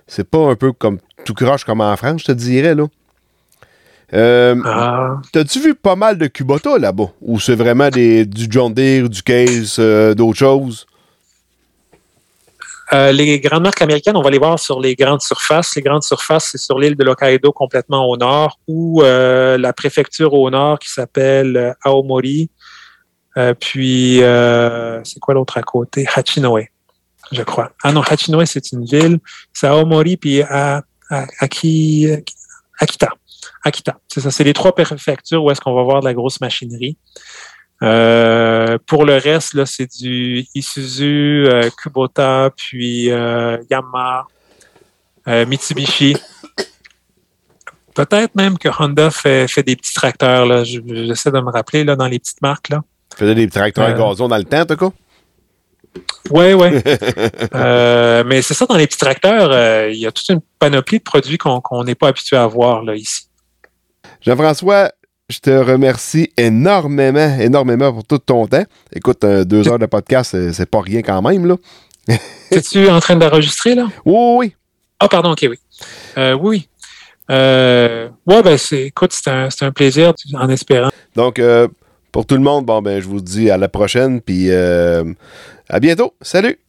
c'est pas un peu comme tout croche comme en France, je te dirais, là. Euh, Ah, T'as-tu vu pas mal de Kubota là-bas? Ou c'est vraiment des, du John Deere, du Case, euh, d'autres choses? Euh, les grandes marques américaines, on va les voir sur les grandes surfaces. Les grandes surfaces, c'est sur l'île de l'Hokkaido complètement au nord, ou euh, la préfecture au nord qui s'appelle euh, Aomori. Puis, c'est quoi l'autre à côté? Hachinoe, je crois. Ah non, Hachinoe, c'est une ville. C'est Aomori, puis à, à- Aki, Akita. Akita, c'est ça. C'est les trois préfectures où est-ce qu'on va voir de la grosse machinerie. Euh, pour le reste, là, c'est du Isuzu, euh, Kubota, puis euh, Yamaha, Mitsubishi. Peut-être même que Honda fait, fait des petits tracteurs. Là. J'essaie de me rappeler là, dans les petites marques. Là. Faisais des tracteurs à gazon dans le temps, en tout cas. Oui, oui. Mais c'est ça, dans les petits tracteurs, il y a toute une panoplie de produits qu'on qu'on n'est pas habitué à voir là, ici. Jean-François, je te remercie énormément, énormément pour tout ton temps. Écoute, euh, deux heures de podcast, c'est- pas rien quand même, là. Es-tu en train d'enregistrer là? Oui, oui. Ah, pardon, ok, oui. Euh, oui, oui. Euh, ouais, ben, c'est, écoute, c'est un, c'est un plaisir en espérant. Donc, euh, pour tout le monde, bon, ben, je vous dis à la prochaine, puis à bientôt. Salut!